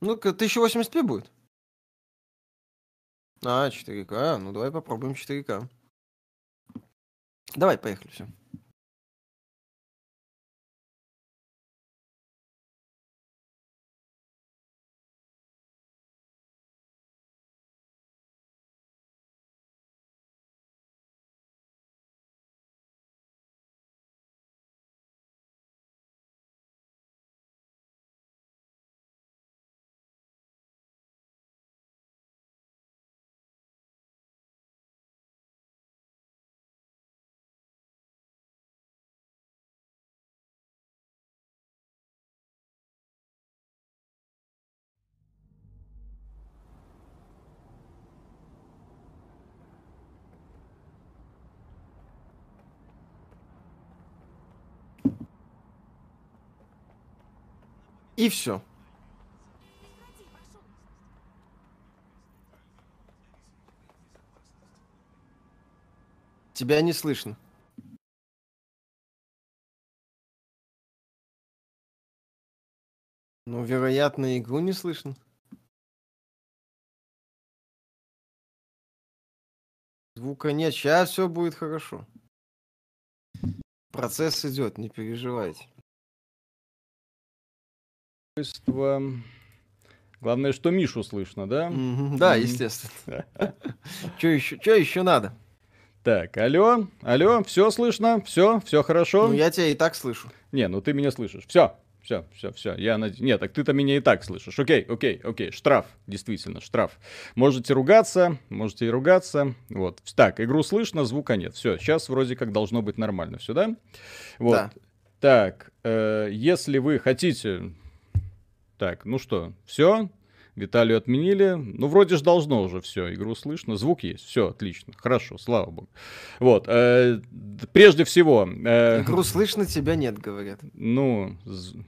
Ну-ка, 1080p будет? А, 4К. Ну, давай попробуем 4К. Давай, поехали, все. И все. Тебя не слышно. Ну, вероятно, игру не слышно. Звука нет. Сейчас все будет хорошо. Процесс идет, не переживайте устройство. Главное, что Мишу слышно, да? Mm-hmm. Да, естественно. Что еще, что еще надо? Так, алло, алло, все слышно, все, все хорошо. Ну я тебя и так слышу. Не, ну ты меня слышишь. Все, все, все, все. Я над... Нет, так ты-то меня и так слышишь. Окей, окей, окей. Штраф, действительно, штраф. Можете ругаться, можете и ругаться. Вот. Так, игру слышно, звука нет. Все, сейчас вроде как должно быть нормально все, да? Вот. Да. Так, э, если вы хотите так, ну что, все? Виталию отменили. Ну, вроде же должно уже все, игру слышно, звук есть, все, отлично, хорошо, слава богу. Вот, э, прежде всего... Э, игру слышно, тебя нет, говорят. Ну,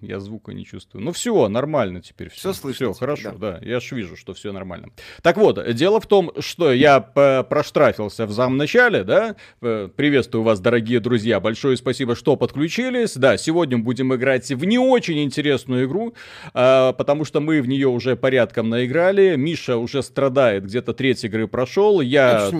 я звука не чувствую. Ну, все, нормально теперь. Все, все слышно. Все, хорошо, да. да, я ж вижу, что все нормально. Так вот, дело в том, что я проштрафился в самом начале, да, приветствую вас, дорогие друзья, большое спасибо, что подключились. Да, сегодня будем играть в не очень интересную игру, э, потому что мы в нее уже порядка порядком наиграли. Миша уже страдает, где-то треть игры прошел. Я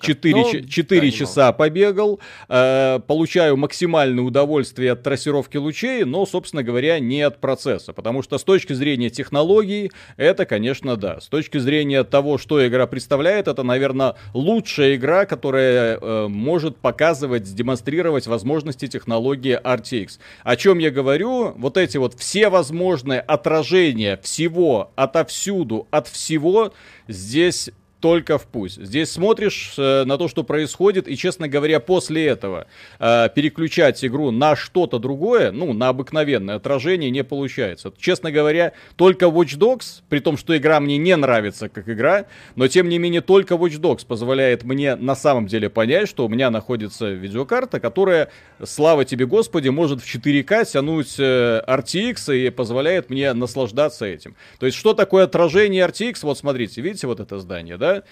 4, 4 да, часа побегал. Э, получаю максимальное удовольствие от трассировки лучей, но, собственно говоря, не от процесса. Потому что с точки зрения технологий, это, конечно, да. С точки зрения того, что игра представляет, это, наверное, лучшая игра, которая э, может показывать, демонстрировать возможности технологии RTX. О чем я говорю? Вот эти вот все возможные отражения всего отовсюду отовсюду, от всего здесь только в пусть. Здесь смотришь э, на то, что происходит, и, честно говоря, после этого э, переключать игру на что-то другое, ну, на обыкновенное отражение не получается. Честно говоря, только Watch Dogs, при том, что игра мне не нравится как игра, но, тем не менее, только Watch Dogs позволяет мне на самом деле понять, что у меня находится видеокарта, которая, слава тебе, Господи, может в 4К тянуть э, RTX и позволяет мне наслаждаться этим. То есть, что такое отражение RTX? Вот смотрите, видите вот это здание, да?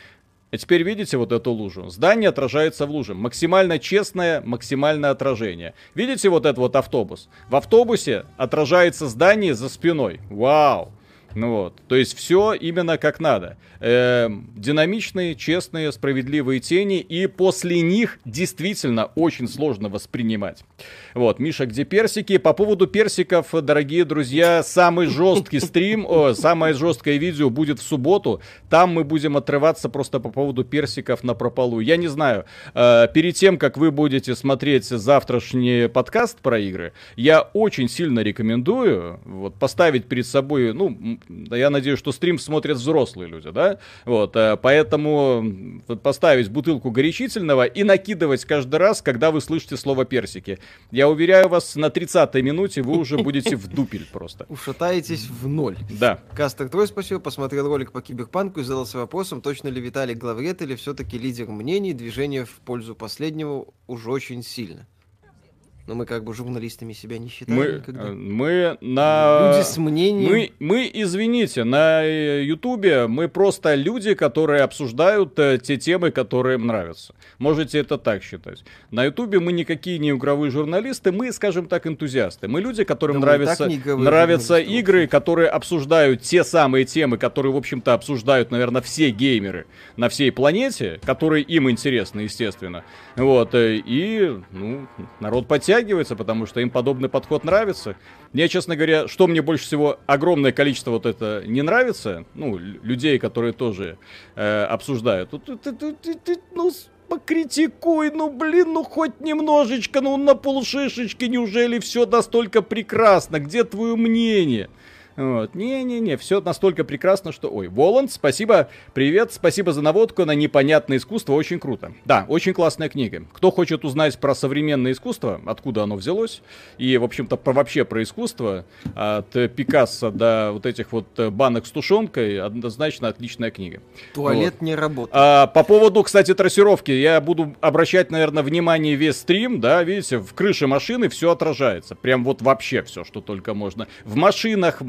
А теперь видите вот эту лужу? Здание отражается в луже. Максимально честное, максимальное отражение. Видите вот этот вот автобус? В автобусе отражается здание за спиной. Вау! Ну вот, то есть все именно как надо. Э, динамичные, честные, справедливые тени, и после них действительно очень сложно воспринимать. Вот, Миша, где персики? По поводу персиков, дорогие друзья, самый жесткий стрим, о, самое жесткое видео будет в субботу. Там мы будем отрываться просто по поводу персиков на прополу. Я не знаю, э, перед тем, как вы будете смотреть завтрашний подкаст про игры, я очень сильно рекомендую вот, поставить перед собой, ну, я надеюсь, что стрим смотрят взрослые люди, да? Вот, э, поэтому поставить бутылку горячительного и накидывать каждый раз, когда вы слышите слово персики. Я уверяю вас, на 30-й минуте вы уже будете в дупель просто. Ушатаетесь в ноль. Да. Кастер Трой спасибо, посмотрел ролик по киберпанку и задался вопросом, точно ли Виталий главред или все-таки лидер мнений, движение в пользу последнего уже очень сильно. Но мы как бы журналистами себя не считаем Мы, никогда. э, мы на... Люди с мнением. Мы, мы, извините, на э, Ютубе мы просто люди, которые обсуждают э, те темы, которые им нравятся. Можете это так считать. На Ютубе мы никакие не игровые журналисты, мы, скажем так, энтузиасты. Мы люди, которым Да нравятся, нравятся игры, которые обсуждают те самые темы, которые, в общем-то, обсуждают, наверное, все геймеры на всей планете, которые им интересны, естественно. Вот, и, ну, народ подтягивается, потому что им подобный подход нравится. Мне, честно говоря, что мне больше всего огромное количество вот это не нравится, ну, людей, которые тоже э, обсуждают. Ну, покритикуй, ну, блин, ну, хоть немножечко, ну, на полшишечки, неужели все настолько прекрасно? Где твое мнение? Вот. Не-не-не, все настолько прекрасно, что... Ой, Воланд, спасибо, привет, спасибо за наводку на непонятное искусство, очень круто. Да, очень классная книга. Кто хочет узнать про современное искусство, откуда оно взялось, и, в общем-то, про, вообще про искусство, от Пикассо до вот этих вот банок с тушенкой, однозначно отличная книга. Туалет не работает. А, по поводу, кстати, трассировки, я буду обращать, наверное, внимание весь стрим, да, видите, в крыше машины все отражается, прям вот вообще все, что только можно. В машинах,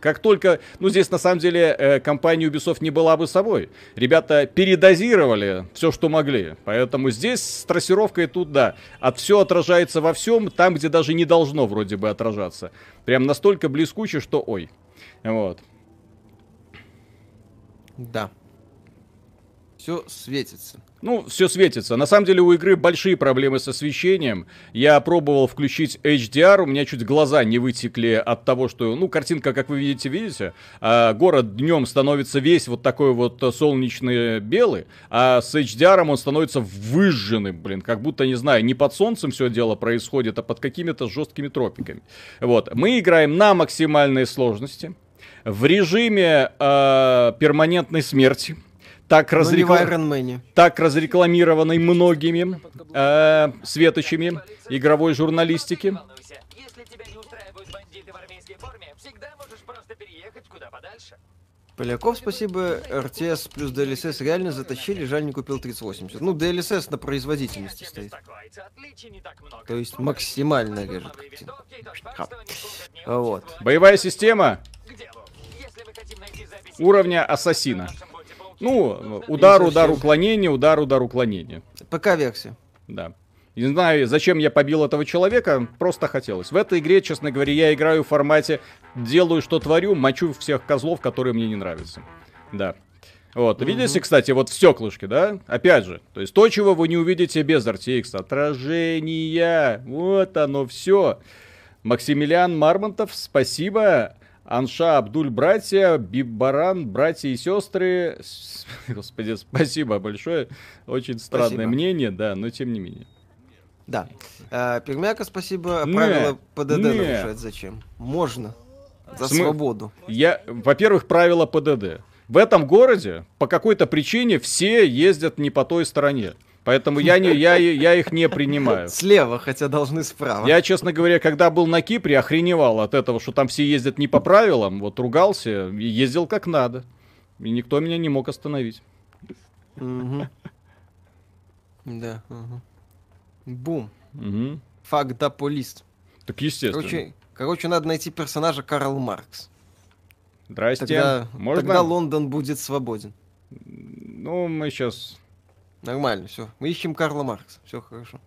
как только, ну здесь на самом деле э, компания Ubisoft не была бы собой, ребята передозировали все, что могли, поэтому здесь с трассировкой тут, да, от все отражается во всем, там, где даже не должно вроде бы отражаться. Прям настолько блескуче, что ой. Вот. Да. Все светится. Ну, все светится. На самом деле у игры большие проблемы с освещением. Я пробовал включить HDR, у меня чуть глаза не вытекли от того, что, ну, картинка, как вы видите, видите, а город днем становится весь вот такой вот солнечный белый, а с HDR он становится выжженным, блин, как будто, не знаю, не под солнцем все дело происходит, а под какими-то жесткими тропиками. Вот. Мы играем на максимальной сложности, в режиме э, перманентной смерти. Так в разрекла- так разрекламированной многими э, светочами игровой журналистики. Поляков, спасибо. РТС плюс DLSS реально затащили, жаль не купил 3080. Ну, DLSS на производительности стоит. То есть максимально режет картину. А вот. Боевая система уровня на ассасина. Нашем мультиплеере, Ну, удар, удар, уклонение, удар, удар, уклонение. ПК-версия. Да. Не знаю, зачем я побил этого человека, просто хотелось. В этой игре, честно говоря, я играю в формате делаю, что творю, мочу всех козлов, которые мне не нравятся. Да. Вот, видите, кстати, вот в стеклышке, да? Опять же, то есть то, чего вы не увидите без RTX, отражения, вот оно все. Максимилиан Мармонтов, спасибо. Анша Абдуль, братья, Бибаран, братья и сестры. Господи, спасибо большое. Очень странное Спасибо. мнение, да, но тем не менее. Да. А, Пермяка, спасибо. Не, Правила ПДД не. нарушать зачем? Можно. За См- свободу. Я, во-первых, правила ПДД. В этом городе по какой-то причине все ездят не по той стороне. Поэтому я, не, я, я их не принимаю. Слева, хотя должны справа. Я, честно говоря, когда был на Кипре, охреневал от этого, что там все ездят не по правилам, вот ругался и ездил как надо. И никто меня не мог остановить. Мгм. Да. ага. Бум. Мгм. Факт да полист. Так естественно. Короче, короче, надо найти персонажа Карл Маркс. Здрасте. Тогда, Можно? тогда Лондон будет свободен. Ну, мы сейчас... Нормально, все. Мы ищем Карла Маркса. Все хорошо.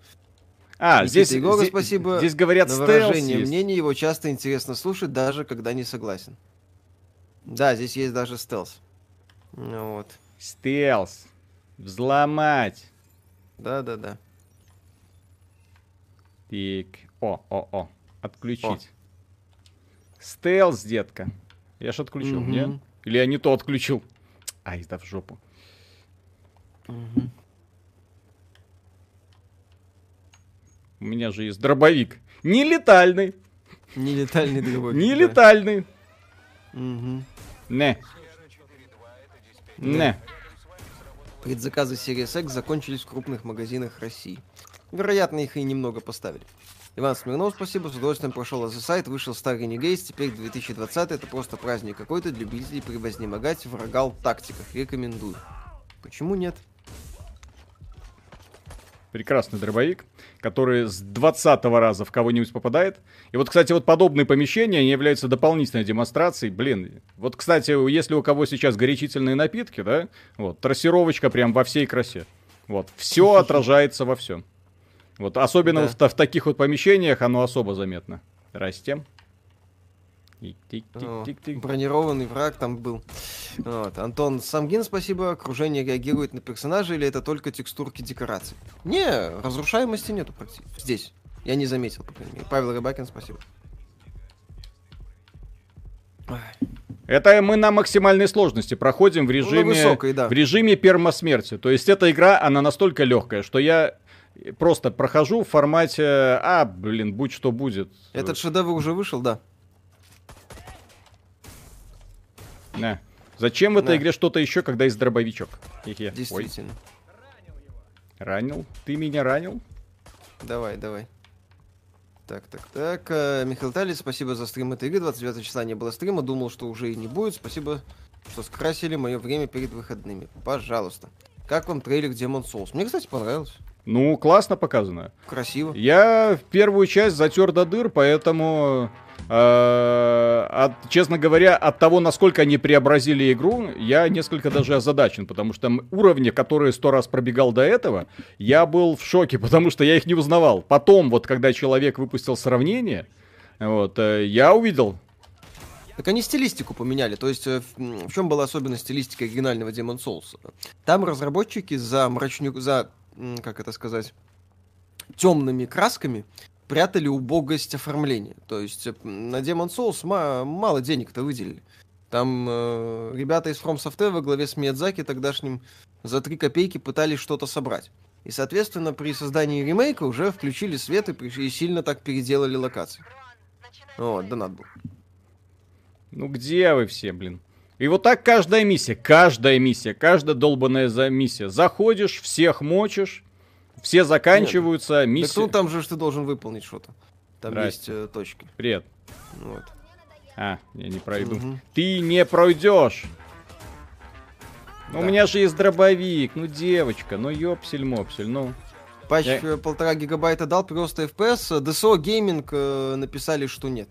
А, Никита здесь, Егоров, здесь, спасибо здесь говорят На выражение есть. мнений его часто интересно слушать, даже когда не согласен. Да, здесь есть даже стелс. Ну вот. Стелс. Взломать. Да-да-да. Так. О, о, о. Отключить. Стелс, детка. Я ж отключил, Мгм. не? Или я не то отключил? Ай, да в жопу. Мгм. У меня же есть дробовик. Нелетальный. Нелетальный дробовик. Нелетальный. Мгм. Не. Не. Предзаказы Series X закончились в крупных магазинах России. Вероятно, их и немного поставили. Иван Смирнов, спасибо, с удовольствием прошел за сайт, вышел старый Нигейс, теперь 2020 это просто праздник какой-то для любителей превознемогать в рогал тактиках. Рекомендую. Почему нет? Прекрасный дробовик, который с 20 раза в кого-нибудь попадает. И вот, кстати, вот подобные помещения они являются дополнительной демонстрацией. Блин, вот, кстати, если у кого сейчас горячительные напитки, да, вот, трассировочка прям во всей красе. Вот, все отражается во всем. Вот, особенно Да. в, в таких вот помещениях оно особо заметно. Здрасте. Тик-тик-тик-тик-тик. Бронированный враг там был. Вот. Антон Самгин, спасибо. Окружение реагирует на персонажа или это только текстурки декораций? Не, разрушаемости нету практически. Здесь. Я не заметил, по крайней мере. Павел Рыбакин, спасибо. Это мы на максимальной сложности проходим в Ну, режиме, высокой, да. в режиме пермосмерти. То есть эта игра, она настолько легкая, что я просто прохожу в формате, а, блин, будь что будет. Этот шедевр уже вышел, да. На. Зачем в этой Да. игре что-то еще, когда есть дробовичок? Хе-хе. Ой, Действительно. ранил? Ты меня ранил? Давай, давай. Так, так, так. э, Михаил Талий, спасибо за стрим этой игры. 29 числа не было стрима. Думал, что уже и не будет. Спасибо, что скрасили мое время перед выходными. Пожалуйста. Как вам трейлер Demon Souls? Мне, кстати, понравилось. Ну, классно показано. Красиво. Я в первую часть затер до дыр, поэтому, от- честно говоря, от того, насколько они преобразили игру, я несколько даже озадачен, потому что уровни, которые сто раз пробегал до этого, я был в шоке, потому что я их не узнавал. Потом, вот когда человек выпустил сравнение, вот, э, я увидел, Так они стилистику поменяли. То есть, э, в, чем была особенность стилистики оригинального Demon Souls? Там разработчики за мрачню... за, как это сказать, темными красками прятали убогость оформления. То есть, э, на Demon Souls ма- мало денег-то выделили. Там э, ребята из From Software во главе с Миядзаки тогдашним за 3 копейки пытались что-то собрать. И, соответственно, при создании ремейка уже включили свет и, и сильно так переделали локации. Вот, донат был. ну где вы все, блин? И вот так каждая миссия, каждая миссия, каждая долбанная за миссия. Заходишь, всех мочишь, все заканчиваются, Так миссия... ну там же ты должен выполнить что-то. Там Здрасте. есть э, точки. Привет. Вот. А, я не пройду. Мгм. Ты не пройдешь. Ну, У Да. меня же есть дробовик, ну девочка, ну ёпсель-мопсель, ну. Патч Я- э, полтора гигабайта дал, просто FPS. DSO Gaming э, написали, что нет.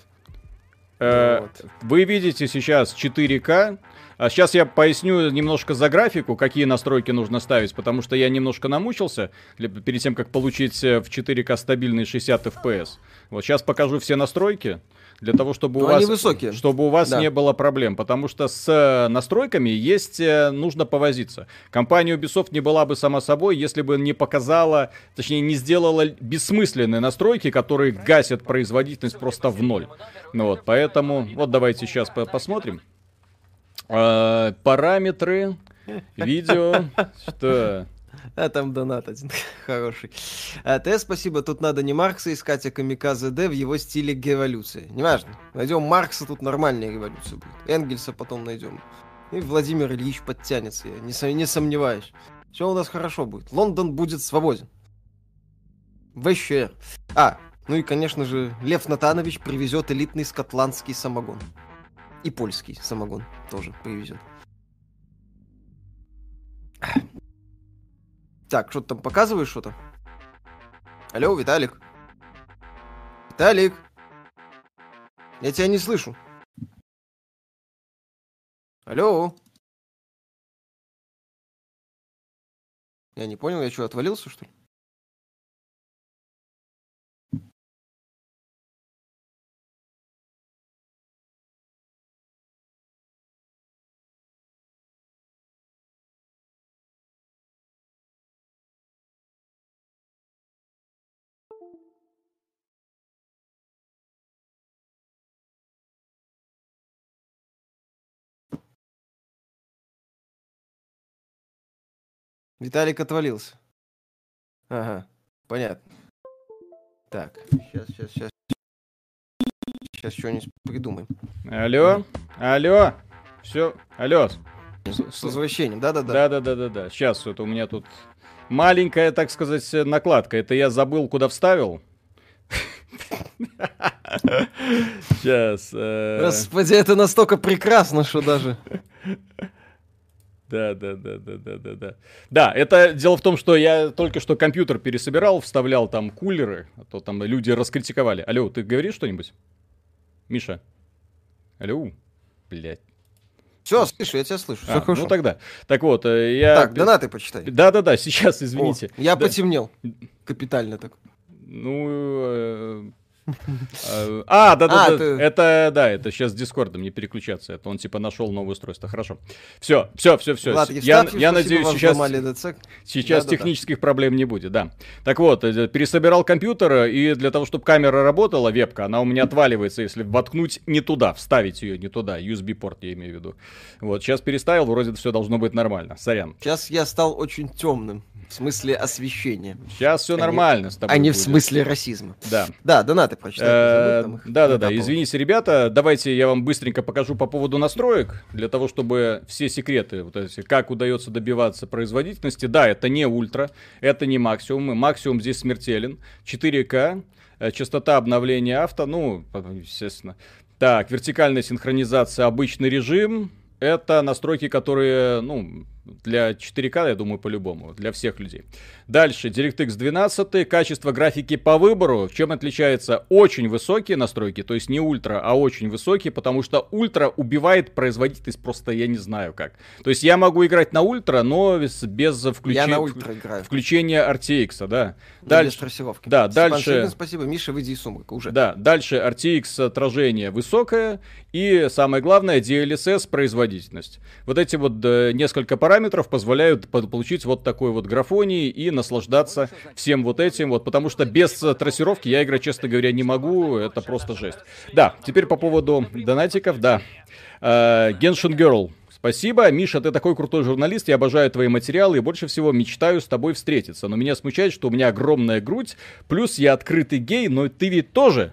Э, Вот. Вы видите сейчас 4К. А сейчас я поясню немножко за графику, какие настройки нужно ставить, потому что я немножко намучился перед тем, как получить э, в 4К стабильный 60 FPS. Вот сейчас покажу все настройки для того, чтобы у Но вас, они высокие. чтобы у вас Да. не было проблем, потому что с э, настройками есть э, нужно повозиться. Компания Ubisoft не была бы сама собой, если бы не показала, точнее не сделала бессмысленные настройки, которые гасят производительность просто в ноль. Ну вот, поэтому, вот давайте сейчас по- посмотрим. А, параметры, видео, что... А там донат один хороший. А, ТС, спасибо. Тут надо не Маркса искать, а Камиказе Д в его стиле революции. Неважно. Найдем Маркса, тут нормальная революция будет. Энгельса потом найдем. И Владимир Ильич подтянется, я не, не сомневаюсь. Все у нас хорошо будет. Лондон будет свободен. ВЩР. А, ну и, конечно же, Лев Натанович привезет элитный скотландский самогон. И польский самогон тоже привезет. Так, что ты там показываешь что-то? Алло, Виталик? Виталик? Я тебя не слышу. Алло? Я не понял, я что, отвалился, что ли? Виталик отвалился. Ага, понятно. Так, сейчас, сейчас, сейчас. Сейчас что-нибудь придумаем. Алло, алло, все, алло. С возвращением, да-да-да. Да-да-да-да-да. Сейчас это у меня тут маленькая, так сказать, накладка. Это я забыл, куда вставил. Сейчас. Господи, это настолько прекрасно, что даже... Да, да, да, да, да, да, да. Да, это дело в том, что я только что компьютер пересобирал, вставлял там кулеры, а то там люди раскритиковали. Алло, ты говоришь что-нибудь? Миша? Алло? Блять. Все, слышу, я тебя слышу. Все А, хорошо. ну тогда. Так вот, э, я... Так, донаты почитай. Да-да-да, сейчас, извините. О, я Да. потемнел. Капитально так. Ну... э, э, А, да, да, А, Это, да, это сейчас с Дискордом не переключаться. Это он типа нашел новое устройство. Хорошо. Все, все, все, все. Я, надеюсь, сейчас, сейчас технических проблем не будет, да. Так вот, э, пересобирал компьютер, и для того, чтобы камера работала, вебка, она у меня отваливается, если воткнуть не туда, вставить ее не туда. USB-порт я имею в виду. Вот, сейчас переставил, вроде все должно быть нормально. Сорян. Сейчас я стал очень темным. В смысле освещения. Сейчас все А не- нормально с тобой А не в будет. смысле расизма. Да. Да, донаты прочитай. не Э. Да-да-да, извините, ребята, давайте я вам быстренько покажу по поводу настроек, для того, чтобы все секреты, вот эти, как удается добиваться производительности. Да, это не ультра, это не максимум, и максимум здесь смертелен. 4К, э, частота обновления авто, ну, естественно. Так, вертикальная синхронизация, обычный режим. Это настройки, которые, ну, для 4К, я думаю, по-любому, для всех людей. Дальше, DirectX 12, качество графики по выбору. В чем отличается? Очень высокие настройки, то есть не ультра, а очень высокие, потому что ультра убивает производительность просто я не знаю как. То есть я могу играть на ультра, но без Я включения, на ультра играю. включения RTX, да. Без Дальше, трассировки. да, Степан дальше- Шейгин, спасибо. Миша, выйди из сумрака уже. да, дальше RTX отражение высокое и самое главное DLSS производительность. Вот эти вот э, несколько параметров позволяют по- получить вот такой вот графоний и наслаждаться всем вот этим вот, потому что без э, трассировки я играть, честно говоря, не могу, это просто жесть. Да, теперь по поводу донатиков, да. Э, Genshin Girl. Спасибо, Миша, ты такой крутой журналист, я обожаю твои материалы и больше всего мечтаю с тобой встретиться. Но меня смущает, что у меня огромная грудь, плюс я открытый гей, но ты ведь тоже.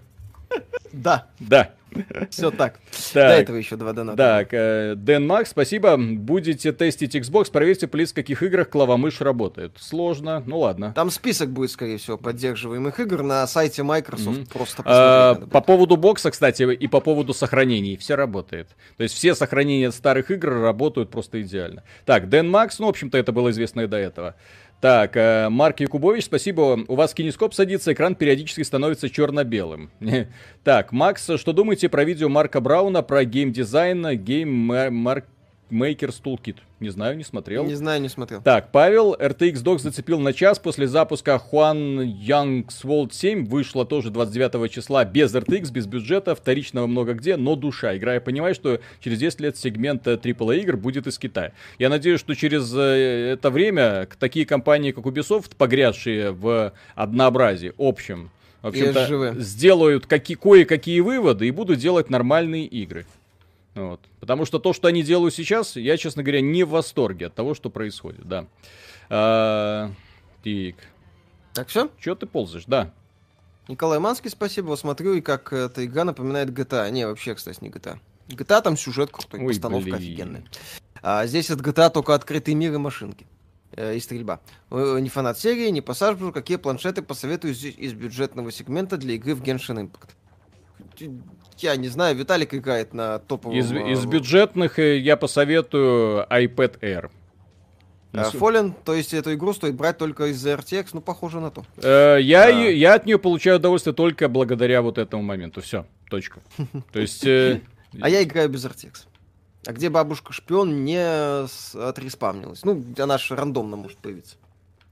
Да, Да. все так. Так. До этого еще два доната. Так, э, Дэн Макс, спасибо. Будете тестить Xbox, проверьте, плиз, в каких играх клавомышь работает. Сложно, ну ладно. Там список будет, скорее всего, поддерживаемых игр на сайте Microsoft. Мгм. Просто А, по поводу бокса, кстати, и по поводу сохранений, все работает. То есть все сохранения старых игр работают просто идеально. Так, Дэн Макс, ну, в общем-то, это было известно и до этого. Так, э, Марк Якубович, спасибо. У вас кинескоп садится, экран периодически становится черно-белым. Так, Макс, что думаете про видео Марка Брауна про геймдизайн, Game Maker's Toolkit? Не знаю, не смотрел. Не знаю, не смотрел. Так, Павел, RTX Dog зацепил на час после запуска Xuan-Yuan Sword 7. Вышла тоже 29 числа без RTX, без бюджета, вторичного много где, но душа. Игра, я понимаю, что через 10 лет сегмент э, AAA игр будет из Китая. Я надеюсь, что через э, это время такие компании, как Ubisoft, погрязшие в однообразии общем, в общем-то, сделают какие, кое-какие выводы и будут делать нормальные игры. Вот. Потому что то, что они делают сейчас, я, честно говоря, не в восторге от того, что происходит, да. А, Так, Так, все? что ты ползаешь, да. Николай Манский, спасибо. Вот смотрю, и как эта игра напоминает GTA. Не, вообще, кстати, не GTA. GTA там сюжет крутой, Ой, постановка блин. офигенная. А здесь от GTA только открытый мир и машинки. Э, и стрельба. Э, Не фанат серии, не пассаж, какие планшеты посоветую из, из бюджетного сегмента для игры в Genshin Impact. Я не знаю, Виталик играет на топовом... Из, э, из бюджетных э, я посоветую iPad Air. э, Fallen, то есть эту игру стоит брать только из RTX, ну, похоже на то. Э, я, Да. я от нее получаю удовольствие только благодаря вот этому моменту. Все, точка. То есть... э, А я играю без RTX. А где бабушка-шпион не с- отреспавнилась? Ну, она же рандомно может появиться.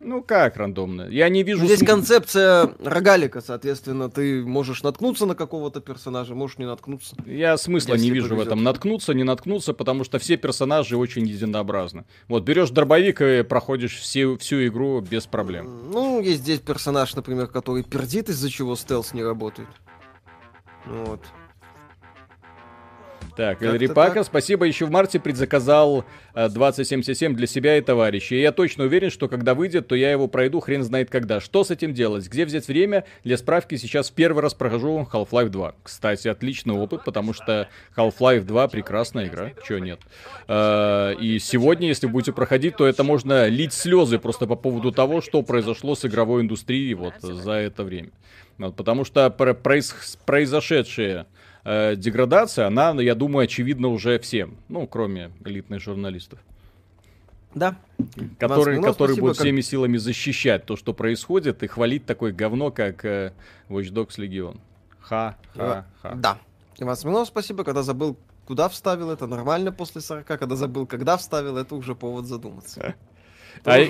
Ну как рандомно? Я не вижу... Здесь см- концепция рогалика, соответственно, ты можешь наткнуться на какого-то персонажа, можешь не наткнуться. Я смысла Если не вижу в повезет. этом. Наткнуться, не наткнуться, потому что все персонажи очень единообразны. Вот, берешь дробовик и проходишь все, всю игру без проблем. Ну, есть здесь персонаж, например, который пердит, из-за чего стелс не работает. Вот. Так, так. спасибо. Еще в марте предзаказал э, 2077 для себя и товарищей. И я точно уверен, что когда выйдет, то я его пройду хрен знает когда. Что с этим делать? Где взять время? Для справки сейчас в первый раз прохожу Half-Life 2. Кстати, отличный опыт, потому что Half-Life 2 прекрасная игра. Чего нет? Э, И сегодня, если будете проходить, то это можно лить слезы просто по поводу того, что произошло с игровой индустрией вот за это время. Вот, потому что про- произошедшее э, деградация, она, я думаю, очевидна уже всем. Ну, кроме элитных журналистов. Да. который, Смирнов, который спасибо, будет как- всеми силами защищать то, что происходит, и хвалить такое говно, как э, Watch Dogs Legion. Ха-ха-ха. Да. Иван Смирнов, спасибо, когда забыл, куда вставил это, нормально после 40, когда забыл, когда вставил, это уже повод задуматься. А и-.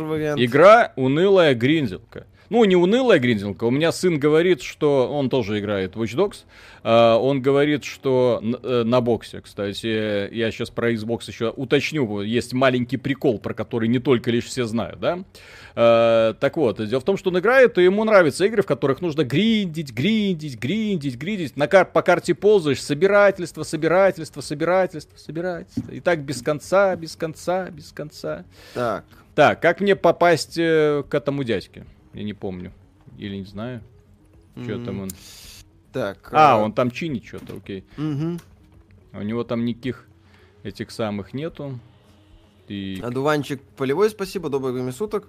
Игра унылая гринзелка. Ну, не унылая гринзелка. У меня сын говорит, что он тоже играет в Watch Dogs. А, он говорит, что н- э, на боксе, кстати, я сейчас про Xbox еще уточню. Есть маленький прикол, про который не только лишь все знают, да? А, так вот, дело в том, что он играет, и ему нравятся игры, в которых нужно гриндить, гриндить, гриндить, гриндить. На кар- по карте ползаешь, собирательство, собирательство, собирательство, собирательство. И так без конца, без конца, без конца. Так, Так, как мне попасть э, к этому дядьке? Я не помню. Или не знаю. Что М, там он? так. А, э, он там чинит что-то, окей. мгм. У него там никаких этих самых нету. И... Одуванчик полевой, спасибо, доброе время суток.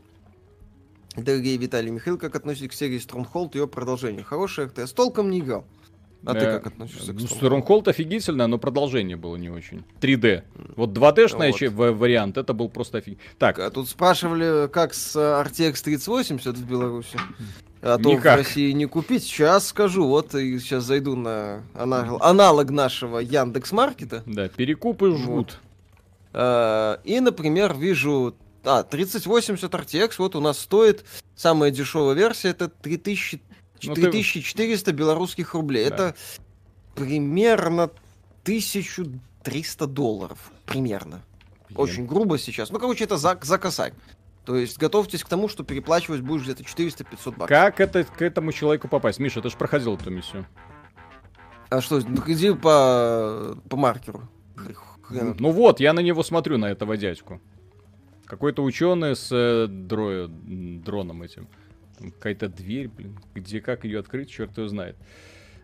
Дорогие Виталий Михаил, как относитесь к серии Stronghold и ее продолжению? Хорошая РТС, толком не играл. А ты Э, как относишься к ну, Stronghold? Stronghold офигительно, но продолжение было не очень. 3D. Вот 2D-шный Вот. вариант, это был просто офиг... Так, А тут спрашивали, как с э, RTX 3080 в Беларуси. А то Никак. в России не купить. Сейчас скажу, вот и сейчас зайду на анал- аналог нашего Яндекс Маркета. да, перекупы жгут. Э, И, например, вижу... А, 3080 RTX вот у нас стоит, самая дешевая версия, это 3000, Ну, ты- 3400 белорусских рублей. Да. Это примерно 1300 долларов. Примерно. Блин. Очень грубо сейчас. Ну, короче, это за, за косарь. То есть готовьтесь к тому, что переплачивать будешь где-то 400-500 баксов. Как это к этому человеку попасть? Миша, ты же проходил эту миссию. А что, ну, иди по, по маркеру. Хрен. Ну вот, я на него смотрю, на этого дядьку. Какой-то ученый с э, дро- дроном этим. Какая-то дверь, блин. Где, как ее открыть, черт его знает.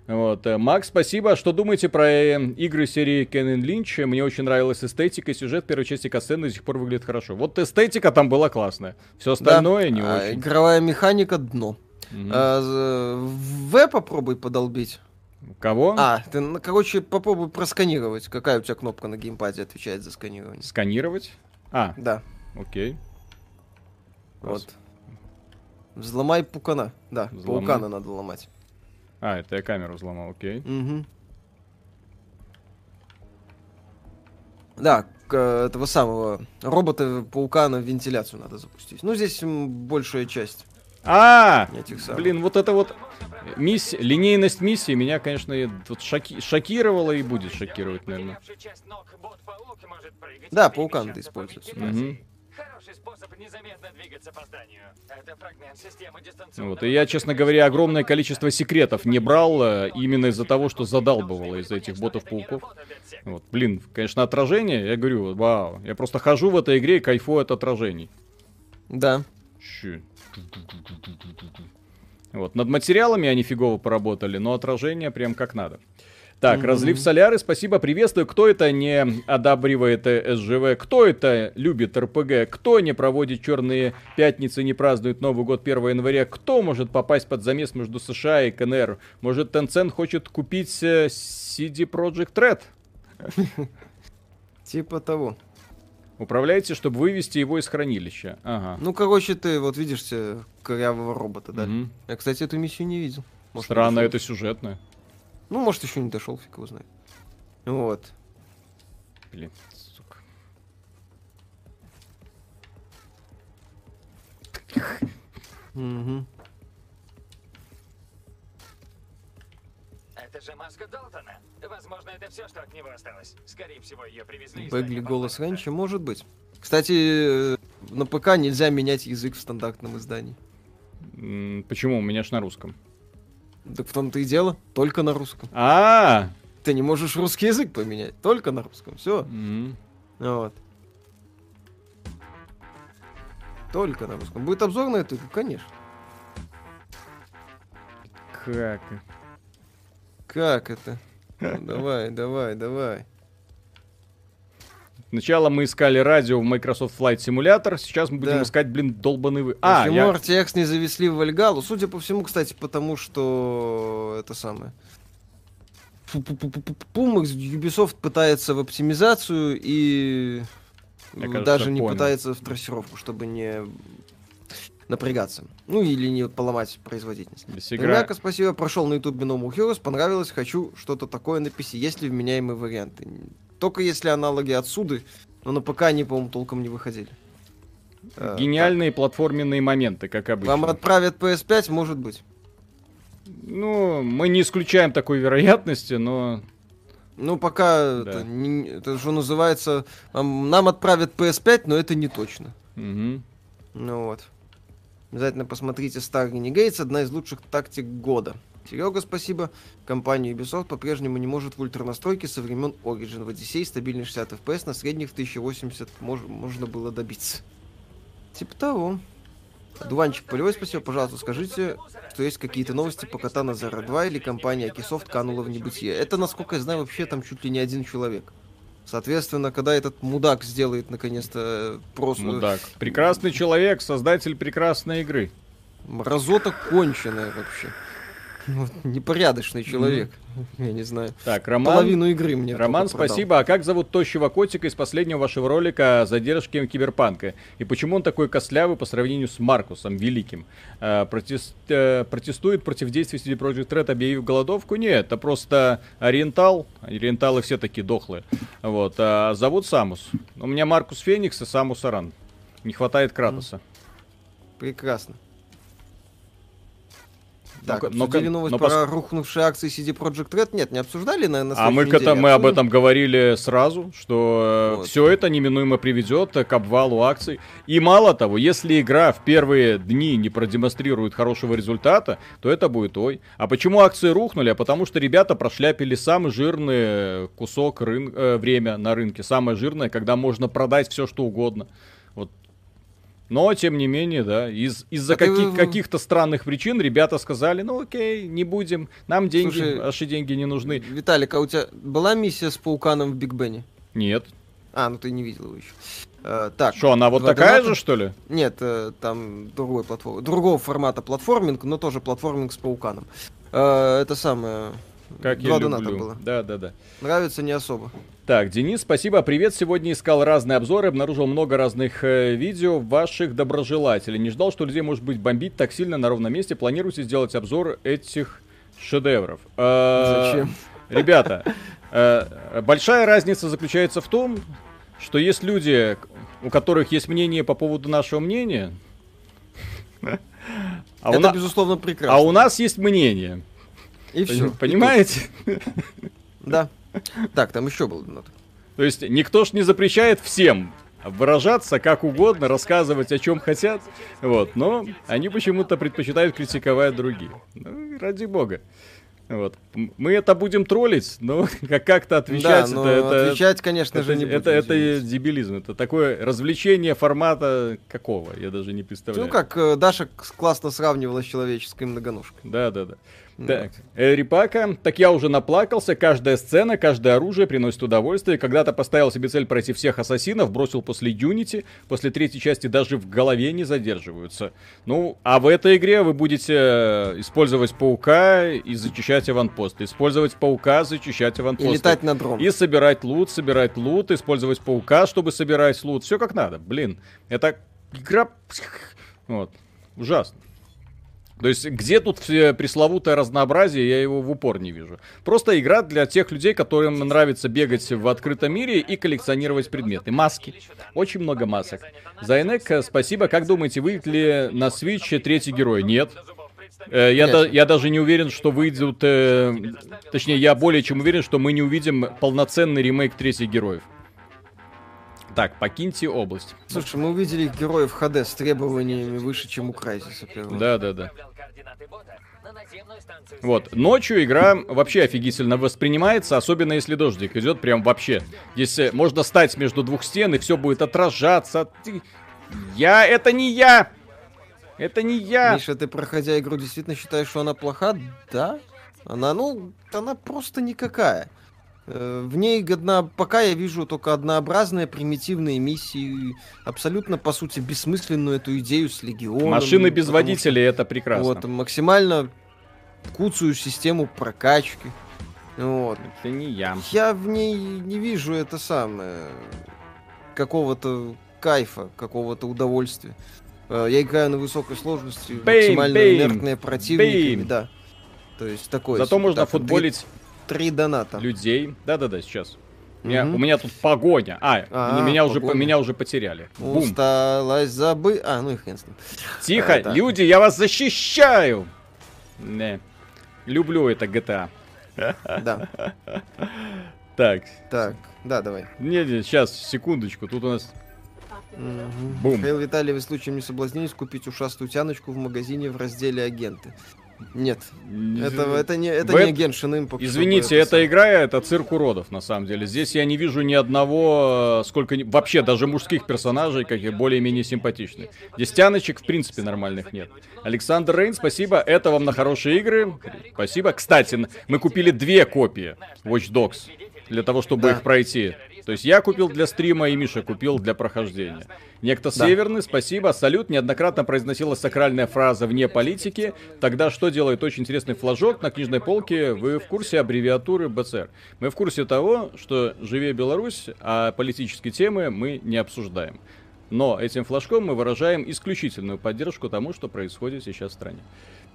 Вот. э, Макс, спасибо. Что думаете про э, игры серии Кеннин Линч? Мне очень нравилась эстетика, сюжет первой части касцены до сих пор выглядит хорошо. Вот эстетика там была классная. Все остальное Да. не А, очень. игровая механика дно. Мгм. А, В попробуй подолбить. Кого? А, ты, ну, короче, попробуй просканировать. Какая у тебя кнопка на геймпаде отвечает за сканирование? Сканировать? А, Да, окей. вот. Взломай пукана. Да, Взломай. паукана надо ломать. А, это я камеру взломал, окей. Мгм. Да, к, э, этого самого робота-паукана в вентиляцию надо запустить. Ну, здесь большая часть А, этих самых. блин, вот это вот мисс... линейность миссии меня, конечно, вот шоки... шокировала и будет шокировать, наверное. Да, паукан ты по используешь. вегетации. Способ незаметно двигаться по зданию. Это фрагмент системы дистанционного... Вот, и я, честно говоря, огромное количество секретов не брал э, именно из-за того, что задалбывало из-за этих ботов-пауков. Вот, блин, конечно, отражение, я говорю, вау, я просто хожу в этой игре и кайфую от отражений. Да. Чё? Вот, над материалами они фигово поработали, но отражение прям как надо. Так, Мгм. разлив соляры, спасибо, приветствую. Кто это не одабривает э, СЖВ? Кто это любит РПГ? Кто не проводит черные пятницы, не празднует Новый год 1 января? Кто может попасть под замес между США и КНР? Может, Tencent хочет купить э, CD Projekt Red? Типа того. Управляйте, чтобы вывести его из хранилища. Ага. Ну, короче, ты вот видишь себе корявого робота, да? Мгм. Я, кстати, эту миссию не видел. Может, Странно, это дошел. Ну, может, еще не дошел, фиг его знает. Вот. Блин, сука. Мгм. Это же маска Долтона. Возможно, это все, что от него осталось. Скорее всего, ее привезли из здания голос раньше, может быть. Кстати, э, на ПК нельзя менять язык в стандартном издании. Почему? У меня ж на русском. Так в том-то и дело, только на русском. А, Ты не можешь русский язык поменять, только на русском. Все. М, Вот. Только на русском. Будет обзор на эту игру? Конечно. как? Как это? Ну, давай, давай, давай. Сначала мы искали радио в Microsoft Flight Simulator, сейчас мы будем Да. искать, блин, долбаный вы. А, Почему я... RTX не завезли в Вальгалу? Судя по всему, кстати, потому что это самое. Фу-пу-пу-пу-пу-пум, Ubisoft пытается в оптимизацию и кажется, даже не понял. пытается в трассировку, чтобы не напрягаться. Ну или не поломать производительность. Вся игра- Ребята, спасибо. Прошел на No More Heroes, понравилось, хочу что-то такое на PC. Есть ли вменяемые варианты? Только если аналоги отсюда, но на ПК они, по-моему, толком не выходили. Э, Гениальные платформенные моменты, как так. обычно. Вам отправят PS5, может быть. Ну, мы не исключаем такой вероятности, но... Ну, пока Да. это, не- это что называется, нам, нам отправят PS5, но это не точно. Мгм. Ну вот. Обязательно посмотрите Star Renegades, одна из лучших тактик года. Серега, спасибо. Компания Ubisoft по-прежнему не может в ультранастройке со времен Origin. В Odyssey стабильный 60 FPS, на средних в 1080 мож- можно было добиться. Типа того. Дуванчик полевой, спасибо. Пожалуйста, скажите, что есть какие-то новости по Катана Zero 2 или компания Akisoft канула в небытие. Это, насколько я знаю, вообще там чуть ли не один человек. Соответственно, когда этот мудак сделает наконец-то просто... Мудак. Прекрасный человек, создатель прекрасной игры. Мразота конченая вообще. Вот, непорядочный человек. Я не знаю. Так, Роман... Половину игры мне Роман, спасибо. А как зовут тощего котика из последнего вашего ролика о задержке Киберпанка? И почему он такой костлявый по сравнению с Маркусом Великим? Э, протест- э, протестует против действий CD Projekt Red, объявив голодовку? Нет, это просто ориентал. Ориенталы все такие дохлые. Вот. А зовут Самус. У меня Маркус Феникс и Самус Аран. Не хватает Кратоса. Прекрасно. Но Так, но обсудили ка- новость но про пос- рухнувшие акции CD Projekt Red? Нет, не обсуждали, на, на А мы, неделе. мы об этом говорили сразу, что Вот. все это неминуемо приведет к обвалу акций. И мало того, если игра в первые дни не продемонстрирует хорошего результата, то это будет ой. А почему акции рухнули? А потому что ребята прошляпили самый жирный кусок рын- э, время на рынке. Самое жирное, когда можно продать все, что угодно. Но, тем не менее, да, из, из-за А ты каких- в- каких-то странных причин ребята сказали, ну окей, не будем, нам деньги, Слушай, ваши деньги не нужны. Виталик, а у тебя была миссия с пауканом в Биг Бене? Нет. А, ну ты не видел его еще. Э, так. Что, она вот такая доната. же, что ли? Нет, э, там другой платформ... другого формата платформинг, но тоже платформинг с пауканом. Э, это самое... Как Два я доната люблю. было. Да, да, да. Нравится не особо. Так, Денис, спасибо. Привет. Сегодня искал разные обзоры, обнаружил много разных э, видео ваших доброжелателей. Не ждал, что людей может быть бомбить так сильно на ровном месте. Планируете сделать обзор этих шедевров? Э, Зачем? Ребята, э, большая разница заключается в том, что есть люди, у которых есть мнение по поводу нашего мнения, а у, это, на- безусловно, прекрасно. а у нас есть мнение. И все. Понимаете? Да. Так, там еще был донат. То есть никто ж не запрещает всем выражаться как угодно, рассказывать о чем хотят, вот, но они почему-то предпочитают критиковать других. Ну, ради бога. Вот. Мы это будем троллить, но как- как-то отвечать, да, но это, это, отвечать, конечно это, же, не это, будем, это извините. дебилизм, это такое развлечение формата какого, я даже не представляю. Ну, как э, Даша классно сравнивала с человеческой многоножкой. Да, да, да. Ну, Так, э, Рипака, так я уже наплакался, каждая сцена, каждое оружие приносит удовольствие. Когда-то поставил себе цель пройти всех ассасинов, бросил после Unity, после третьей части даже в голове не задерживаются. Ну, а в этой игре вы будете э, использовать паука и зачищать аванпосты, использовать паука, зачищать И аванпосты. летать на дрон. И собирать лут, собирать лут, использовать паука, чтобы собирать лут. Все как надо. Блин, это игра... Вот. Ужасно. То есть, где тут все пресловутое разнообразие, я его в упор не вижу. Просто игра для тех людей, которым нравится бегать в открытом мире и коллекционировать предметы. Маски. Очень много масок. Зайнек, э, спасибо. Как думаете, выйдет ли на Switch третий герой? Нет. Э, Я, да- я даже не уверен, что выйдут... э, точнее, я более чем уверен, что мы не увидим полноценный ремейк третьих героев. Так, покиньте область. Слушай, мы увидели героев ХД с требованиями выше, чем у Крайзиса. Да, да, да. Вот, ночью игра вообще офигительно воспринимается, особенно если дождик идет прям вообще. Э, можно стать между двух стен, и все будет отражаться. Ты... Я, это не я! Это не я! Миша, ты, проходя игру, действительно считаешь, что она плоха? Да. Она, ну, она просто никакая. Э, В ней пока я вижу только однообразные примитивные миссии, абсолютно, по сути, бессмысленную эту идею с легионом. Машины без водителей, это что, прекрасно. Вот, максимально куцую систему прокачки. Вот. Это не я. Я в ней не вижу это самое. какого-то кайфа, какого-то удовольствия. Э, Я играю на высокой сложности, Бэйм, максимально бэйм, инертные противниками, бэйм. да. То есть такое. Зато можно Так, футболить Три доната. людей. Да-да-да, сейчас. У меня, Мгм. у меня тут погоня. А, А, меня, уже, меня уже потеряли. Усталась забы... А, ну и хрен с ним. Тихо, А, люди, я вас защищаю! Не. Люблю это GTA. Да. Так, Так, да, давай. не, не, сейчас, секундочку, тут у нас... Мгм. Бум. Михаил Виталий, вы случаем не соблазнились купить ушастую тяночку в магазине в разделе агенты? Нет, это, это не, это Вы- не Impact. чтобы Извините, это эта игра это цирк уродов, на самом деле. Здесь я не вижу ни одного, э, сколько вообще даже мужских персонажей, какие более-менее симпатичны. Здесь тяночек в принципе нормальных нет. Александр Рейн, спасибо. Это вам на хорошие игры. Спасибо. Кстати, мы купили две копии Watch Dogs для того, чтобы Да. их пройти. То есть я купил для стрима, и Миша купил для прохождения. Некто Да. Северный, спасибо. Салют. Неоднократно произносилась сакральная фраза вне политики. Тогда что делает очень интересный флажок на книжной полке? Вы в курсе аббревиатуры БЦР? Мы в курсе того, что «Живе Беларусь», а политические темы мы не обсуждаем. Но этим флажком мы выражаем исключительную поддержку тому, что происходит сейчас в стране.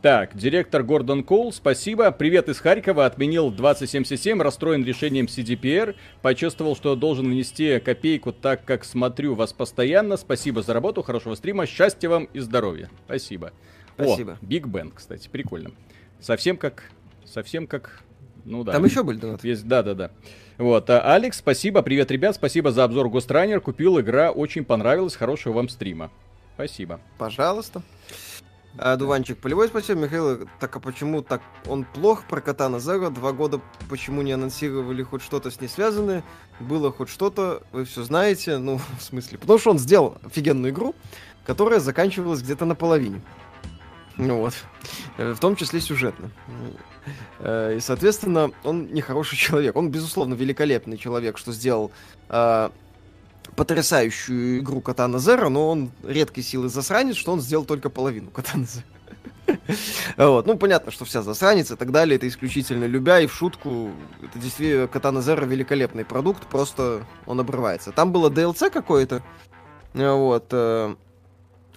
Так, директор Гордон Коул, спасибо. Привет из Харькова. Отменил 2077, расстроен решением CDPR. Почувствовал, что должен внести копейку, так как смотрю вас постоянно. Спасибо за работу, хорошего стрима, счастья вам и здоровья. Спасибо. Спасибо. О, Биг Бен, кстати, прикольно. Совсем как... Совсем как... Ну да. Там еще были донаты? Есть, да, да, да. Вот, а, Алекс, спасибо, привет, ребят, спасибо за обзор Гостранер. Купил игра, очень понравилась, хорошего вам стрима. Спасибо. Пожалуйста. А, Дуванчик, полевой спасибо, Михаил. Так а почему так он плох про кота на? Два года почему не анонсировали хоть что-то с ней связанное? Было хоть что-то, вы все знаете. Ну, в смысле, потому что он сделал офигенную игру, которая заканчивалась где-то наполовине. Ну вот. Э, В том числе сюжетно. Э, И, соответственно, он нехороший человек. Он, безусловно, великолепный человек, что сделал а, потрясающую игру Катана Зеро, но он редкой силы засранец, что он сделал только половину Катана Зеро. Вот. Ну, понятно, что вся засранец и так далее, это исключительно любя и в шутку. Это действительно Катана Зеро великолепный продукт, просто он обрывается. Там было DLC какое-то, вот, э,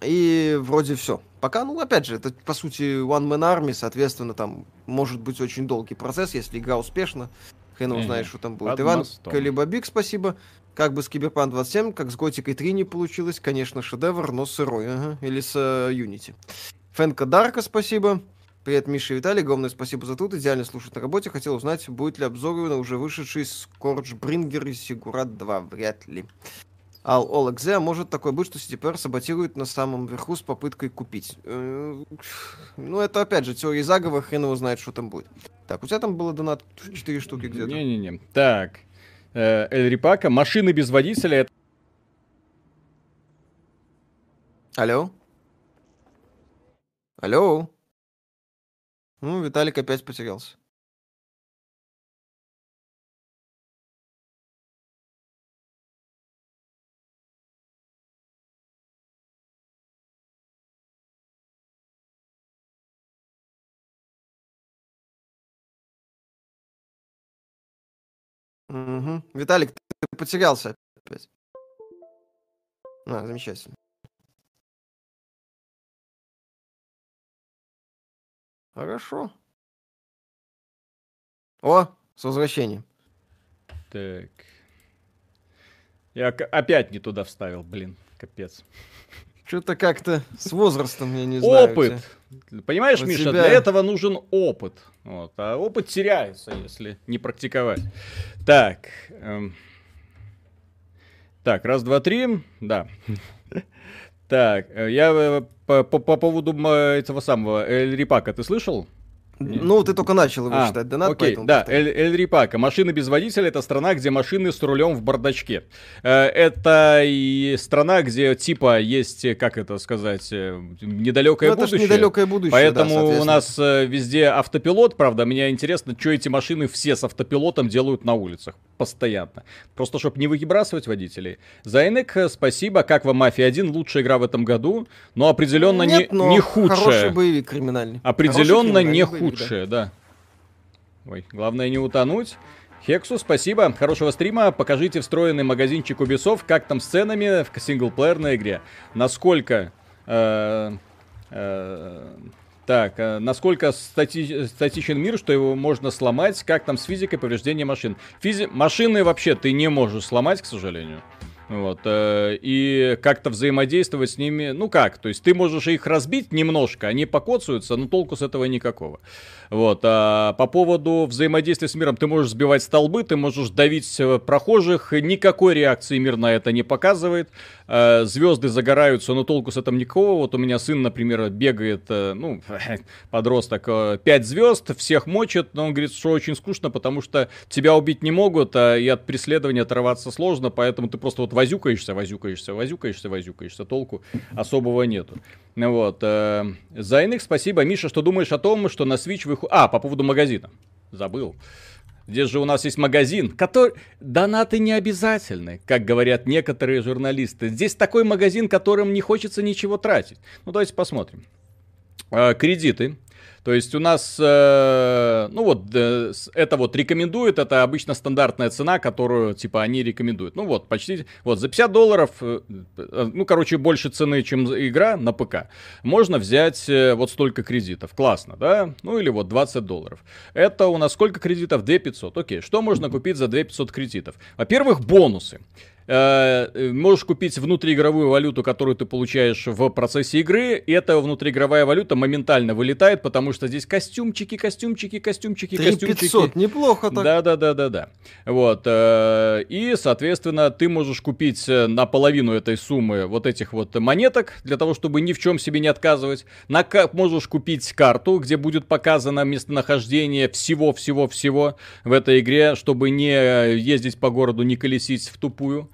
и вроде все. Пока, ну, опять же, это, по сути, One Man Army, соответственно, там может быть очень долгий процесс, если игра успешна. Хрен его знает, что там будет. Под Иван мостом. Калибабик, спасибо. Как бы с Киберпан 27, как с Готикой 3 не получилось, конечно, шедевр, но сырой, ага. Или с э, Unity. Фэнка Дарка, спасибо. Привет, Миша и Виталий, огромное спасибо за труд. Идеально слушать на работе. Хотел узнать, будет ли обзор на уже вышедший Скордж Брингер и Сигурат 2. Вряд ли. Ал Олекзе, а может такое быть, что CDPR саботирует на самом верху с попыткой купить? Э, Ну, это опять же теория заговора, хрен его знает, что там будет. Так, у тебя там было донат 4 штуки где-то. Не-не-не. Так. Э, Эль Рипака, машины без водителя, это Алло? Алло? Ну, Виталик опять потерялся. Угу. Виталик, ты потерялся опять. А, замечательно. Хорошо. О, с возвращением. Так. Я опять не туда вставил, блин, капец. Что-то как-то с возрастом, я не знаю. опыт. тебя. Понимаешь, Миша, тебя- для этого нужен опыт. Вот. А опыт теряется, если не практиковать. Так. эм. Так, раз, два, три. Да. Так, э, я э, по, по- по поводу этого самого Эль Рипака, ты слышал? Ну, ты только начал его А, читать, донат, окей, поэтому да. Эль, Эль Рипака. Машины без водителя это страна, где машины с рулем в бардачке. Э, Это и страна, где типа есть, э, как это сказать, э, недалекое Ну, это будущее. недалекое будущее, да, Поэтому у соответственно. нас везде автопилот, правда, мне интересно, что эти машины все с автопилотом делают на улицах. Постоянно. Просто, чтобы не выбрасывать водителей. Зайнек, спасибо. Как вам Мафия 1? Лучшая игра в этом году. Но определенно не, Нет, но не Хороший худшая. боевик криминальный. Определенно Хороший не криминальный худшее, да. Ой, главное не утонуть. Хексу, спасибо. Хорошего стрима. Покажите встроенный магазинчик Ubisoft, как там с ценами в синглплеерной игре. Насколько... Э, э, так, э, насколько стати статичен мир, что его можно сломать, как там с физикой повреждения машин. Физи машины вообще ты не можешь сломать, к сожалению. Вот, э, и как-то взаимодействовать с ними, ну как, то есть ты можешь их разбить немножко, они покоцаются, но толку с этого никакого. Вот, а по поводу взаимодействия с миром, ты можешь сбивать столбы, ты можешь давить э, прохожих, никакой реакции мир на это не показывает. Э, звезды загораются, но толку с этим никакого. Вот у меня сын, например, бегает, э, ну, подросток, 5 звезд, всех мочит, но он говорит, что очень скучно, потому что тебя убить не могут, а и от преследования оторваться сложно, поэтому ты просто вот возюкаешься, возюкаешься, возюкаешься, возюкаешься, толку особого нету. Вот. Э, за иных спасибо. Миша, что думаешь о том, что на Switch выходит... А, по поводу магазина. Забыл. Здесь же у нас есть магазин, который... Донаты не обязательны, как говорят некоторые журналисты. Здесь такой магазин, которым не хочется ничего тратить. Ну, давайте посмотрим. Э, кредиты то есть у нас, э, ну вот, э, это вот рекомендует, это обычно стандартная цена, которую, типа, они рекомендуют. Ну вот, почти, вот, за 50 долларов, э, ну, короче, больше цены, чем игра на ПК, можно взять э, вот столько кредитов. Классно, да? Ну или вот 20 долларов. Это у нас сколько кредитов? 2500. Окей, что можно купить за 2500 кредитов? Во-первых, бонусы. Э, можешь купить внутриигровую валюту, которую ты получаешь в процессе игры, и эта внутриигровая валюта моментально вылетает, потому что здесь костюмчики, костюмчики, костюмчики, 3 костюмчики. 500, неплохо так. Да-да-да-да-да. Вот. Э, и, соответственно, ты можешь купить э, на половину этой суммы вот этих вот монеток, для того, чтобы ни в чем себе не отказывать. На, можешь купить карту, где будет показано местонахождение всего-всего-всего в этой игре, чтобы не ездить по городу, не колесить в тупую.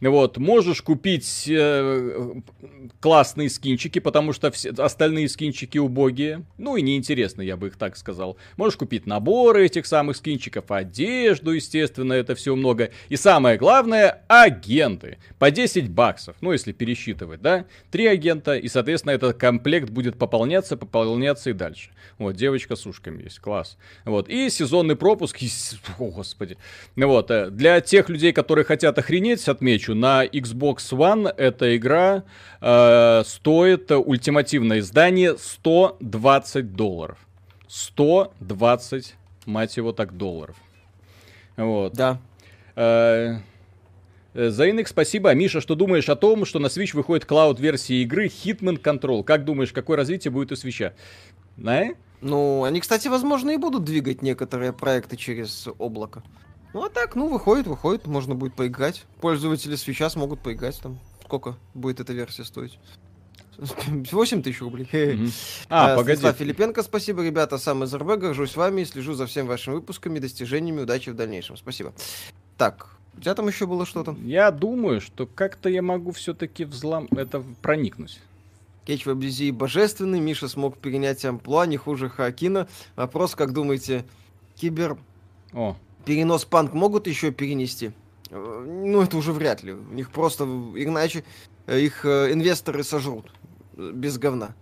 Вот, можешь купить э, классные скинчики, потому что все остальные скинчики убогие. Ну и неинтересно, я бы их так сказал. Можешь купить наборы этих самых скинчиков, одежду, естественно, это все много. И самое главное, агенты. По 10 баксов, ну если пересчитывать, да? Три агента, и, соответственно, этот комплект будет пополняться, пополняться и дальше. Вот, девочка с ушками есть, класс. Вот, и сезонный пропуск, о, господи. Вот, э, для тех людей, которые хотят охренеть, отмечу, на Xbox One эта игра э, стоит ультимативное издание 120 долларов. 120, мать его так, долларов. Вот. Да. Э, Заинек, спасибо. Миша, что думаешь о том, что на Switch выходит клауд-версия игры Hitman Control? Как думаешь, какое развитие будет у Switch? На? Ну, они, кстати, возможно, и будут двигать некоторые проекты через облако. Ну а так, ну выходит, выходит, можно будет поиграть. Пользователи свеча смогут поиграть там. Сколько будет эта версия стоить? 8 тысяч рублей. Mm-hmm. А, а, погоди. Филипенко, спасибо, ребята. Сам из РБ, горжусь вами и слежу за всеми вашими выпусками, достижениями, удачи в дальнейшем. Спасибо. Так, у тебя там еще было что-то? Я думаю, что как-то я могу все-таки взлом... это проникнуть. Кетч в Абдизии божественный, Миша смог перенять амплуа, не хуже Хакина. Вопрос, как думаете, кибер... О, перенос панк могут еще перенести? Э, ну, это уже вряд ли. У них просто, иначе э, их э, инвесторы сожрут без говна.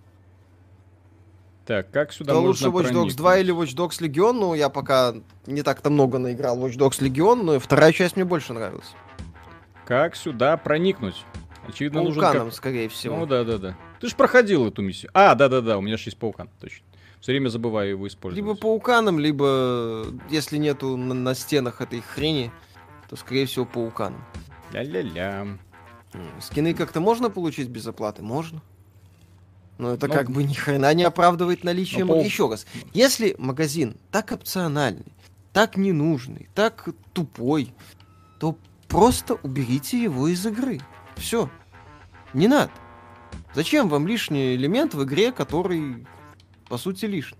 Так, как сюда да можно лучше Watch Dogs 2 или Watch Dogs Legion, ну, я пока не так-то много наиграл Watch Dogs Legion, но вторая часть мне больше нравилась. Как сюда проникнуть? Очевидно, Пауканом, нужен как... скорее всего. Ну, да-да-да. Ты же проходил эту миссию. А, да-да-да, у меня же есть паукан, точно. Все время забываю его использовать. Либо пауканом, либо, если нету на, на стенах этой хрени, то, скорее всего, пауканом. Ля-ля-ля. Скины как-то можно получить без оплаты? Можно. Но это ну, как бы ни хрена не оправдывает наличие... Ну, пол... Еще раз, если магазин так опциональный, так ненужный, так тупой, то просто уберите его из игры. Все. Не надо. Зачем вам лишний элемент в игре, который по сути, лишний.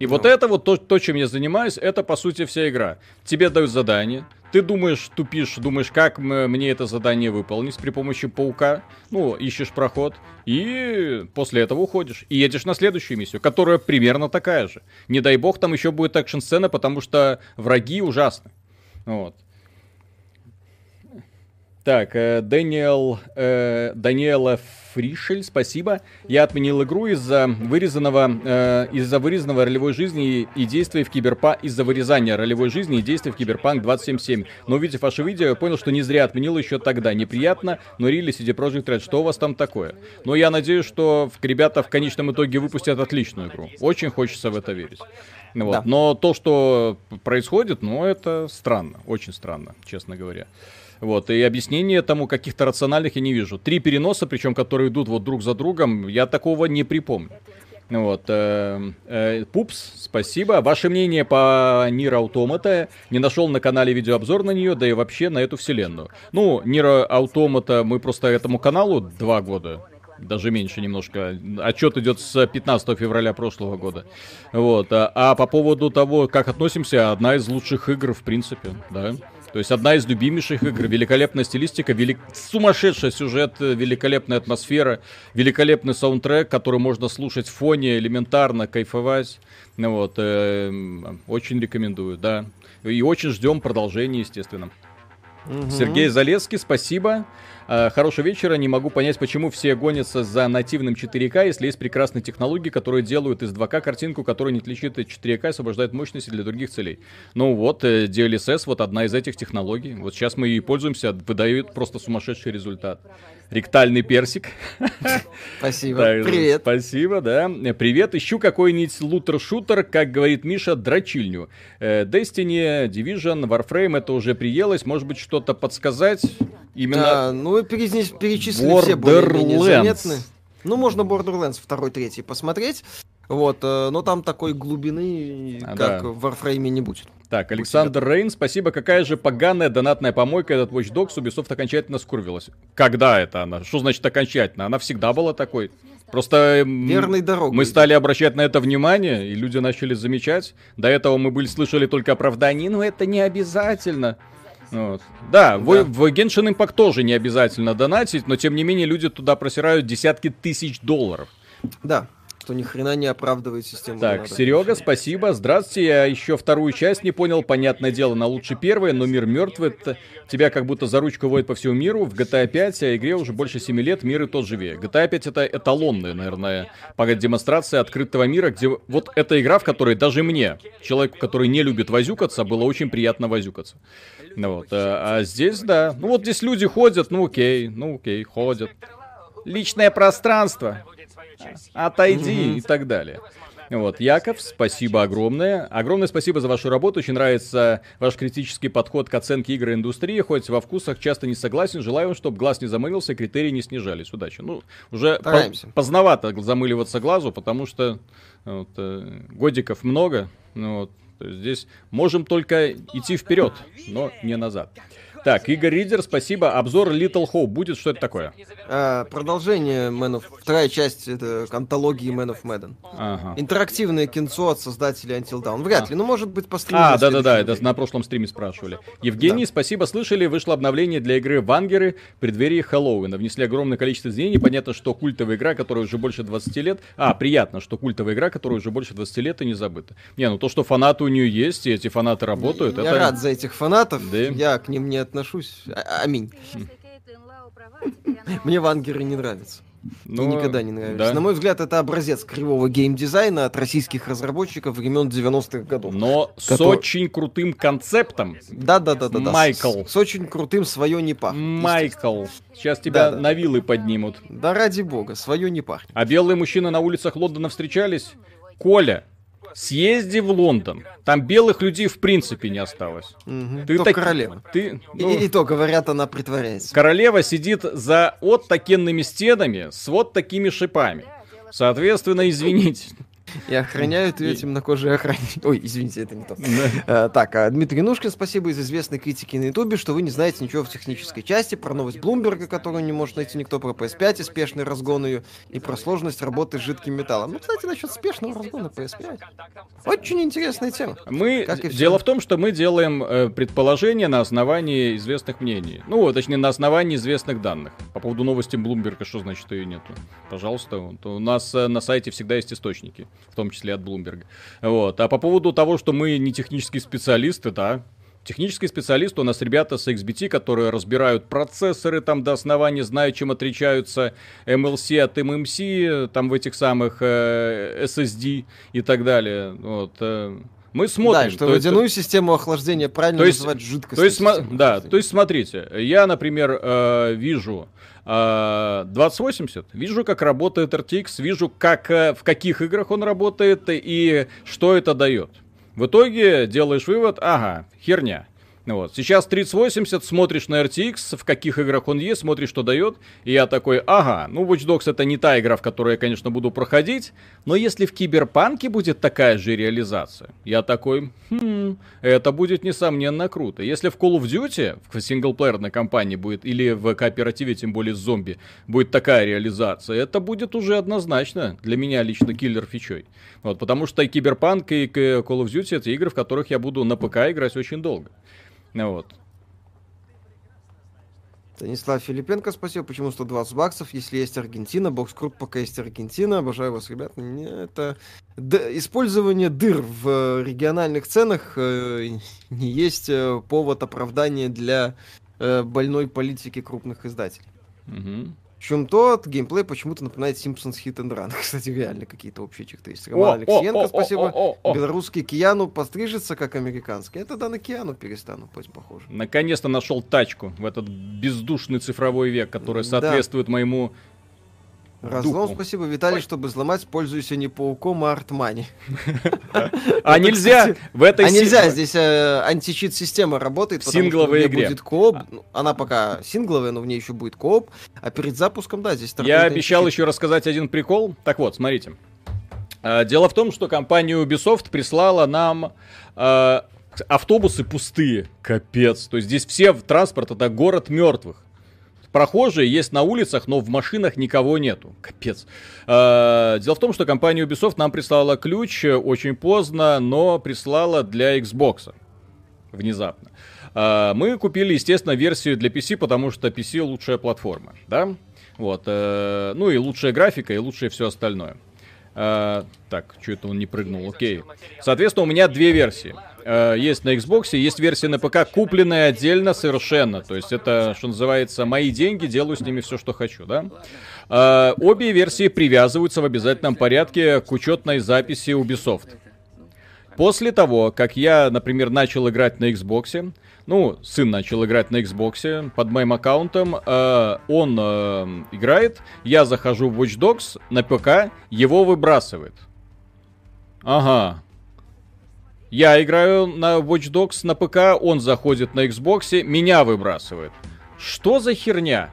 И вот это вот то, то, чем я занимаюсь, это по сути вся игра. Тебе дают задание, ты думаешь, тупишь, думаешь, как мне это задание выполнить при помощи паука, ну, ищешь проход, и после этого уходишь. И едешь на следующую миссию, которая примерно такая же. Не дай бог, там еще будет экшн-сцена, потому что враги ужасны. Вот. Так, э, Дэниел, э, Даниэл Фришель, спасибо. Я отменил игру из-за вырезанного, э, из-за вырезанного ролевой жизни и действий в Киберпанк, из-за вырезания ролевой жизни и действий в Киберпанк 2077. Но увидев ваше видео, я понял, что не зря отменил еще тогда. Неприятно, но Really CD Projekt Red, что у вас там такое? Но я надеюсь, что ребята в конечном итоге выпустят отличную игру. Очень хочется в это верить. Вот. Да. Но то, что происходит, ну, это странно, очень странно, честно говоря. Вот, и объяснения тому каких-то рациональных я не вижу. Три переноса, причем, которые идут вот друг за другом, я такого не припомню. Вот, э, э, Пупс, спасибо. Ваше мнение по Nier Automata? Не нашел на канале видеообзор на нее, да и вообще на эту вселенную. Ну, Nier Automata мы просто этому каналу два года даже меньше немножко. Отчет идет с 15 февраля прошлого года. Вот. А, а по поводу того, как относимся, одна из лучших игр, в принципе, да. То есть одна из любимейших игр, великолепная стилистика, велик... сумасшедший сюжет, великолепная атмосфера, великолепный саундтрек, который можно слушать в фоне, элементарно кайфовать. Ну вот, э, очень рекомендую, да. И очень ждем продолжения, естественно. Сергей Залеский, спасибо. А, Хорошего вечера. Не могу понять, почему все гонятся за нативным 4К, если есть прекрасные технологии, которые делают из 2К картинку, которая не отличит от 4К и освобождает мощности для других целей. Ну вот, э, DLSS вот одна из этих технологий. Вот сейчас мы и пользуемся, выдает просто сумасшедший результат. Ректальный персик. Спасибо. Так, Привет. Спасибо, да. Привет. Ищу какой-нибудь лутер-шутер, как говорит Миша, дрочильню. Э, Destiny, Division, Warframe, это уже приелось. Может быть, что-то подсказать? Именно... А, ну, вы перечислили все более-менее заметные. Ну, можно Borderlands второй, третий посмотреть. Вот, э, но там такой глубины, А, как да. в Warframe не будет. Так, Александр Рейн, спасибо. Какая же поганая донатная помойка этот Watch Dogs Ubisoft окончательно скурвилась. Когда это она? Что значит окончательно? Она всегда была такой. Просто Верной дорогой. мы стали обращать на это внимание, и люди начали замечать. До этого мы были слышали только оправдания, но это не обязательно. Вот. Да, В, Да. в Genshin Impact тоже не обязательно донатить, но тем не менее люди туда просирают десятки тысяч долларов. Да, что ни хрена не оправдывает систему. Так, донатов. Серега, спасибо. Здравствуйте. Я еще вторую часть не понял. Понятное дело, на лучше первая, но мир мертвый. Тебя как будто за ручку водят по всему миру. В GTA 5, а игре уже больше 7 лет, мир и тот живее. GTA 5 это эталонная, наверное, пока демонстрация открытого мира, где вот эта игра, в которой даже мне, человеку, который не любит возюкаться, было очень приятно возюкаться. Ну вот, а, а здесь, да. Ну вот здесь люди ходят, ну окей, ну окей, ходят. Личное пространство отойди и так далее. Вот, Яков, спасибо огромное. Огромное спасибо за вашу работу. Очень нравится ваш критический подход к оценке игры индустрии. Хоть во вкусах часто не согласен. Желаю чтобы глаз не замылился, критерии не снижались. Удачи. Ну, уже по- Стараемся. поздновато замыливаться глазу, потому что вот, э, годиков много. Ну, вот, то есть здесь можем только идти вперед, но не назад. Так, Игорь Ридер, спасибо. Обзор Little Hope будет. Что это такое? А, продолжение Man of... Вторая часть это антологии Man of Madden. Ага. Интерактивное кинцо от создателей Until Dawn. Вряд А. ли, но может быть по стриму А, да-да-да, это на прошлом стриме спрашивали. Евгений, спасибо, слышали, вышло обновление для игры Вангеры в преддверии Хэллоуина. Внесли огромное количество изменений. Понятно, что культовая игра, которая уже больше 20 лет... А, приятно, что культовая игра, которая уже больше 20 лет и не забыта. Не, ну то, что фанаты у нее есть, и эти фанаты работают, Я это... рад за этих фанатов, Да. я к ним не отношусь. А- Аминь. Мне вангеры не нравятся. Ну, Мне никогда не нравились. да. На мой взгляд, это образец кривого геймдизайна от российских разработчиков времен 90-х годов. Но с Который- очень крутым концептом. Да, да, да, да, да. Майкл. С, с очень крутым свое не пахнет. Майкл, сейчас тебя Да-да. на вилы поднимут. Да ради бога, свое не пахнет. А белые мужчины на улицах Лондона встречались? Коля, съезди в Лондон. Там белых людей в принципе не осталось. Мгм. Ты То так- королева. Ты, И- ну, И, и то, говорят, она притворяется. королева сидит за вот такенными стенами с вот такими шипами. Соответственно, извините. И охраняют ее И- темнокожие охранники. Ой, извините, это не то. Э, Так, а Дмитрий Нушкин, спасибо из известной критики на Ютубе, что вы не знаете ничего в технической части, про новость Блумберга, которую не может найти никто, про PS5 и спешный разгон ее, и про сложность работы с жидким металлом. Ну, кстати, насчет спешного разгона PS5. Очень интересная тема. Мы, дело в том, что мы делаем э, предположения на основании известных мнений. Ну, точнее, на основании известных данных. По поводу новости Блумберга, что значит ее нету? Пожалуйста, у нас э, на сайте всегда есть источники, в том числе от Блумберга. Вот. А по поводу того, что мы не технические специалисты, да, Технический специалист, у нас ребята с XBT, которые разбирают процессоры там до основания, знают, чем отличаются MLC от MMC, там в этих самых э, SSD и так далее. Вот. э, Мы смотрим. Да, что водяную систему охлаждения правильно то есть- называть жидкостью. то есть, системой да, то есть смотрите, я, например, э, вижу э, 2080, вижу, как работает RTX, вижу, как, э, в каких играх он работает и что это дает. В итоге делаешь вывод, ага, херня. Ну Вот. Сейчас 3080, смотришь на RTX, в каких играх он есть, смотришь, что дает. И я такой, ага, ну Watch Dogs это не та игра, в которую я, конечно, буду проходить. Но если в Киберпанке будет такая же реализация, я такой, хм, это будет несомненно круто. Если в Call of Duty, в синглплеерной кампании будет, или в кооперативе, тем более с зомби, будет такая реализация, это будет уже однозначно для меня лично киллер фичой. Вот, потому что и Киберпанк, и Call of Duty это игры, в которых я буду на ПК играть очень долго. Ну Вот. Станислав Филипенко, спасибо. Почему 120 баксов, если есть Аргентина? Бокс Круг пока есть Аргентина. Обожаю вас, ребят. Это д- использование дыр в э, региональных ценах э, не есть э, повод оправдания для э, больной политики крупных издателей. Мгм. Причем тот геймплей почему-то напоминает Simpsons Hit and Run. Кстати, реально какие-то общие черты есть. Роман о, Алексеенко, о, о, спасибо. о, о, о. Белорусский Кияну пострижется, как американский. Это да на Кияну перестану, пусть похоже. Наконец-то нашел тачку в этот бездушный цифровой век, который Да. соответствует моему Разлом, Духу. спасибо, Виталий, чтобы взломать, пользуюсь не пауком, а артмани. А нельзя кстати, в этой А нельзя, здесь э, античит-система работает, В сингловой меня игре. будет кооп. Ну, Она пока сингловая, но в ней еще будет кооп. А перед запуском, да, здесь Я обещал еще рассказать один прикол. Так вот, смотрите. А, Дело в том, что компания Ubisoft прислала нам а, автобусы пустые. Капец. То есть здесь все в транспорт это город мертвых. Прохожие есть на улицах, но в машинах никого нету. Капец. А, Дело в том, что компания Ubisoft нам прислала ключ э, очень поздно, но прислала для Xbox. Внезапно. А, Мы купили, естественно, версию для PC, потому что PC лучшая платформа, да? Вот. э, Ну и лучшая графика, и лучшее все остальное. Так, что это он не прыгнул, окей. Соответственно, у меня две версии. Э, Есть на Xbox, есть версия на ПК, купленная отдельно совершенно. То есть это, что называется, мои деньги, делаю с ними все, что хочу, да? А, Обе версии привязываются в обязательном порядке к учетной записи Ubisoft. После того, как я, например, начал играть на Xbox, ну, сын начал играть на Xbox под моим аккаунтом, э, он э, играет, я захожу в Watch Dogs на ПК, его выбрасывает. Ага. Я играю на Watch Dogs на ПК, он заходит на Xbox, меня выбрасывает. Что за херня?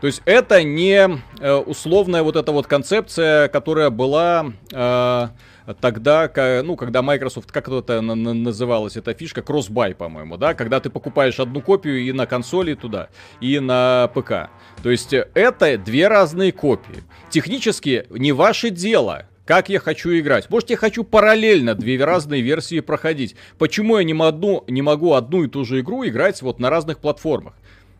То есть это не э, условная вот эта вот концепция, которая была э, тогда, ну, когда Microsoft, как это на- на- называлась эта фишка, кросс-бай, по-моему, да, когда ты покупаешь одну копию и на консоли туда, и на ПК. То есть это две разные копии. Технически не ваше дело, как я хочу играть. Может, я хочу параллельно две разные версии проходить. Почему я не могу, не могу одну и ту же игру играть вот на разных платформах?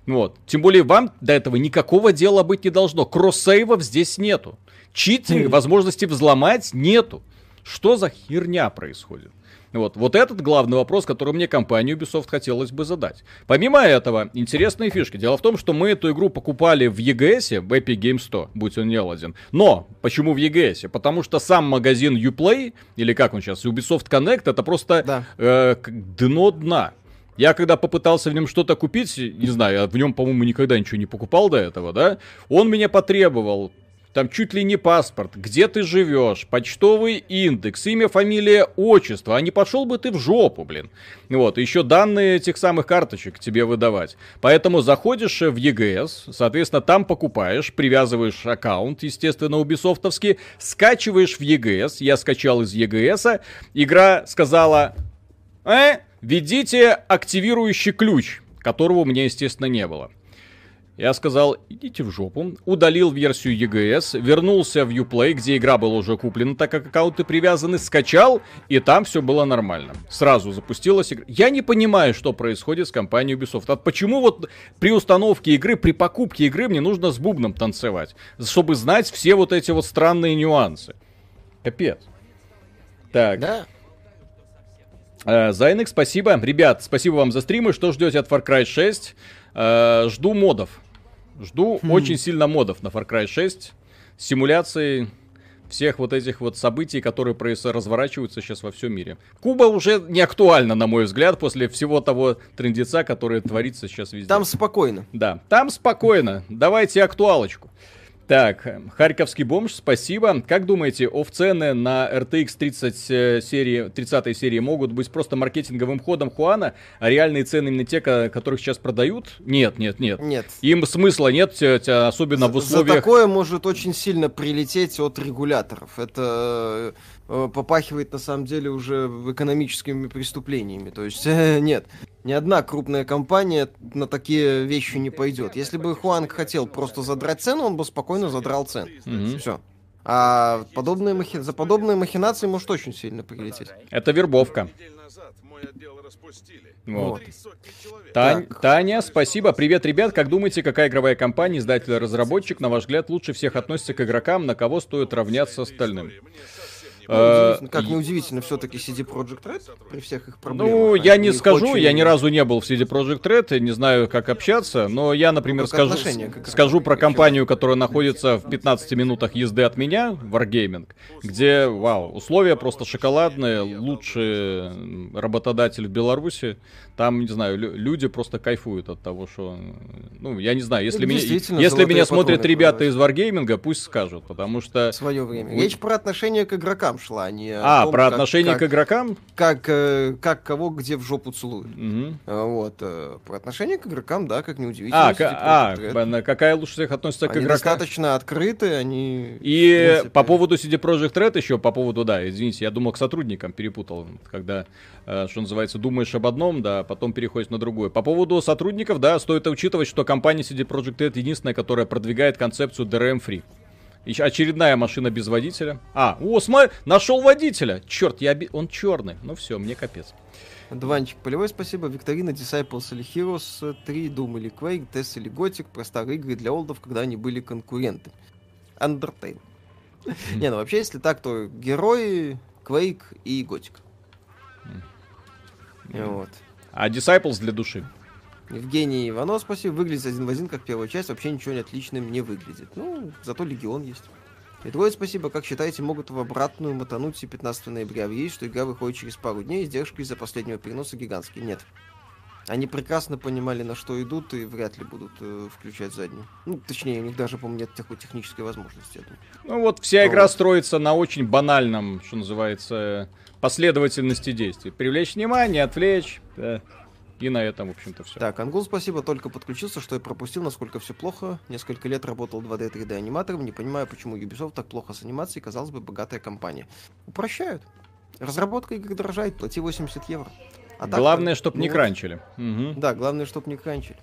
Вот. Тем более вам до этого никакого дела быть не должно. Кросс-сейвов здесь нету. Читинг, возможности взломать нету. Что за херня происходит? Вот, вот этот главный вопрос, который мне компанию Ubisoft хотелось бы задать. Помимо этого, интересные фишки. Дело в том, что мы эту игру покупали в EGS, в Epic Game 100, будь он не ладен. Но, почему в EGS? Потому что сам магазин Uplay, или как он сейчас, Ubisoft Connect, это просто Да. э, дно дна. Я когда попытался в нем что-то купить, не знаю, я в нем, по-моему, никогда ничего не покупал до этого, да, он меня потребовал, там чуть ли не паспорт, где ты живешь, почтовый индекс, имя, фамилия, отчество, а не пошел бы ты в жопу, блин. Вот, еще данные этих самых карточек тебе выдавать. Поэтому заходишь в EGS, соответственно, там покупаешь, привязываешь аккаунт, естественно, убисофтовский, скачиваешь в EGS, я скачал из EGS, игра сказала, э, введите активирующий ключ, которого у меня, естественно, не было. Я сказал, идите в жопу, удалил версию EGS, вернулся в Uplay, где игра была уже куплена, так как аккаунты привязаны, скачал, и там все было нормально. Сразу запустилась игра. Я не понимаю, что происходит с компанией Ubisoft. А почему вот при установке игры, при покупке игры мне нужно с бубном танцевать, чтобы знать все вот эти вот странные нюансы? Капец. Так. Да. Э, Зайнек, спасибо. Ребят, спасибо вам за стримы. Что ждете от Far Cry 6? Э, жду модов. Жду очень сильно модов на Far Cry 6. Симуляции всех вот этих вот событий, которые разворачиваются сейчас во всем мире. Куба уже не актуальна, на мой взгляд, после всего того трендеца, который творится сейчас везде. Там спокойно. Да, там спокойно. Давайте актуалочку. Так, э, Харьковский бомж, спасибо. Как думаете, оф-цены на RTX 30 э, серии, 30 серии могут быть просто маркетинговым ходом Хуана, а реальные цены именно те, ко- которых сейчас продают? Нет, нет, нет. Нет. Им смысла нет, особенно в За- За условиях... такое может очень сильно прилететь от регуляторов. Это э, попахивает на самом деле уже экономическими преступлениями. То есть э, нет, ни одна крупная компания на такие вещи не пойдет. Если бы Хуанг хотел просто задрать цену, он бы спокойно задрал цену. Мгм. Все. А подобные махи- за подобные махинации может очень сильно прилететь. Это вербовка. Вот. Тань- Так. Таня, спасибо. Привет, ребят. Как думаете, какая игровая компания, издатель, разработчик, на ваш взгляд, лучше всех относится к игрокам, на кого стоит равняться остальным? Ну, Э, удивительно- как неудивительно, все-таки CD Projekt Red при всех их проблемах. Ну, я не скажу, очень- я ни разу не был в CD Projekt Red, не знаю, как общаться, но я, например, Ну, скажу, скажу про компанию, которая находится в 15 минутах езды от меня, Wargaming, где, вау, условия просто шоколадные, лучший работодатель в Беларуси, там, не знаю, лю- люди просто кайфуют от того, что, ну, я не знаю, если, Ну, меня, если меня смотрят ребята из Wargaming, пусть скажут, потому что... свое время. Речь про отношение к игрокам шла, а не А, том, про как- отношение как, к игрокам? как, э, как кого где в жопу целуют. А, Вот. э, Про отношение к игрокам, да, как неудивительно. А, ка- а, Red. какая лучше всех относится к Они игрокам? достаточно открыты, они... И принципе, по поводу CD Projekt Red еще, по поводу, да, извините, я думал к сотрудникам перепутал, когда, э, что называется, думаешь об одном, да, потом переходишь на другое. По поводу сотрудников, да, стоит учитывать, что компания CD Projekt Red единственная, которая продвигает концепцию DRM-free. Очередная машина без водителя. А, о, смотри, нашел водителя. Черт, я оби- он черный. Ну все, мне капец. Дуванчик полевой, спасибо. Викторина, Disciples или Heroes 3, Doom или Quake, Tess или Gothic, про старые игры для олдов, когда они были конкурентами. Undertale. Не, ну вообще, если так, то герои, Quake и Gothic. Вот. А Disciples для души. Евгений Иванов, спасибо. Выглядит один в один, как первая часть. Вообще ничего не отличным не выглядит. Ну, зато Легион есть. И двое спасибо. Как считаете, могут в обратную мотануть и 15 ноября? Есть, что игра выходит через пару дней, издержки из-за последнего переноса гигантские. Нет. Они прекрасно понимали, на что идут, и вряд ли будут э, включать заднюю. Ну, точнее, у них даже, по-моему, нет такой технической возможности. я думаю. Ну вот вся игра Вот. строится на очень банальном, что называется, последовательности действий. Привлечь внимание, отвлечь. да. И на этом, в общем-то, все. Так, Ангул, спасибо, только подключился, что я пропустил, насколько все плохо. Несколько лет работал 2D 3D аниматором, не понимаю, почему Ubisoft так плохо с анимацией, казалось бы, богатая компания. Упрощают. Разработка игр дорожает, плати 80 евро. А так-то, Главное, чтобы ну не кранчили. Мгм. Да, главное, чтобы не кранчили.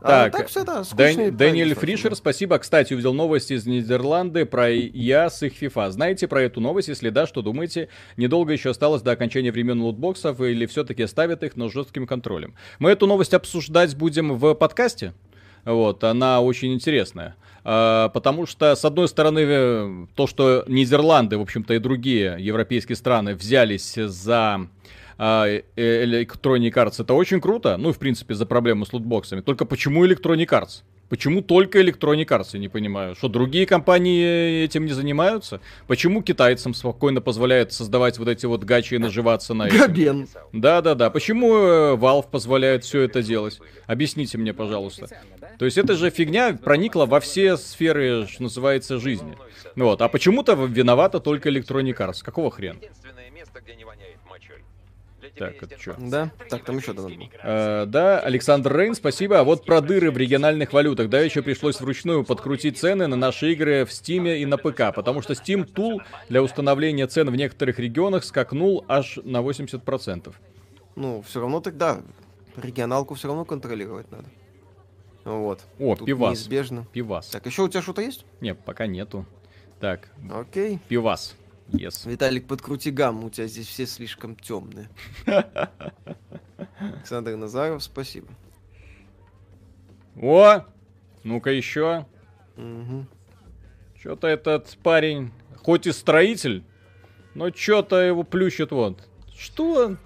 Так, а так все, да, скучные Дэниэль Фришер, спасибо. Кстати, увидел новости из Нидерланды про я с их FIFA. Знаете про эту новость? Если да, что думаете? Недолго еще осталось до окончания времен лутбоксов или все-таки ставят их, но с жестким контролем? Мы эту новость обсуждать будем в подкасте. Вот, она очень интересная. А, Потому что, с одной стороны, э, то, что Нидерланды, в общем-то, и другие европейские страны взялись за Electronic Arts, это очень круто. Ну, и, в принципе, за проблему с лутбоксами. Только почему Electronic Arts? Почему только Electronic Arts, я не понимаю. Что, другие компании этим не занимаются? Почему китайцам спокойно позволяют создавать вот эти вот гачи и наживаться на этом? Габен. Да-да-да. Почему э, Valve позволяет все это делать? Объясните мне, пожалуйста. То есть эта же фигня проникла во все сферы, что называется, жизни. Вот. А почему-то виновата только Electronic Arts. Какого хрена? Единственное место, где не воняет мочой. Для тебя Так, это информация. Да? Так, там еще границами. Э, да, Александр Рейн, спасибо. А вот про дыры в региональных валютах. Да, еще пришлось вручную подкрутить цены на наши игры в Steam и на ПК, потому что Steam Tool для установления цен в некоторых регионах скакнул аж на 80%. Ну, все равно тогда регионалку все равно контролировать надо. Вот. О, Тут пивас. Неизбежно. Пивас. Так, еще у тебя что-то есть? Не, пока нету. Так, Окей. пивас. Yes. Виталик, подкрути гамму, у тебя здесь все слишком темные. Александр Назаров, спасибо. О! Ну-ка еще. Мгм. Что-то этот парень, хоть и строитель, но что-то его плющит вот. Что?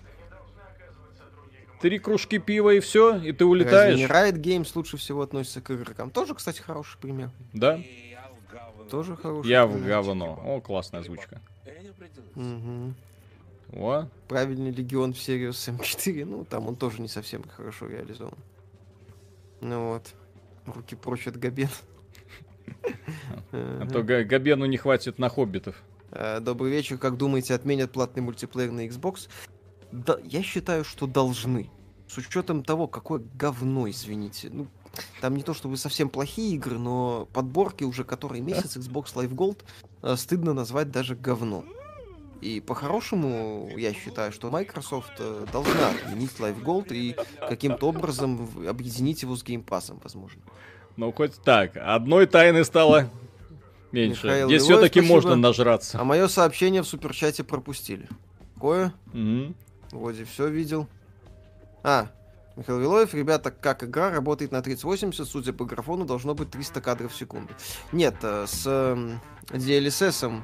Три кружки пива и все, и ты Разве улетаешь. не Riot Games лучше всего относится к игрокам? Тоже, кстати, хороший пример. Да? Тоже хороший Я в пример. говно. О, классная озвучка. Мгм. О, Правильный легион в Sirius M4, ну, там он тоже не совсем хорошо реализован. Ну вот. Руки прочь от Габен. а то Га- Габену не хватит на хоббитов. Э, Добрый вечер. Как думаете, отменят платный мультиплеер на Xbox? Да, я считаю, что должны. С учетом того, какое говно, извините. Ну, там не то чтобы совсем плохие игры, но подборки уже который месяц Xbox Live Gold э, стыдно назвать даже говно. И по-хорошему, я считаю, что Microsoft э, должна отменить Live Gold и каким-то образом объединить его с Game Pass, возможно. Ну, хоть так. Одной тайны стало меньше. Михаил Здесь Лилой, все-таки спасибо. можно нажраться. А мое сообщение в суперчате пропустили. Какое? Мгм. Вроде все видел. А, Михаил Вилоев, ребята, как игра работает на 3080, судя по графону, должно быть 300 кадров в секунду. Нет, э, с эм, DLSS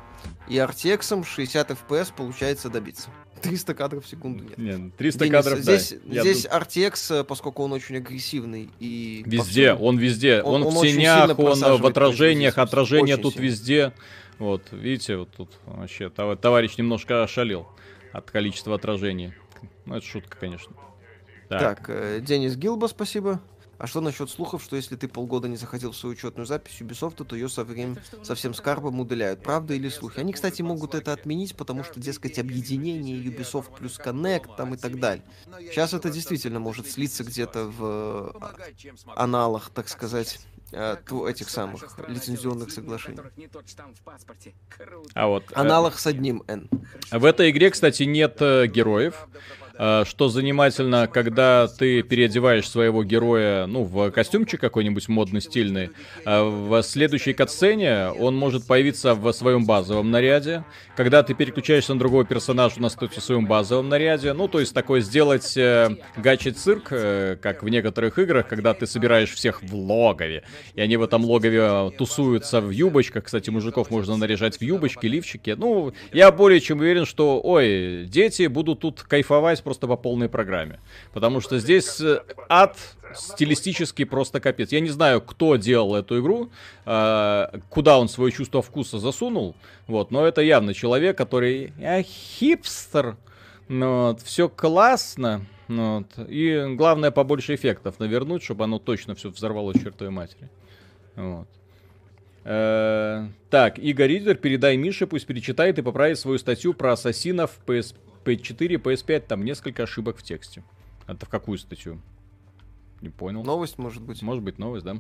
и RTX 60 FPS получается добиться. 300 кадров в секунду нет. Не, 300 Денис, кадров, да. здесь, Я здесь ду- RTX, э, поскольку он очень агрессивный и Везде, повсюду- он везде. Он- Он, в тенях, он э, в отражениях, Очень тут сильно. везде. Вот, видите, вот тут вообще тов- товарищ немножко ошалел от количества отражений. Ну, это шутка, конечно. Так, Так, э, Денис Гилба, спасибо. А что насчет слухов, что если ты полгода не заходил в свою учетную запись Ubisoft, то ее со временем совсем с карбом удаляют? Правда или слухи? Они, кстати, могут это отменить, потому что, дескать, объединение Ubisoft плюс Connect там и так далее. Сейчас это действительно может слиться где-то в э, аналах, так сказать, э, этих самых лицензионных соглашений. а вот э, Аналог с одним N. в этой игре, кстати, нет э, героев. Э, Что занимательно, когда ты переодеваешь своего героя, ну, в костюмчик какой-нибудь модный, стильный, э, в следующей катсцене он может появиться в своем базовом наряде. Когда ты переключаешься на другого персонажа, он остается в своем базовом наряде. Ну, то есть такое сделать э, гачи-цирк, э, как в некоторых играх, когда ты собираешь всех в логове, и они в этом логове тусуются в юбочках. Кстати, мужиков можно наряжать в юбочки, лифчики. Ну, я более чем уверен, что, ой, дети будут тут кайфовать просто по полной программе. Потому что здесь э, ад стилистически просто капец. Я не знаю, кто делал эту игру, э, куда он свое чувство вкуса засунул, вот, но это явно человек, который э, хипстер, ну, вот, все классно, ну, вот, и главное побольше эффектов навернуть, чтобы оно точно все взорвало чертовой матери. Вот. Так, Игорь Ридер, передай Мише, пусть перечитает и поправит свою статью про ассасинов PS4, PS5. Там несколько ошибок в тексте. Это в какую статью? Не понял. Новость, может быть. Может быть, новость, да?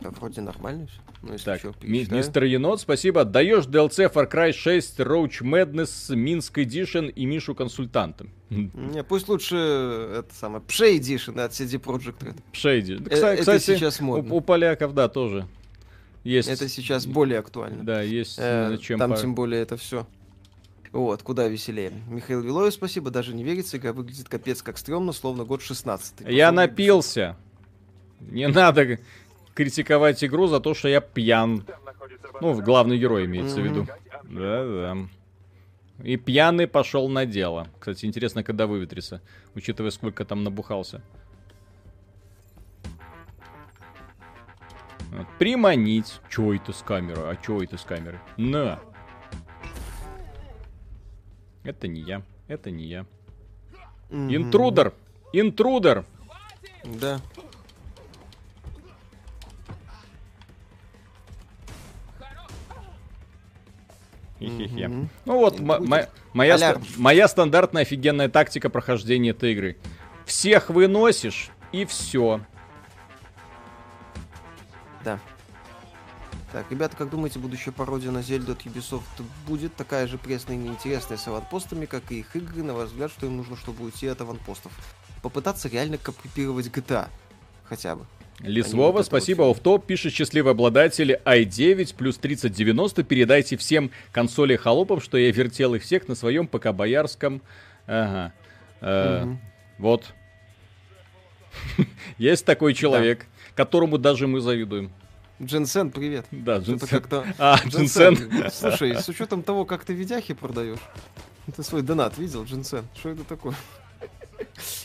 Да, вроде нормально все. Ну, если Так, ми- мистер Енот, спасибо. Даешь DLC Far Cry 6, Roach Madness, Минск Edition и Мишу консультантом. Не, пусть лучше это самое Pshay Edition от CD Projekt Red. Шейди. Да, Э, кстати, это сейчас модно. у, у поляков, да, тоже. Есть. Это сейчас более актуально. Да, есть Э, чем Там по- тем более это все. Вот, куда веселее. Михаил Вилоев, спасибо, даже не верится, игра выглядит капец как стрёмно, словно год 16 Я напился. Не надо критиковать игру за то, что я пьян. Ну, главный герой имеется в виду. Да-да. И пьяный пошел на дело. Кстати, интересно, когда выветрится, учитывая, сколько там набухался. Вот, Приманить. Чё это с камеры? А чё это с камеры? На. Это не я. Это не я. Интрудер! Интрудер! Да. Хе-хе-хе. Ну вот, будет. мо- моя, ста- моя стандартная офигенная тактика прохождения этой игры. Всех выносишь, и все. Да. Так, ребята, как думаете, будущая пародия на Зельду от Ubisoft будет такая же пресная и неинтересная с аванпостами, как и их игры? На ваш взгляд, что им нужно, чтобы уйти от аванпостов? Попытаться реально копировать GTA. Хотя бы. Лисвова, вот спасибо. вот Оффтоп пишет счастливые обладатели i9 плюс 3090. Передайте всем консоли холопам, что я вертел их всех на своем ПК Боярском. Ага. Э, Мгм. Вот. Есть такой человек, которому даже мы завидуем. Джинсен, привет. Да, Джинсен. как-то... А, Джинсен. Слушай, с учетом того, как ты видяхи продаешь, ты свой донат видел, Джинсен? Что это такое?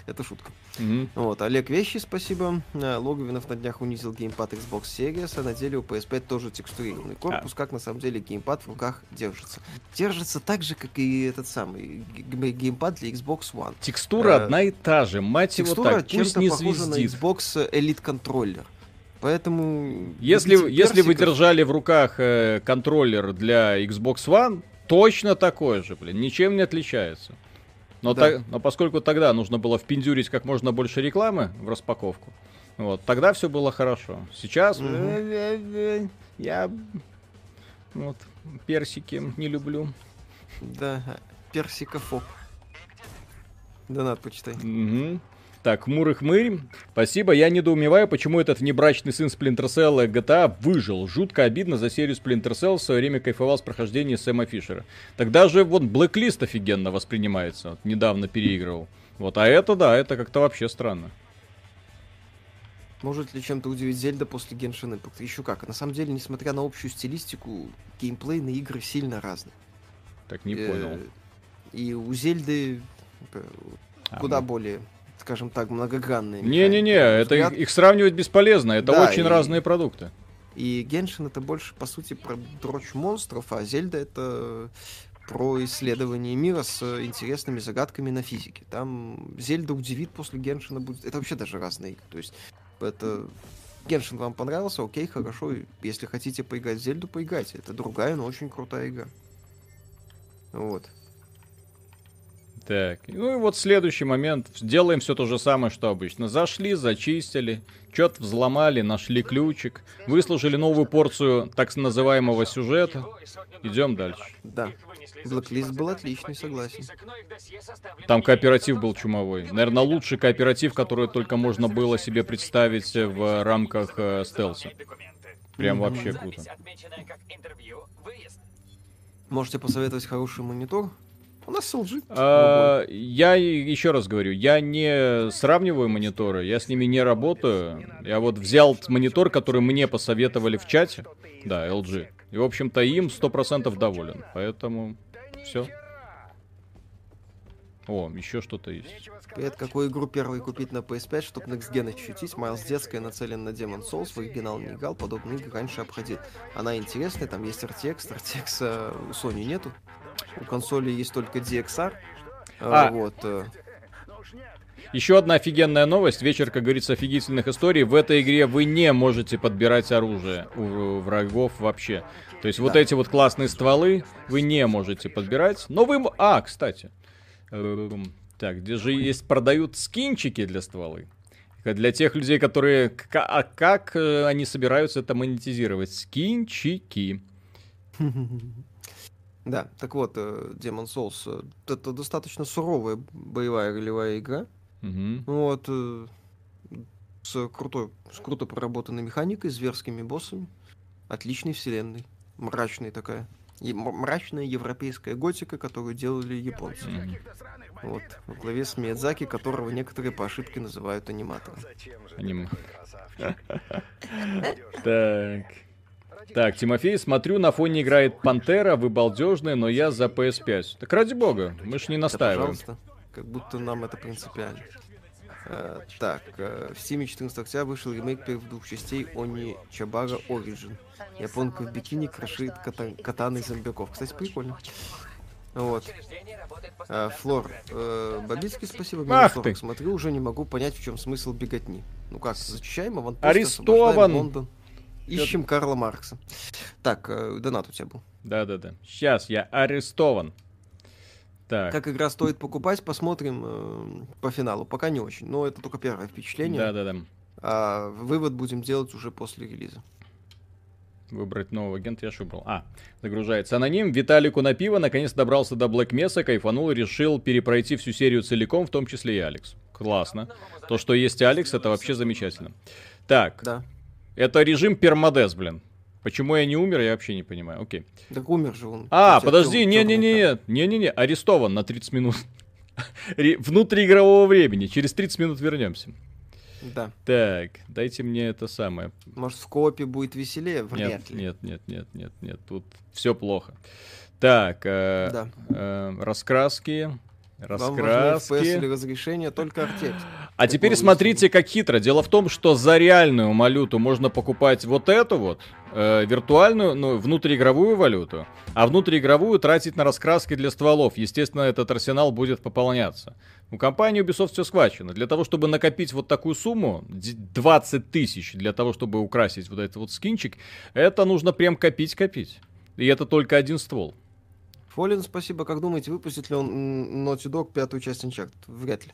Это шутка. Мгм. Вот, Олег Вещи, спасибо. Э, Логовинов на днях унизил геймпад Xbox Series, а на деле у PS5 тоже текстурированный корпус. Как на самом деле геймпад в руках держится? Держится так же, как и этот самый геймпад для Xbox One. Текстура Э, одна и та же, мать его Текстура так, пусть чем-то не похожа на. Xbox Elite контроллер. Поэтому... Если, любите если вы персиков, держали в руках э, контроллер для Xbox One, точно такой же, блин, ничем не отличается. Но, Да. та- но поскольку тогда нужно было впендюрить как можно больше рекламы в распаковку, вот, тогда все было хорошо. Сейчас э, я вот, персики не люблю. Да, персикофоб. Донат почитай. Мгм. Так, Мур и Хмырь, спасибо. Я недоумеваю, почему этот внебрачный сын Splinter Cell GTA выжил. Жутко обидно за серию Splinter Cell. В свое время кайфовал с прохождения Сэма Фишера. Тогда же вот Blacklist офигенно воспринимается. Вот недавно переигрывал. Вот, а это да, это как-то вообще странно. Может ли чем-то удивить Зельда после Genshin Impact? Еще как. На самом деле, несмотря на общую стилистику, геймплей на игры сильно разный. Так не Э, понял. И у Зельды э, А, куда ну. более, скажем так, многогранные. Не-не-не, это их, их сравнивать бесполезно. Это Да, очень и- разные продукты. И Геншин это больше, по сути, про дрочь монстров, а Зельда это про исследование мира с интересными загадками на физике. Там Зельда удивит после Геншина будет. Это вообще даже разные игры. То есть это Геншин вам понравился, окей, хорошо. Если хотите поиграть в Зельду, поиграйте. Это другая, но очень крутая игра. Вот. Так, ну и вот следующий момент. Делаем все то же самое, что обычно. Зашли, зачистили, что-то взломали, нашли ключик, выслушали новую порцию так называемого сюжета. Идем дальше. Да. Blacklist был отличный, согласен. Там кооператив был чумовой. Наверное, лучший кооператив, который только можно было себе представить в рамках э, стелса. Прям вообще круто. Можете посоветовать хороший монитор? У нас LG. А, я еще раз говорю, я не сравниваю мониторы, я с ними не работаю. Я вот взял монитор, который мне посоветовали в чате, да, LG. И, в общем-то, им 100% доволен. Поэтому все. О, еще что-то есть. Привет, какую игру первой купить на PS5, чтобы Next Gen ощутить? Майлз детская нацелен на Demon Souls, в оригинал не играл, подобные игры раньше обходил. Она интересная, там есть RTX, RTX у Sony нету. У консоли есть только DXR. Э, А. Вот. э, Еще одна офигенная новость. Вечер, как говорится, офигительных историй. В этой игре вы не можете подбирать оружие у врагов вообще. То есть вот Да. эти вот классные стволы вы не можете подбирать. Но вы... А, кстати. Эм, Так, где же есть, продают скинчики для стволы. Для тех людей, которые... А как э, они собираются это монетизировать? Скинчики. Да, так вот, э, Demon Souls э, это достаточно суровая боевая ролевая игра. Мгм. Вот. э, С крутой, с круто проработанной механикой, зверскими боссами. Отличной вселенной. Мрачной такая. И мрачная европейская готика, которую делали японцы. Мгм. Вот. Во главе с Миядзаки, которого некоторые по ошибке называют аниматором. Аним. Так. Так, Тимофей, смотрю, на фоне играет Пантера, вы балдежные, но я за PS5. Так ради бога, мы ж не Да, настаиваем. пожалуйста. Как будто нам это принципиально. Э, так, э, в Steam 14 октября вышел ремейк первых двух частей Они Чабара Origin. Японка в бикини крошит ката- катаной зомбяков. Кстати, прикольно. Вот. А, Флор, э, Бабицкий, спасибо. Ах 40. ты. Смотрю, уже не могу понять, в чем смысл беготни. Ну как, зачищаем аванпост, Арестован. Лондон. Ищем Карла Маркса. Так, э, донат у тебя был. Да-да-да. Сейчас я арестован. Так. Как игра стоит покупать, посмотрим э, по финалу. Пока не очень, но это только первое впечатление. Да-да-да. А вывод будем делать уже после релиза. Выбрать нового агента я ж выбрал. А, загружается аноним. Виталику на пиво наконец добрался до Black Mesa, кайфанул и решил перепройти всю серию целиком, в том числе и Алекс. Классно. То, что есть Алекс, это вообще замечательно. Так, Да. Это режим пермодес, блин. Почему я не умер, я вообще не понимаю. Окей. Так умер же он. А, подожди, не-не-не, не-не-не, арестован на 30 минут. Ре- Внутриигрового времени. Через 30 минут вернемся. Да. Так, дайте мне это самое. Может, в коопе будет веселее? Вряд Нет, ли. нет, нет, нет, нет, нет, тут все плохо. Так, э, Да. э, раскраски. Вам важны FPS или Раскраски. разрешение только RTX. А как теперь смотрите, как хитро. Дело в том, что за реальную валюту можно покупать вот эту вот, э, виртуальную, ну, внутриигровую валюту, а внутриигровую тратить на раскраски для стволов. Естественно, этот арсенал будет пополняться. У компании Ubisoft все схвачено. Для того, чтобы накопить вот такую сумму, д- 20 тысяч, для того, чтобы украсить вот этот вот скинчик, это нужно прям копить-копить. И это только один ствол. Фолин, спасибо. Как думаете, выпустит ли он Naughty Dog пятую часть Uncharted? Вряд ли.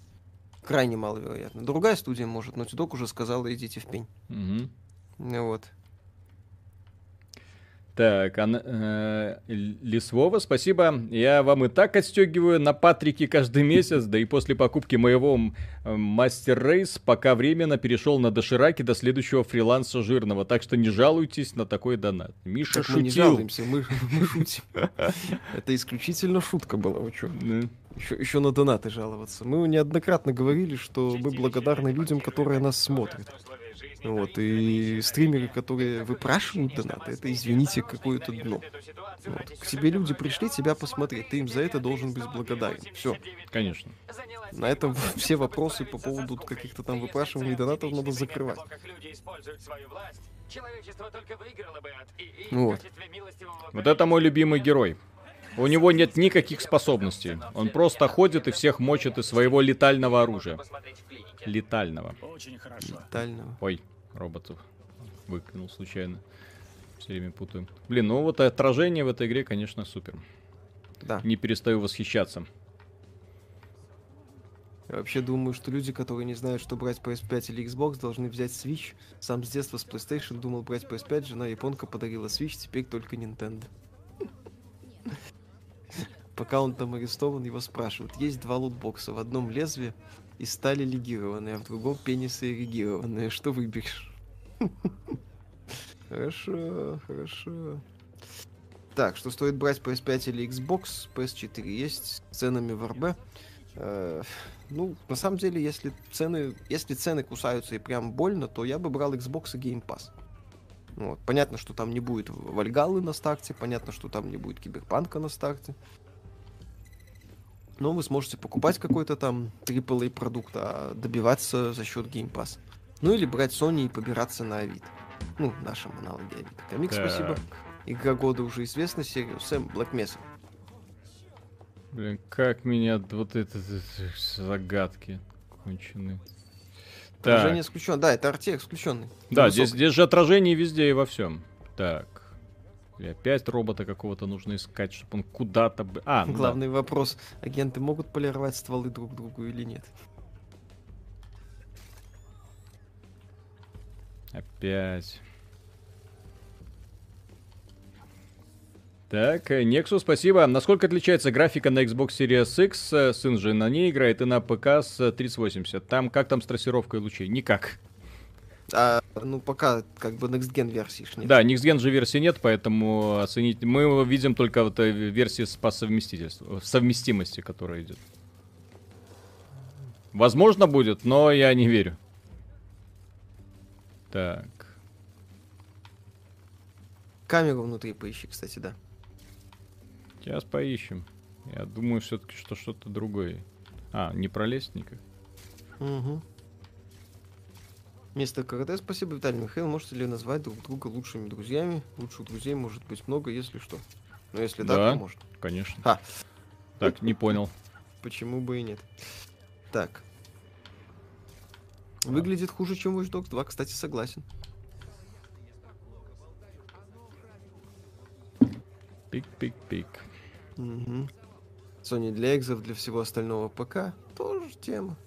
Крайне маловероятно. Другая студия может. Naughty Dog уже сказала, идите в пень. Ну Вот. Так, Ан- э, Лисвова, спасибо. Я вам и так отстегиваю на Патрике каждый месяц, да и после покупки моего э, Мастер Рейс пока временно перешел на дошираки до следующего фриланса жирного, так что не жалуйтесь на такой донат. Миша Так мы не шутил. жалуемся, мы, мы шутим. Это исключительно шутка была, вы? Да. Еще, еще на донаты жаловаться. Мы неоднократно говорили, что мы благодарны людям, которые нас смотрят. Вот, и стримеры, которые выпрашивают донаты, это, извините, какое-то дно. Вот. К тебе люди пришли тебя посмотреть, ты им за это должен быть благодарен. Все. Конечно. На этом все вопросы по поводу каких-то там выпрашиваний донатов надо закрывать. Вот. Вот это мой любимый герой. У него нет никаких способностей. Он просто ходит и всех мочит из своего летального оружия. Летального. Тотального. Ой, роботов выкинул случайно. Все время путаю. Блин, ну вот отражение в этой игре, конечно, супер. Да. Не перестаю восхищаться. Я вообще думаю, что люди, которые не знают, что брать PS5 или Xbox, должны взять Switch. Сам с детства с PlayStation думал брать PS5, жена японка подарила Switch, теперь только Nintendo. Пока он там арестован, его спрашивают. Есть два лутбокса. В одном лезвие из стали легированные, а в другом пенисы эрегированные. Что выберешь? Хорошо, хорошо. Так, что стоит брать PS5 или Xbox? PS4 есть с ценами в РБ. Э, ну, на самом деле, если цены, если цены кусаются и прям больно, то я бы брал Xbox и Game Pass. Вот. Понятно, что там не будет Вальгалы на старте, понятно, что там не будет Киберпанка на старте. Но вы сможете покупать какой-то там AAA продукт, а добиваться за счет Game Pass. Ну или брать Sony и побираться на Авито. Ну, нашем аналоге Авито. Комик, спасибо. Так. Игра года уже известна, серию Сэм Black Mesa. Блин, как меня вот это, загадки кончены. Отражение Так, исключен. Да, это RTX исключенный. да, здесь, здесь же отражение везде и во всем. Так. И опять робота какого-то нужно искать, чтобы он куда-то... А, ну да. Главный вопрос, агенты могут полировать стволы друг другу или нет? Опять. Так, э, Nexus, спасибо. Насколько отличается графика на Xbox Series X? Э, Сын же на ней играет, и на ПК с э, 3080. Там, как там с трассировкой лучей? Никак. А, ну, пока как бы Next Gen версии нет. Да, Next Gen же версии нет, поэтому оценить... Мы его видим только вот э, версии по совместительству, совместимости, которая идет. Возможно будет, но я не верю. Так. Камеру внутри поищи, кстати, да. Сейчас поищем. Я думаю, все-таки, что что-то другое. А, не пролезть никак. Угу. Мистер КРТ, спасибо, Виталий Михаил. Можете ли назвать друг друга лучшими друзьями? Лучших друзей может быть много, если что. Но если да, Да. то можно. Конечно. А. Так, не понял. Почему бы и нет? Так. Выглядит хуже, чем Watch Dogs 2, кстати, согласен. Пик-пик-пик. Угу. Sony для экзов, для всего остального ПК. Тоже тема.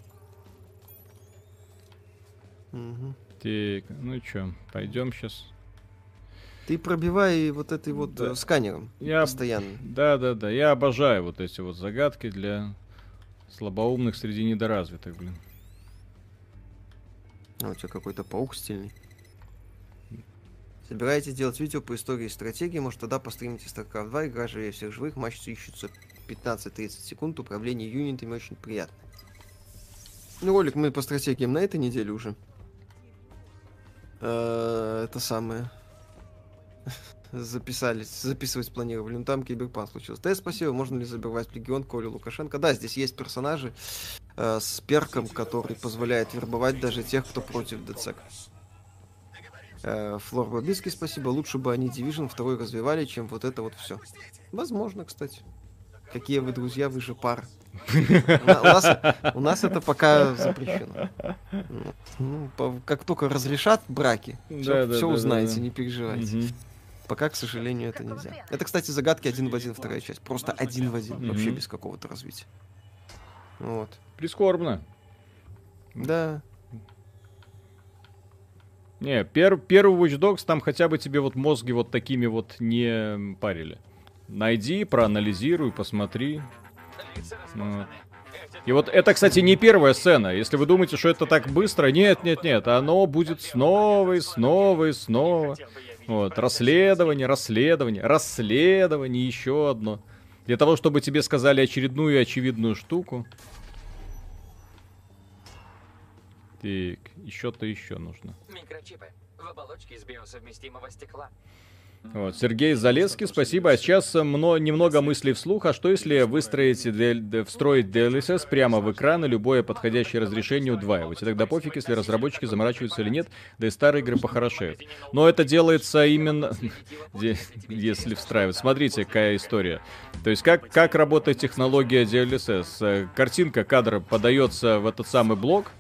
Мгм. Так, ну чё, пойдем сейчас. Ты пробивай вот этой вот Да. э, сканером Я... постоянно. Да-да-да, я обожаю вот эти вот загадки для слабоумных среди недоразвитых, блин. А, у тебя какой-то паук стильный. Собираетесь делать видео по истории и стратегии, может тогда постримите StarCraft 2, игра живее всех живых, матчи ищутся 15-30 секунд, управление юнитами очень приятно. Ну, ролик мы по стратегиям на этой неделе уже. Э, Это самое. записались, записывать планировали. Ну там киберпанк случился. Т, спасибо. Можно ли забивать Легион Коля Лукашенко? Да, здесь есть персонажи э, с перком, который позволяет вербовать даже тех, кто против ДЦК. Э, Флор Бабицкий, спасибо. Лучше бы они Division второй развивали, чем вот это вот все. Возможно, кстати. Какие вы друзья, вы же пара. У на- у нас, у нас это пока запрещено. Ну, как только разрешат браки, Да, все, да, да, узнаете, не переживайте. Пока, к сожалению, это нельзя. Это, кстати, загадки один в один вторая часть. Просто один в один, вообще без какого-то развития. Вот. Прискорбно. Да. Не, пер, первый Watch Dogs там хотя бы тебе вот мозги вот такими вот не парили. Найди, проанализируй, посмотри. И вот это, кстати, не первая сцена. Если вы думаете, что это так быстро, нет, нет, нет, оно будет снова и снова и снова. Вот, расследование, расследование, расследование, еще одно. Для того, чтобы тебе сказали очередную очевидную штуку. Так, еще-то еще нужно. Микрочипы в оболочке из биосовместимого стекла. Вот, Сергей Залеский, спасибо. А сейчас мно- немного мыслей вслух. А что если выстроить, встроить DLSS прямо в экран и любое подходящее разрешение удваивать? И тогда пофиг, если разработчики заморачиваются или нет, да и старые игры похорошеют. Но это делается именно, если встраивать. Смотрите, какая история. То есть как, как работает технология DLSS? Картинка, кадр подается в этот самый блок,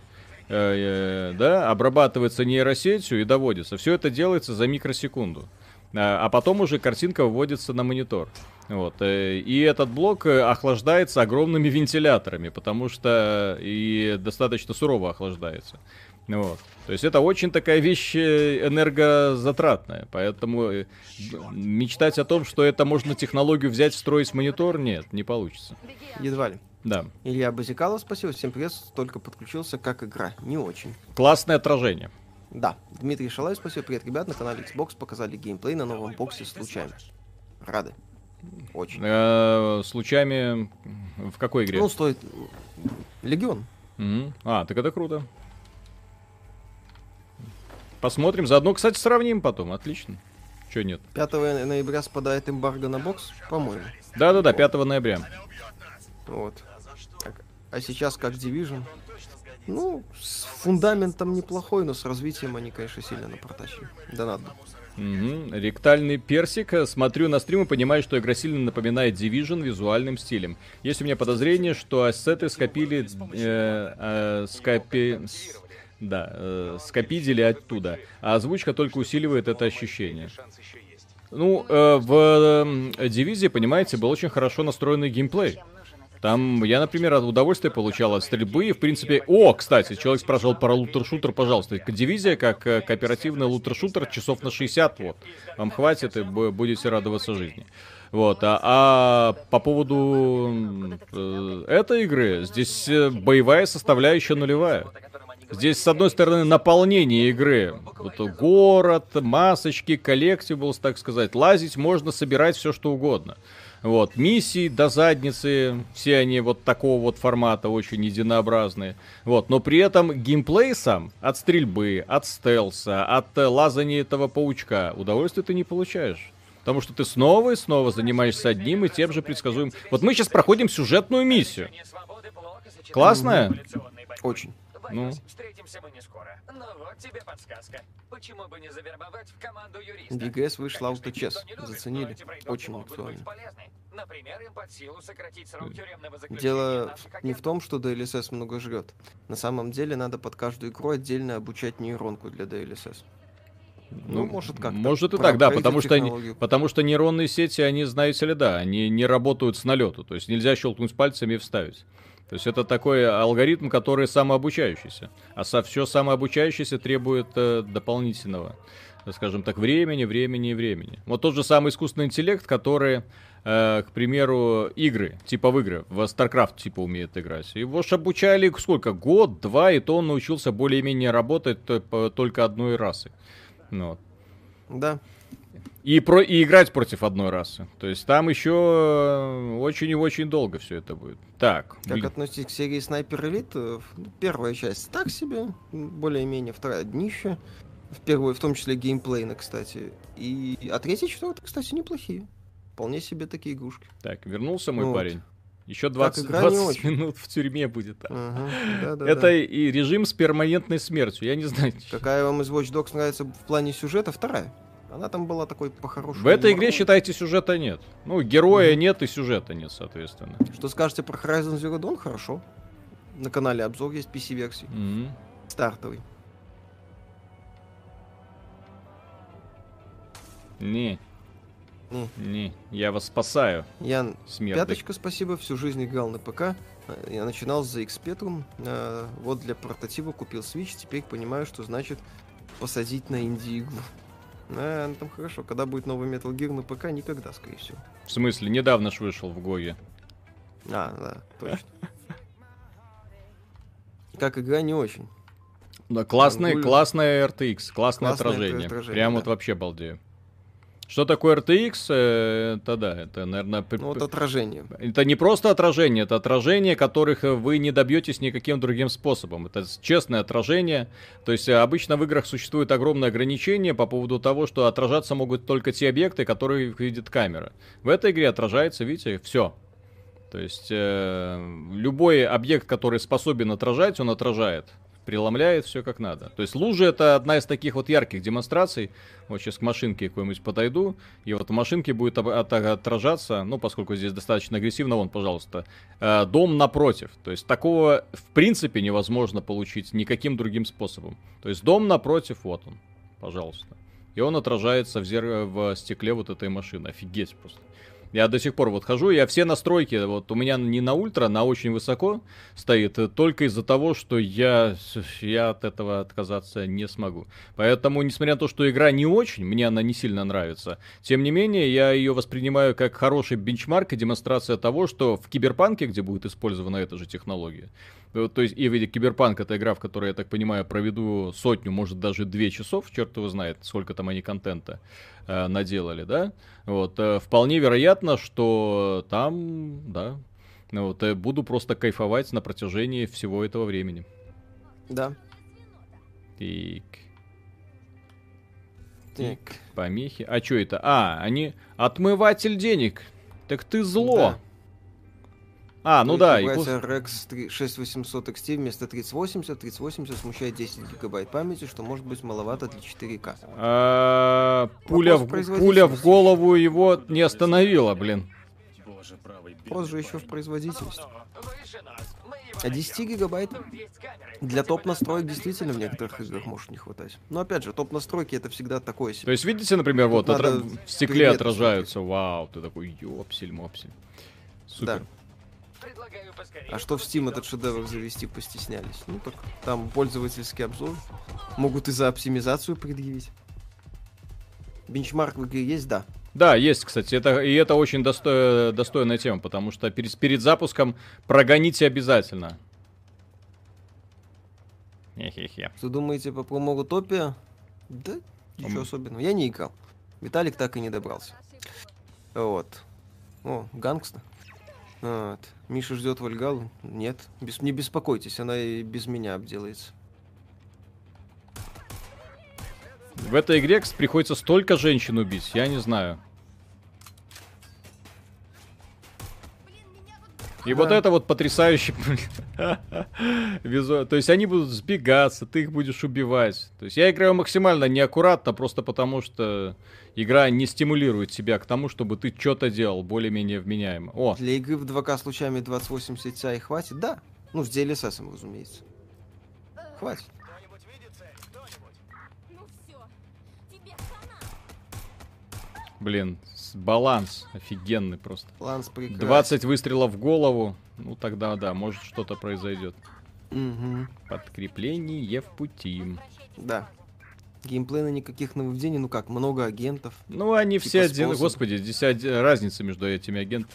э, э, да, обрабатывается нейросетью и доводится. Все это делается за микросекунду. А а потом уже картинка выводится на монитор. Вот. э, И этот блок э, охлаждается огромными вентиляторами, потому что и достаточно сурово охлаждается. Вот. То есть это очень такая вещь э, энергозатратная. Поэтому э, мечтать о том, что это можно технологию взять, встроить в монитор, нет, не получится. Едва ли. Да. Илья Базикалов, спасибо. Всем привет. Только подключился, как игра. Не очень. Классное отражение. Да. Дмитрий Шалай, спасибо. Привет, ребят. На канале Xbox показали геймплей на новом боксе с лучами. Рады. Очень. Э, с лучами в какой игре? Ну, стоит... Легион. А, так это круто. Посмотрим. Заодно, кстати, сравним потом. Отлично. Че нет? 5 ноября спадает эмбарго на бокс, по-моему. Да-да-да, 5 ноября. Вот. Так, А сейчас как Division. Ну, с фундаментом неплохой, но с развитием они, конечно, сильно напортачили. Да надо. Мгм. Ректальный персик. Смотрю на стрим и понимаю, что игра сильно напоминает Division визуальным стилем. Есть у меня подозрение, что ассеты скопили... э, э, скопи... Да, э, скопидили оттуда. А озвучка только усиливает это ощущение. Ну, э, в э, Дивизии, понимаете, был очень хорошо настроенный геймплей. Там я, например, от удовольствия получал от стрельбы. И, в принципе... О, кстати, человек спрашивал про лутер-шутер, пожалуйста. Дивизия, как э, кооперативный лутер-шутер, часов на 60, вот. Вам хватит, и бу- будете радоваться жизни. Вот, а, а по поводу э, этой игры, здесь э, боевая составляющая нулевая. Здесь, с одной стороны, наполнение игры. Вот город, масочки, коллектиблс, так сказать. Лазить можно, собирать все, что угодно. Вот, миссии до задницы, все они вот такого вот формата, очень единообразные. Вот, но при этом геймплей сам от стрельбы, от стелса, от э, лазания этого паучка, удовольствия ты не получаешь. Потому что ты снова и снова занимаешься одним и тем же предсказуемым. Вот мы сейчас проходим сюжетную миссию. Классная? с Очень. Ну. Боюсь, встретимся мы не скоро. Но вот тебе подсказка. Почему бы не завербовать в команду юриста? DGS вышла любит, Заценили. Очень актуально. Например, им под силу сократить срок тюремного заключения Дело не в том, что DLSS много жрет. На самом деле надо под каждую игру отдельно обучать нейронку для DLSS. Ну, может, как-то Может и так, да, потому что, они- потому что нейронные сети, они, знаете ли, да, они не работают с налету. То есть нельзя щелкнуть пальцами и вставить. То есть это такой алгоритм, который самообучающийся. А со, все самообучающееся требует э, дополнительного, э, скажем так, времени, времени и времени. Вот тот же самый искусственный интеллект, который, э, к примеру, игры, типа в игры, в StarCraft типа умеет играть. Его ж обучали сколько? Год, два, и то он научился более-менее работать по- только одной расы. Ну, вот. Да. И, про, и играть против одной расы. То есть там еще э, очень и очень долго все это будет. Так. Как относитесь к серии Снайпер Элит? Первая часть так себе, более-менее, вторая днище. В первую, в том числе геймплейно, кстати. И, а третий и четвертый, кстати, неплохие. Вполне себе такие игрушки. Так, вернулся мой Вот. парень. Еще 20, игра не 20 очень. минут в тюрьме будет. Ага, да-да-да. Это и режим с перманентной смертью. Я не знаю. Какая вам из Watch Dogs нравится в плане сюжета? Вторая. Она там была такой по-хорошему. В этой игре, считайте, сюжета нет. Ну, героя нет и сюжета нет, соответственно. Что скажете про Horizon Zero Dawn? Хорошо. На канале обзор есть PC-версии. М. Стартовый. Не, Не. не, я вас спасаю, Я смертный. Пяточка, спасибо. Всю жизнь играл на ПК. Я начинал с ZX Spectrum. э, Вот для портатива купил Switch. Теперь понимаю, что значит посадить на инди-игру. А, ну там хорошо. Когда будет новый Metal Gear на ПК? Никогда, скорее всего. В смысле, недавно ж вышел в Гоге. А, да, точно. Как игра не очень. Да, классный, Ангуль. классная RTX, классное Классное отражение. отражение, Прям да. вот вообще балдею. Что такое RTX? Э, Это да, это, наверное, Ну, вот отражение. это не просто отражение, это отражение, которых э, вы не добьетесь никаким другим способом. Это честное отражение. То есть э, обычно в играх существует огромное ограничение по поводу того, что отражаться могут только те объекты, которые видит камера. В этой игре отражается, видите, все. То есть э, любой объект, который способен отражать, он отражает. Преломляет все как надо. То есть лужи это одна из таких вот ярких демонстраций. Вот сейчас к машинке какой-нибудь подойду, и вот в машинке будет отражаться, ну, поскольку здесь достаточно агрессивно, вон, пожалуйста, э, дом напротив. То есть такого в принципе невозможно получить никаким другим способом. То есть дом напротив, вот он, пожалуйста. И он отражается в, зер... в стекле вот этой машины. Офигеть просто. Я до сих пор вот хожу, я все настройки, вот у меня не на ультра, на очень высоко стоит, э, только из-за того, что я, я от этого отказаться не смогу. Поэтому, несмотря на то, что игра не очень, мне она не сильно нравится, тем не менее, я ее воспринимаю как хороший бенчмарк и демонстрация того, что в Киберпанке, где будет использована эта же технология, то есть, и видите, Киберпанк это игра, в которой, я так понимаю, проведу сотню, может даже две часов, черт его знает, сколько там они контента э, наделали, да? Вот, э, вполне вероятно, что там, да, вот, э, буду просто кайфовать на протяжении всего этого времени. Да. Так, Так. помехи. А что это? А, они отмыватель денег. Так ты зло. Да. А, ну да, и RX 3 6800 XT вместо 3080. 3080 смущает 10 гигабайт памяти, что может быть маловато для 4К. А, пуля, в, пуля в голову его не остановила, блин. Вопрос же еще в его А 10 найдем. гигабайт для топ-настроек действительно в некоторых играх может не хватать. Но опять же, топ-настройки это всегда такое То себе. есть, видите, например, вот отра- в стекле отражаются. Вау, ты такой, ёпсель-мопсель. Супер. Да. А что в Steam этот шедевр завести постеснялись? Ну так там пользовательский обзор. Могут и за оптимизацию предъявить. Бенчмарк в игре есть, да. Да, есть, кстати, это, и это очень досто- достойная тема, потому что перед, перед запуском прогоните обязательно. Хе-хе-хе. Что думаете по промо Утопия? Да, ничего Ам. особенного. Я не играл. Виталик так и не добрался. Вот. О, гангста. Вот. Миша ждет Вальгалу? Нет. Без, не беспокойтесь, она и без меня обделается. В этой игре приходится столько женщин убить, я не знаю. И вот Да. это вот потрясающе. То есть они будут сбегаться, ты их будешь убивать. То есть я играю максимально неаккуратно, просто потому что игра не стимулирует тебя к тому, чтобы ты что-то делал более-менее вменяемо. О, Для игры в 2К с лучами 2080 Ti хватит? Да. Ну, с DLSS, разумеется. Хватит. Ну все, тебе хана. блин, баланс офигенный просто. Ланс прекрасен. 20 выстрелов в голову, ну тогда да, может что-то произойдет. Мгм. Подкрепление в пути. Да. Геймплейна никаких нововведений, ну как, много агентов. Ну, они Типа все один... способ. Господи, здесь оди- разница между этими агентами.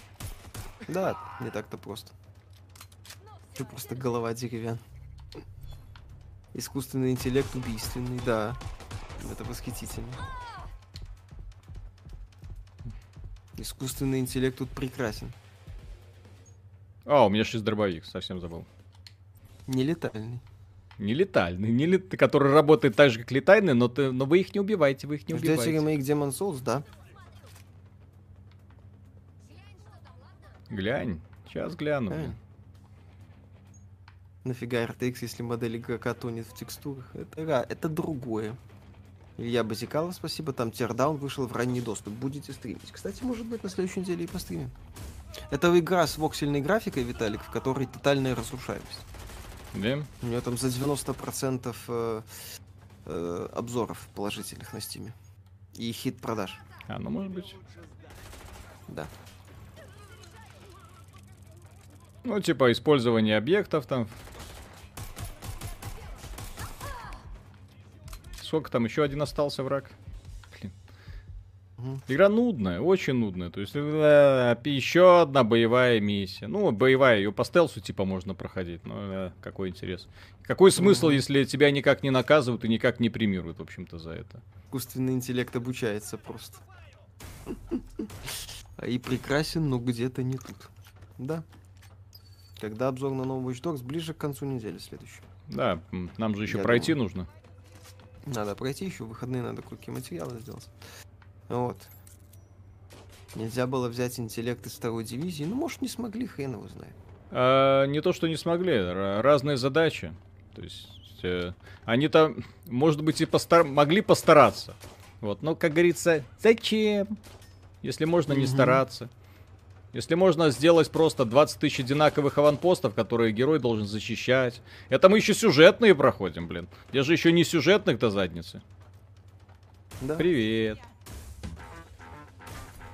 Да, не так-то просто. Ты просто голова деревян. Искусственный интеллект убийственный, да. Это восхитительно. Искусственный интеллект тут прекрасен. А, у меня 6 дробовик, совсем забыл. Нелетальный. Нелетальный, не лет- который работает так же, как летальный, но, ты, но вы их не убиваете, вы их не Ждете убиваете. ремейк Demon Souls, да? Глянь, сейчас гляну. Блин. Нафига RTX, если модель игрока тонет в текстурах? Это, ра- это другое. Илья Базикалов, спасибо. Там Teardown вышел в ранний доступ. Будете стримить. Кстати, может быть, на следующей неделе и постримим. Это игра с воксельной графикой, Виталик, в которой тотальная разрушаемость. Да? У нее там за 90% э, э, обзоров положительных на стиме. И хит продаж. А, ну может быть. Да. Ну, типа использование объектов там. Сколько там еще один остался враг? Блин. Мгм. Игра нудная, очень нудная. То есть еще одна боевая миссия. Ну, боевая, ее по стелсу типа можно проходить. Но э, какой интерес. Какой смысл, Мгм. если тебя никак не наказывают и никак не премируют, в общем-то, за это? Искусственный интеллект обучается просто. А И прекрасен, но где-то не тут. Да. Когда обзор на новый Watch Dogs ближе к концу недели следующей. Да, нам же еще Я пройти думаю. нужно. Надо пройти еще, в выходные надо кое-какие материалы сделать. Вот. Нельзя было взять интеллект из второй дивизии. Ну, может, не смогли, хрен его знает. А, не то, что не смогли, ра- разные задачи. То есть э, они-то, может быть, и постар- могли постараться. Вот, но, как говорится, зачем? Если можно не стараться. Если можно сделать просто 20 тысяч одинаковых аванпостов, которые герой должен защищать. Это мы еще сюжетные проходим, блин. Где же еще не сюжетных-то задницы? Да. Привет.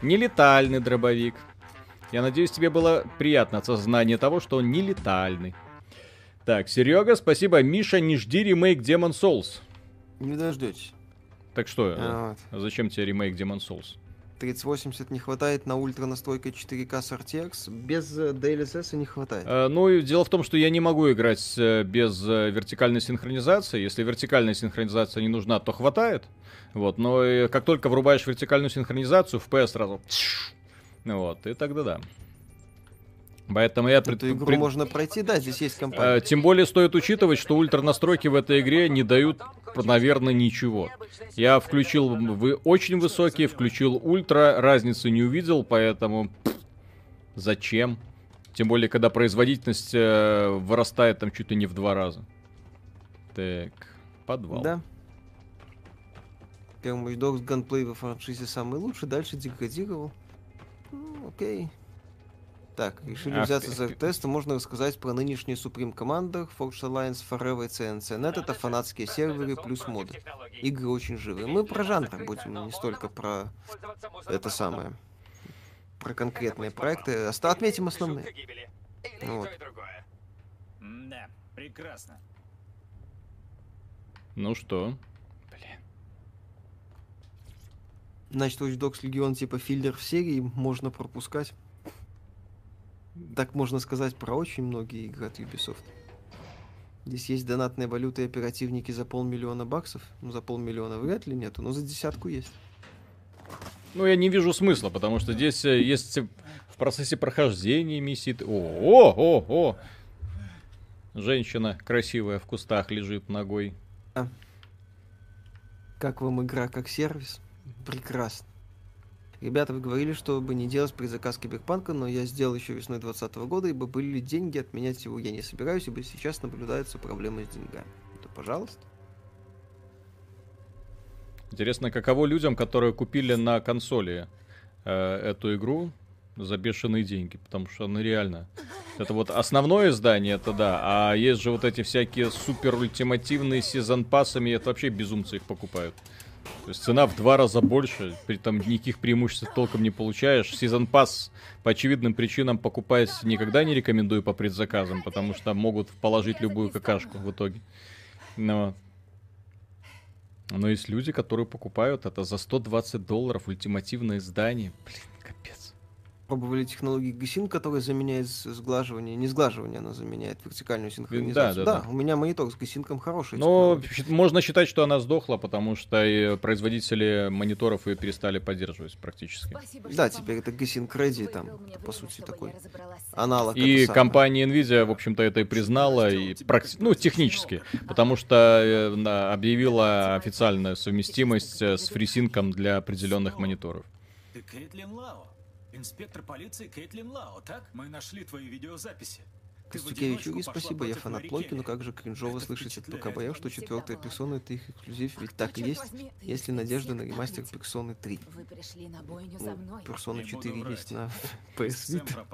Нелетальный дробовик. Я надеюсь, тебе было приятно от сознания того, что он нелетальный. Так, Серега, спасибо. Миша, не жди ремейк Demon Souls. Не дождетесь. Так что, А, вот. зачем тебе ремейк Demon Souls? 3080 не хватает на ультра настройкой 4К с RTX. Без э, DLSS не хватает. Э, ну, дело в том, что я не могу играть э, без э, вертикальной синхронизации. Если вертикальная синхронизация не нужна, то хватает. Вот, но э, как только врубаешь вертикальную синхронизацию, FPS сразу... Вот, и тогда да. Поэтому я... Эту игру пред- можно пройти, да, здесь есть компания. Э, Тем более стоит учитывать, что ультра настройки в этой игре не дают, наверное, ничего. Я включил вы очень высокие, включил ультра, разницы не увидел, поэтому зачем? Тем более, когда производительность э, вырастает там чуть ли не в два раза. Так, подвал. Да. Первый Watch Dogs ганплей во франшизе самый лучший, дальше деградировал. Ну, окей. Так, решили Ах взяться ты. за тест, можно рассказать про нынешние Supreme командах, Forge Alliance, Forever и CNC.net. Это фанатские серверы плюс моды. Игры очень живые. Мы про жанр будем, не столько про это самое. Про конкретные проекты. Оста- Отметим основные. Вот. Да, прекрасно. Ну что? Блин. Значит, Watch Dogs Legion типа филлер в серии можно пропускать. Так можно сказать про очень многие игры от Ubisoft. Здесь есть донатные валюты и оперативники за полмиллиона баксов. Ну, за полмиллиона вряд ли нету, но за десятку есть. Ну, я не вижу смысла, потому что здесь э, есть в процессе прохождения миссии... т- О, о, о! Женщина красивая в кустах лежит ногой. Как вам игра как сервис? Прекрасно. Ребята, вы говорили, чтобы не делать предзаказ Киберпанка, но я сделал еще весной 2020 года, ибо были деньги, отменять его я не собираюсь, ибо сейчас наблюдаются проблемы с деньгами. То, пожалуйста. Интересно, каково людям, которые купили на консоли э, эту игру за бешеные деньги, потому что ну реально. Это вот основное издание, это да, а есть же вот эти всякие супер ультимативные сезон пассами, это вообще безумцы их покупают. То есть цена в два раза больше, при этом никаких преимуществ толком не получаешь. Сезон пасс по очевидным причинам покупать никогда не рекомендую по предзаказам, потому что могут положить любую какашку в итоге. Но но есть люди, которые покупают это за 120 долларов ультимативное издание. Блин, капец. Пробовали технологии G-Sync, которая заменяет сглаживание. Не сглаживание, она заменяет вертикальную синхронизацию. да, да. у меня монитор с G-Sync хороший. Но щ- можно считать, что она сдохла, потому что и производители мониторов ее перестали поддерживать практически. Спасибо, Да, теперь это G-Sync Ready, там, мне по сути, такой аналог. И это компания Nvidia, в общем-то, это и признала, и практи- ну, технически, потому что э, объявила официальную совместимость э, с фрисинком для определенных мониторов. Ты Кейтлин Лао. Инспектор полиции Кейтлин Лао, так? Мы нашли твои видеозаписи. Костюкевич, пошла спасибо, я фанат Локи, но как же кринжово слышать от впечатляет. ПКБ, что четвертая персона это их эксклюзив, ведь так и есть. Есть ли надежда на ремастер. Персоны 3? Вы пришли на бойню за мной. Персона Не буду 4 врать. есть на PS Vita.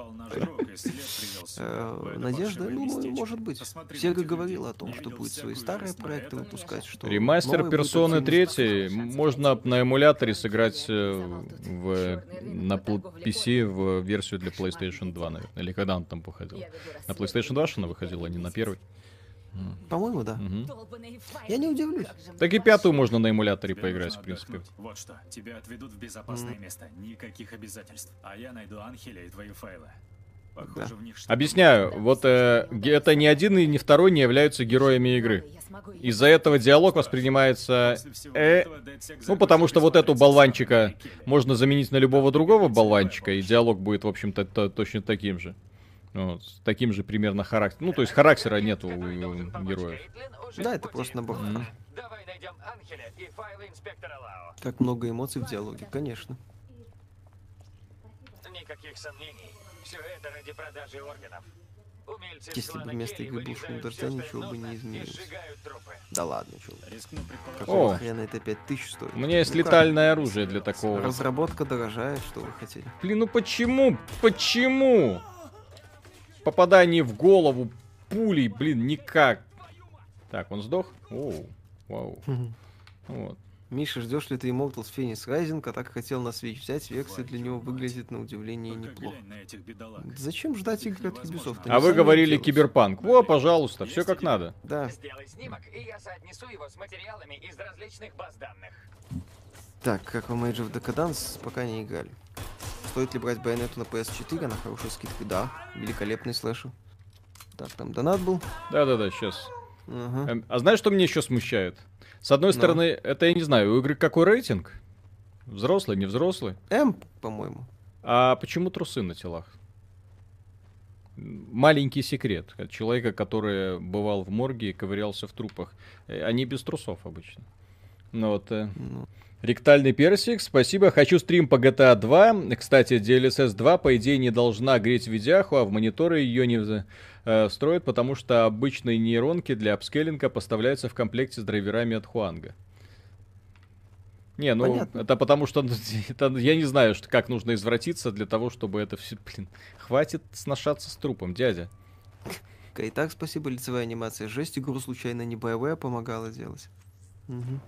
Э, Надежда, ну, может быть. Сега говорила о том, что будет свои старые проекты выпускать, что Ремастер персоны очень 3 можно на эмуляторе сыграть э, в, на PC в версию для PlayStation 2, наверное. Или когда он там веду На PlayStation 2 что она выходила, а не на первый? По-моему, да. Файлы. Я не удивлюсь. Так и пятую можно на эмуляторе Тебе поиграть, в принципе. Вот что, тебя отведут в безопасное место. Никаких обязательств. А я найду Анхеля и твои файлы. Похоже, Да. в них что-то Объясняю, вот э, это ни один и ни второй не являются героями игры. Из-за этого диалог воспринимается... Э, Ну, потому что вот эту болванчика можно заменить на любого другого болванчика, и диалог будет, в общем-то, то- точно таким же. Вот, с таким же примерно характером. Ну, то есть характера нету у Который должен у героев. Да, это просто набор. Мгм. Давай найдем Анхеля и файлы инспектора Лао. Как много эмоций в диалоге, конечно. Никаких сомнений. Все это ради продажи органов. Умельцы Если бы вместо игры был дождя, ничего бы не изменилось. Да ладно, предположить. Какого О. хрена это 5000 стоит? У меня есть Ну как? летальное оружие для такого. Разработка дорожает, что вы хотели. Блин, ну почему? Почему? Попадание в голову пулей, блин, никак. Так, он сдох? Оу, вау. Вот. Миша, ждешь ли ты Immortals Phoenix Rising, а так хотел на Switch взять, версия для него выглядит на удивление Только неплохо. Зачем ждать игры от Ubisoft? А вы говорили киберпанк. Во, пожалуйста, все как надо. Да. Сделай снимок, и я соотнесу его с материалами из различных баз данных. Так, как вам Age of Decadence, пока не играли. Стоит ли брать байонету на PS4? Она хорошей скидкой, да. Великолепный слэшер. Так, там донат был. Да-да-да, сейчас. Ага. А знаешь, что меня еще смущает? С одной Ну. стороны, это я не знаю, у игры какой рейтинг? Взрослый, не взрослый? М, по-моему. А почему трусы на телах? Маленький секрет. От человека, который бывал в морге и ковырялся в трупах. Э, Они без трусов обычно. Ну вот. э, Ну, Ректальный персик, спасибо. Хочу стрим по GTA 2. Кстати, DLSS 2, по идее, не должна греть видяху, а в мониторы ее не э, встроят, потому что обычные нейронки для апскейлинга поставляются в комплекте с драйверами от Хуанга. Не, ну, Понятно. это потому что ну, это, я не знаю, что, как нужно извратиться для того, чтобы это все, блин, хватит сношаться с трупом, дядя. и так спасибо, лицевая анимация. Жесть, игру случайно не боевая помогала делать. Мгм.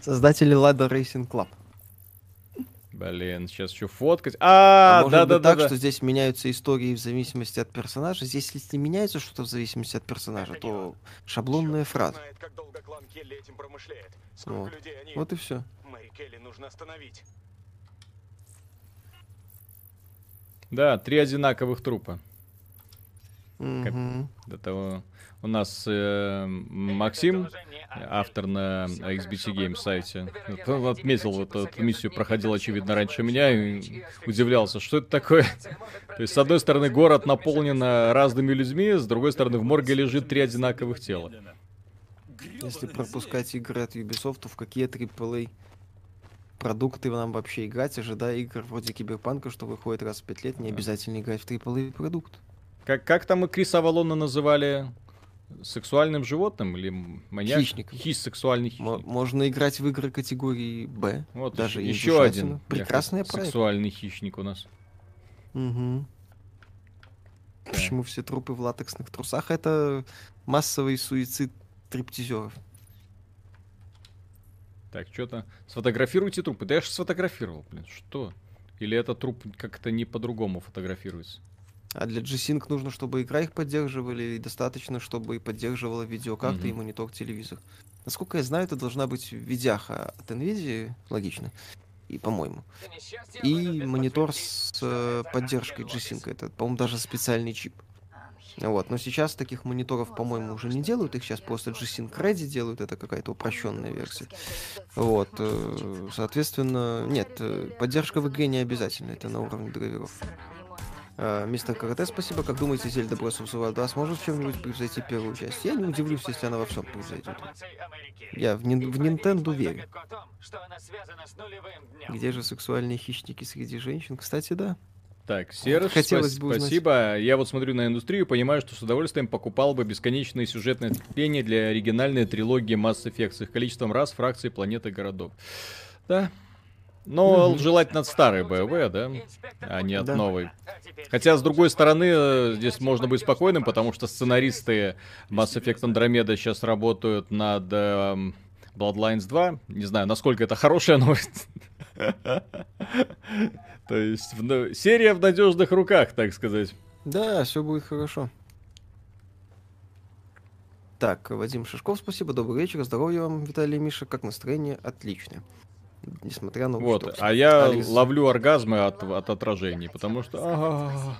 Создатели Lada Racing Club. Блин, сейчас еще фоткать. А, А может да, быть да, да, так, да. что здесь меняются истории в зависимости от персонажа. Здесь, если меняется что-то в зависимости от персонажа, то шаблонная фраза. знает, как долго клан Келли этим промышляет. Сколько Вот. людей они... Вот и все. Мэри Келли нужно остановить. Да, три одинаковых трупа. До того у нас э, Максим, Анхель. автор на XBT хорошо, Game подумай. сайте, он отметил вот эту миссию, проходил, очевидно, раньше меня, и удивлялся, что это такое. То есть, с одной стороны, город наполнен разными людьми, с другой стороны, в морге лежит три одинаковых тела. Если пропускать игры от Ubisoft, то в какие AAA продукты нам вообще играть, ожидая игр вроде Киберпанка, что выходит раз в пять лет, не обязательно играть в AAA продукт. Как, как там и Криса Авалона называли? Сексуальным животным или маньяк? Хищником. Хищ, сексуальный хищник. можно играть в игры категории Б. Вот даже еще, один. Прекрасный проект. Сексуальный хищник у нас. Мгм. Почему все трупы в латексных трусах? Это массовый суицид триптизеров. Так, что-то... Сфотографируйте трупы. Да я же сфотографировал, блин, что? Или этот труп как-то не по-другому фотографируется? А для G-Sync нужно, чтобы игра их поддерживали, и достаточно, чтобы и поддерживала видеокарта и Мгм. монитор телевизор. Насколько я знаю, это должна быть видяха от NVIDIA, логично. и, по-моему. И монитор с э, поддержкой G-Sync. Это, по-моему, даже специальный чип. Вот, но сейчас таких мониторов, по-моему, уже не делают, их сейчас просто G-Sync Ready делают, это какая-то упрощенная версия. Вот, э, соответственно, нет, э, поддержка в игре не обязательно, это на уровне драйверов. А, Мистер Карате, спасибо. Как думаете, Зельда Breath of the Wild 2 сможет в чем-нибудь превзойти первую часть? Я не удивлюсь, если она во всем превзойдет. Я в, нин- в Nintendo верю. Где же сексуальные хищники среди женщин? Кстати, да. Так, Серж, Хотелось спас- бы узнать. спасибо. Я вот смотрю на индустрию и понимаю, что с удовольствием покупал бы бесконечные сюжетные ответвления для оригинальной трилогии Mass Effect с их количеством рас, фракций, планет и городов. Да. Но желательно от старой БВ, да, а не от Да. новой. Хотя, с другой стороны, э, здесь можно быть спокойным, потому что сценаристы Mass Effect Andromeda сейчас работают над эм, Bloodlines 2. Не знаю, насколько это хорошая новость. То есть, на- серия в надежных руках, так сказать. Да, все будет хорошо. Так, Вадим Шишков, спасибо, добрый вечер, здоровья вам, Виталий и Миша, как настроение? Отлично. Несмотря на Вот, что. а я Алекс- ловлю оргазмы от, от отражений, потому что...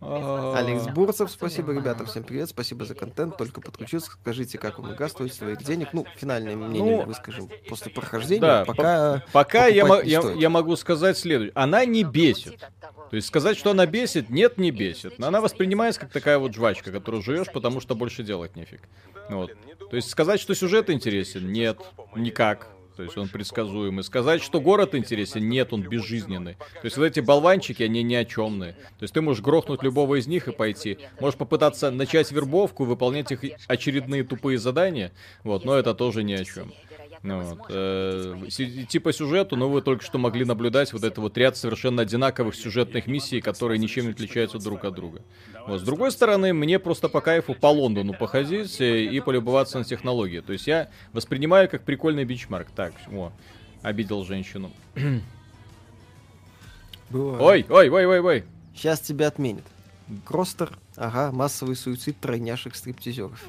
Алекс Бурцев, спасибо, ребята, всем привет, спасибо за контент, только подключился, скажите, как вам игра стоит своих денег, ну, финальное мнение Ну, выскажем после прохождения, да, пока... Пока я, я, я могу сказать следующее. Она не бесит. То есть сказать, что она бесит, нет, не бесит. Но она воспринимается как такая вот жвачка, которую жуешь, потому что больше делать нефиг. Вот. То есть сказать, что сюжет интересен, нет, никак. То есть он предсказуемый. Сказать, что город интересен, нет, он безжизненный. То есть вот эти болванчики, они ни о чемные. То есть ты можешь грохнуть любого из них и пойти. Можешь попытаться начать вербовку, выполнять их очередные тупые задания. Вот, но это тоже ни о чем. Ну вот, э, идти по сюжету, но вы только что могли наблюдать вот это вот ряд совершенно одинаковых сюжетных миссий, которые ничем не отличаются друг от друга. Вот, с другой стороны, мне просто по кайфу по Лондону походить и полюбоваться на технологии. То есть я воспринимаю как прикольный бенчмарк. Так, о, обидел женщину. Бывает. Ой, ой, ой, ой, ой. Сейчас тебя отменят. Кростер, ага, массовый суицид тройняшек стриптизеров.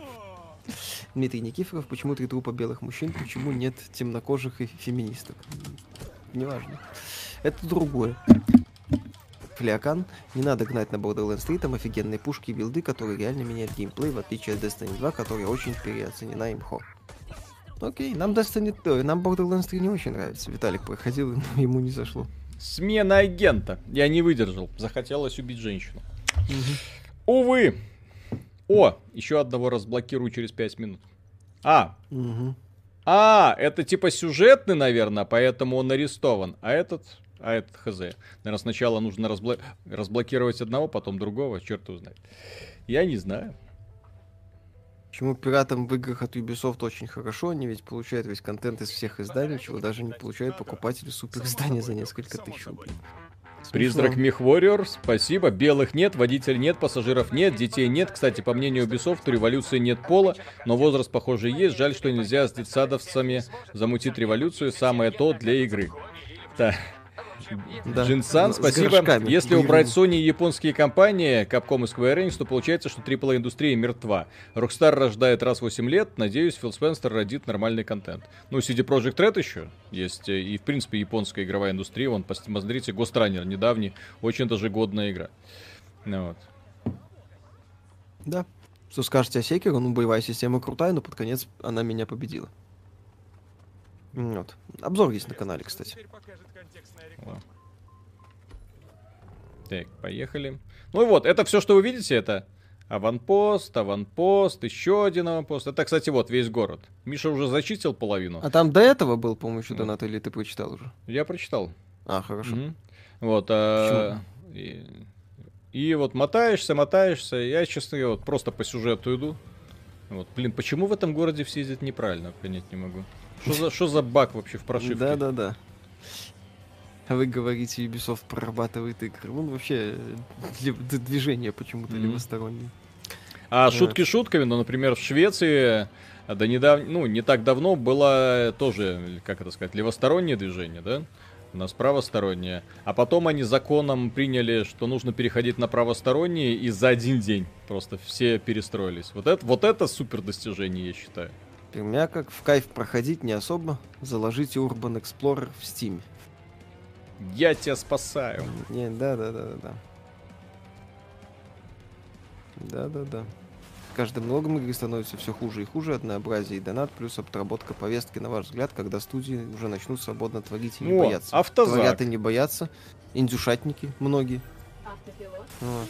Дмитрий Никифоров, почему три трупа белых мужчин, почему нет темнокожих и феминисток? Неважно. Это другое. Флеокан, не надо гнать на Borderlands 3, там офигенные пушки и билды, которые реально меняют геймплей, в отличие от Destiny 2, которая очень переоценена имхо. Окей, нам Destiny, ой, нам Borderlands 3 не очень нравится. Виталик проходил, и ему не зашло. Смена агента. Я не выдержал. Захотелось убить женщину. Увы. О, еще одного разблокирую через 5 минут. А, Мгм. А, это типа сюжетный, наверное, поэтому он арестован. А этот, а этот хз. Наверное, сначала нужно разбло- разблокировать одного, потом другого, черт его знает. Я не знаю. Почему пиратам в играх от Ubisoft очень хорошо, они ведь получают весь контент из всех изданий, чего даже не получают покупатели супер издания за несколько тысяч рублей. Призрак Смешно. Мех Warrior, спасибо. Белых нет, водителей нет, пассажиров нет, детей нет. Кстати, по мнению Ubisoft, революции нет пола, но возраст, похоже, есть. Жаль, что нельзя с детсадовцами замутить революцию. Самое то для игры. Да. Да, Джинсан, спасибо. Если убрать Sony и японские компании, Capcom и Square Enix, то получается, что AAA индустрия мертва. Rockstar рождает раз в 8 лет, надеюсь, Фил Спенсер родит нормальный контент. Ну, CD Projekt Red еще есть, э, и, в принципе, японская игровая индустрия, вон, пос- посмотрите, Ghost Runner недавний, очень даже годная игра. Ну, вот. Да. Что скажете о Секеру? Ну, боевая система крутая, но под конец она меня победила. Вот. Обзор есть на канале, кстати. Так, поехали. Ну и вот, это все, что вы видите, это аванпост, аванпост, еще один аванпост. Это, кстати, вот весь город. Миша уже зачистил половину. А там до этого был, по-моему, еще донат, или ты прочитал уже? Я прочитал. А, хорошо. Мгм. Вот. а, и, и вот мотаешься, мотаешься. Я, честно говоря, вот просто по сюжету иду. Вот, блин, почему в этом городе все ездят неправильно, понять не могу. Что за, что за баг вообще в прошивке? Да-да-да. А вы говорите, Ubisoft прорабатывает игры. Он вообще э, движение почему-то Мгм. левостороннее. А Да. шутки шутками, но, например, в Швеции а, до недав... ну, не так давно было тоже, как это сказать, левостороннее движение, да? У нас правостороннее. А потом они законом приняли, что нужно переходить на правостороннее, и за один день просто все перестроились. Вот это, вот это супер достижение, я считаю. У меня как в кайф проходить не особо. Заложите Urban Explorer в Steam. Я тебя спасаю. Не, да, да, да, да, да. Да, да, да. С каждым логом игры становится все хуже и хуже, однообразие и донат, плюс обработка повестки, на ваш взгляд, когда студии уже начнут свободно творить и не О, бояться. автозак. Творят и не боятся. Индюшатники многие. Автопилот. Вот.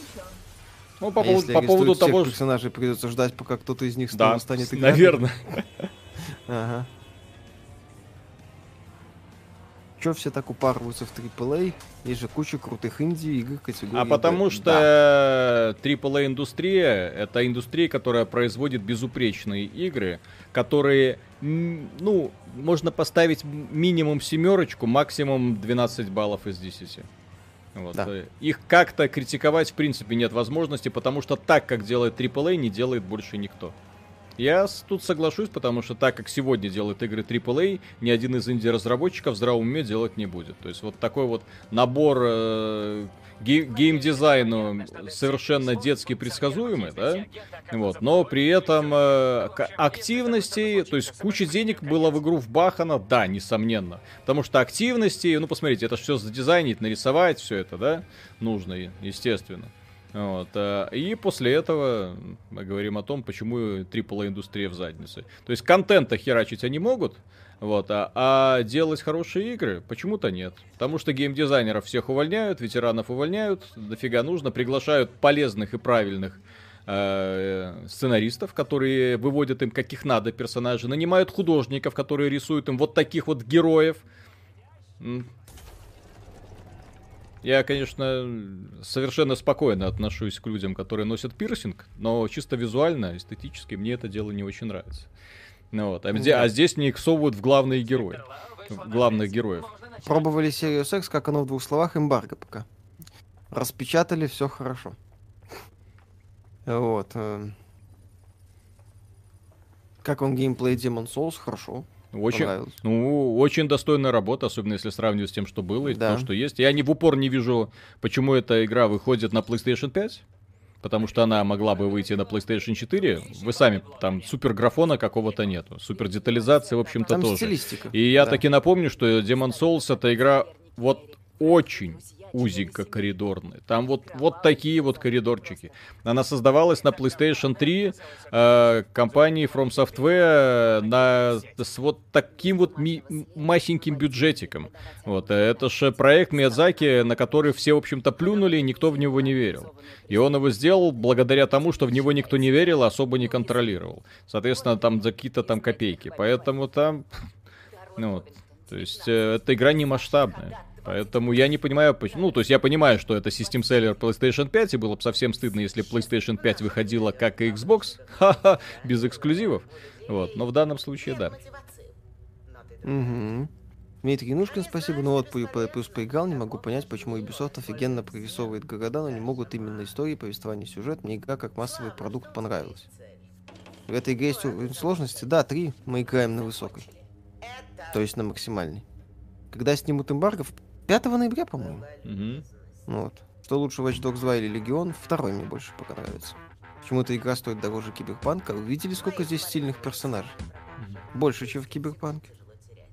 Ну, по, А поводу- по поводу того, что... персонажей придется ждать, пока кто-то из них Да, станет играть. наверное. Ага. Чё все так упарываются в AAA? Есть же куча крутых инди игр категории А потому Б. что Да. AAA индустрия это индустрия, которая производит безупречные игры, которые, ну, можно поставить минимум семерочку, максимум 12 баллов из 10. Вот. Да. Их как-то критиковать в принципе нет возможности, потому что так, как делает AAA, не делает больше никто. Я тут соглашусь, потому что так как сегодня делают игры AAA, ни один из инди-разработчиков в здравом уме делать не будет. То есть вот такой вот набор э, ге- геймдизайну совершенно детски предсказуемый, да? Вот, но при этом э, активностей, то есть куча денег было в игру вбахано, да, несомненно. Потому что активности, ну посмотрите, это все задизайнить, нарисовать, все это, да, нужно, естественно. Вот, э, и после этого мы говорим о том, почему AAA индустрия в заднице. То есть контента херачить они могут, вот, а, а делать хорошие игры почему-то нет. Потому что геймдизайнеров всех увольняют, ветеранов увольняют, дофига нужно, приглашают полезных и правильных э, сценаристов, которые выводят им каких надо персонажей, нанимают художников, которые рисуют им вот таких вот героев. Я, конечно, совершенно спокойно отношусь к людям, которые носят пирсинг, но чисто визуально, эстетически мне это дело не очень нравится. Ну вот. а, где- а здесь мне их совывают в главные герои. В главных героев. Пробовали серию секс, как оно в двух словах, эмбарго пока. Распечатали, все хорошо. Вот. э. Как вам геймплей Demon Souls? Хорошо. Очень, Понравилось. ну, очень достойная работа, особенно если сравнивать с тем, что было и Да. то, что есть. Я не в упор не вижу, почему эта игра выходит на PlayStation 5. Потому что она могла бы выйти на PlayStation 4. Вы сами, там супер графона какого-то нету. Супер детализации, в общем-то, Там тоже. стилистика. И я Да. таки напомню, что Demon Souls это игра вот очень узенько коридорная. Там вот, вот такие вот коридорчики. Она создавалась на PlayStation 3 э, компанией From Software на, с вот таким вот ми- масеньким бюджетиком. Вот, э, это же проект Миядзаки, на который все, в общем-то, плюнули, и никто в него не верил. И он его сделал благодаря тому, что в него никто не верил, особо не контролировал. Соответственно, там за какие-то там копейки. Поэтому там... Ну, вот, то есть, э, эта игра не масштабная. Поэтому я не понимаю, почему... Ну, то есть я понимаю, что это систем селлер PlayStation 5, и было бы совсем стыдно, если PlayStation 5 выходила как и Xbox, ха-ха, без эксклюзивов. Вот, но в данном случае да. Угу. Дмитрий Нушкин, спасибо. Ну вот, Plus поиграл, не могу понять, почему Ubisoft офигенно прорисовывает города, но не могут именно истории, повествование, сюжет. Мне игра как массовый продукт понравилась. В этой игре есть уровень сложности, да, три, мы играем на высокой. То есть на максимальной. Когда снимут эмбарго, 5 ноября, по-моему. Ну Вот. Что лучше Watch Dogs 2 или Легион? Второй мне больше пока нравится. Почему-то игра стоит дороже Киберпанка. Вы видели, сколько здесь стильных персонажей? Больше, чем в Киберпанке.